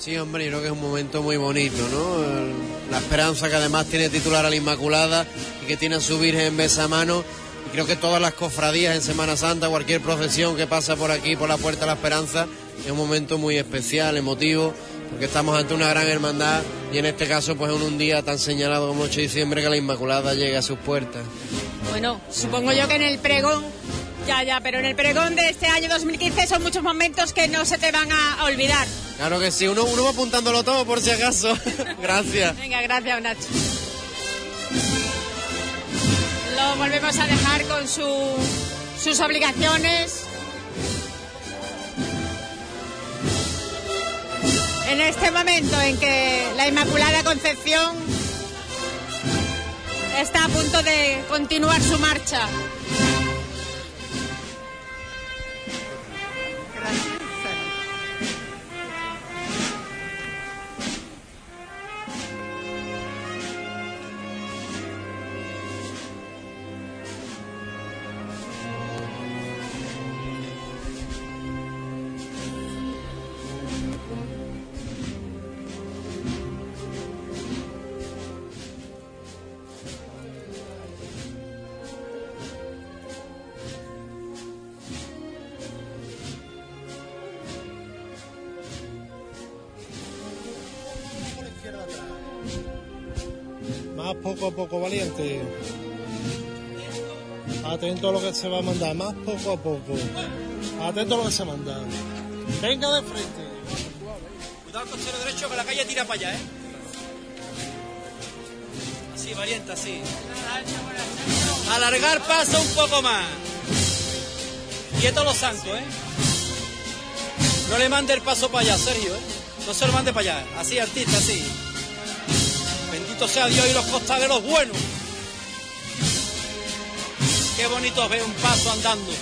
Speaker 35: Sí, hombre, yo creo que es un momento muy bonito, ¿no? La esperanza que además tiene titular a la Inmaculada y que tiene a su Virgen en besa mano. Y creo que todas las cofradías en Semana Santa, cualquier procesión que pasa por aquí, por la Puerta de la Esperanza, es un momento muy especial, emotivo, porque estamos ante una gran hermandad y en este caso, pues en un día tan señalado como 8 de diciembre, que la Inmaculada llega a sus puertas.
Speaker 3: Bueno, supongo yo que en el pregón ya, ya, pero en el pregón de este año 2015 son muchos momentos que no se te van a, olvidar.
Speaker 35: Claro que sí, uno, uno va apuntándolo todo por si acaso. gracias.
Speaker 3: Venga, gracias, Nacho. Lo volvemos a dejar con sus obligaciones. En este momento en que la Inmaculada Concepción está a punto de continuar su marcha.
Speaker 36: Atento a lo que se va a mandar, más poco a poco. Atento
Speaker 28: a lo
Speaker 36: que
Speaker 28: se manda. Venga de frente. Cuidado con cero derecho que la calle tira para allá, ¿eh? Así, valiente, así. Alargar paso un poco más. Quieto los santos ¿eh? No le mande el paso para allá, Sergio, ¿eh? No se lo mande para allá. Así, artista, así sea Dios y los costaleros buenos. Qué bonito ver un paso andando.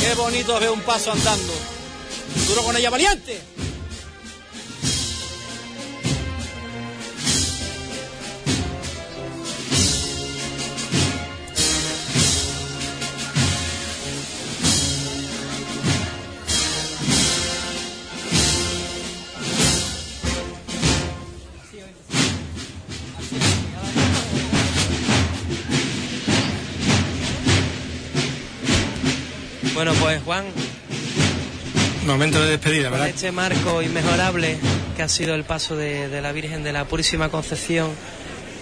Speaker 28: Qué bonito ver un paso andando. Duro con ella, valiente.
Speaker 1: Juan.
Speaker 31: Momento de despedida, ¿verdad?
Speaker 1: este marco inmejorable que ha sido el paso de, la Virgen de la Purísima Concepción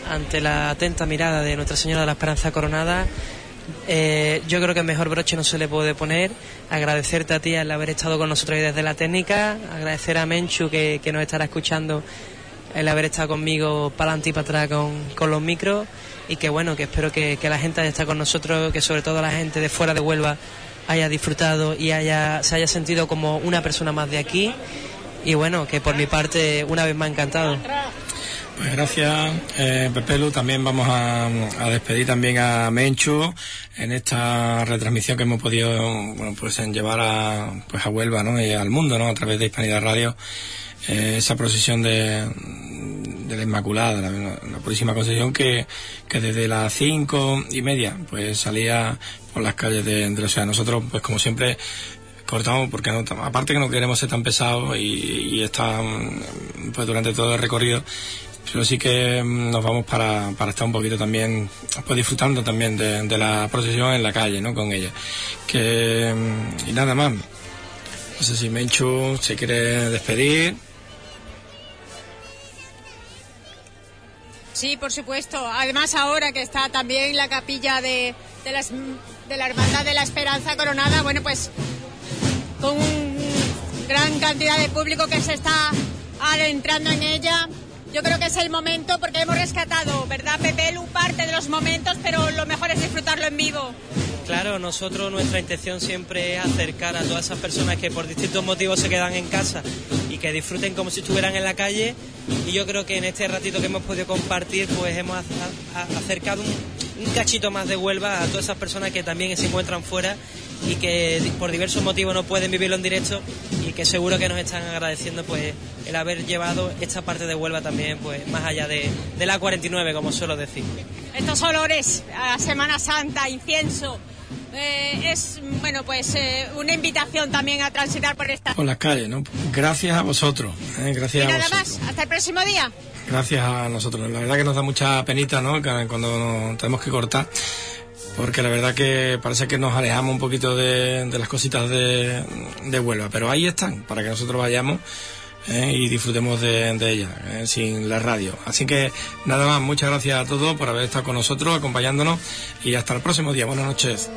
Speaker 1: ante la atenta mirada de Nuestra Señora de la Esperanza Coronada. Eh, yo creo que el mejor broche no se le puede poner. Agradecerte a ti el haber estado con nosotros hoy desde la técnica. Agradecer a Menchu que, nos estará escuchando el haber estado conmigo para adelante y para atrás con, los micros. Y que bueno, que espero que, la gente está con nosotros, que sobre todo la gente de fuera de Huelva haya disfrutado y haya, se haya sentido como una persona más de aquí. Y bueno, que por mi parte una vez más encantado.
Speaker 30: Pues gracias, eh, Pepelu. También vamos a, despedir también a Menchu en esta retransmisión que hemos podido bueno, pues en llevar a, pues a Huelva ¿no? y al mundo ¿no? a través de Hispanidad Radio. Eh, esa procesión de, de la Inmaculada, la, la, Purísima concesión que, que, desde las cinco y media pues salía por las calles de, de Nosotros, pues como siempre, cortamos porque aparte que no queremos ser tan pesados y, y estar mm, pues durante todo el recorrido pero sí que mm, nos vamos para, estar un poquito también pues disfrutando también de, de la procesión en la calle no con ella que mm, y nada más no sé si Menchu se quiere despedir
Speaker 3: Sí, por supuesto. Además ahora que está también la capilla de, la Hermandad de la Esperanza Coronada, bueno, pues con una gran cantidad de público que se está adentrando en ella. Yo creo que es el momento porque hemos rescatado, ¿verdad, Pepe? parte de los momentos, pero lo mejor es disfrutarlo en vivo.
Speaker 1: Claro, nosotros nuestra intención siempre es acercar a todas esas personas que por distintos motivos se quedan en casa y que disfruten como si estuvieran en la calle. Y yo creo que en este ratito que hemos podido compartir, pues hemos acercado un, cachito más de Huelva a todas esas personas que también se encuentran fuera y que por diversos motivos no pueden vivirlo en directo y que seguro que nos están agradeciendo pues el haber llevado esta parte de Huelva también pues más allá de, de la 49 como suelo decir.
Speaker 3: Estos olores a Semana Santa, incienso, eh, es bueno pues eh, una invitación también a transitar por esta
Speaker 30: por las calles no gracias a vosotros ¿eh? gracias
Speaker 3: y
Speaker 30: nada más
Speaker 3: hasta el próximo día
Speaker 30: gracias a nosotros la verdad que nos da mucha penita no cuando tenemos que cortar porque la verdad que parece que nos alejamos un poquito de, las cositas de, de, Huelva, pero ahí están, para que nosotros vayamos ¿eh? y disfrutemos de, ellas, ¿eh? sin la radio. Así que nada más, muchas gracias a todos por haber estado con nosotros, acompañándonos y hasta el próximo día. Buenas noches.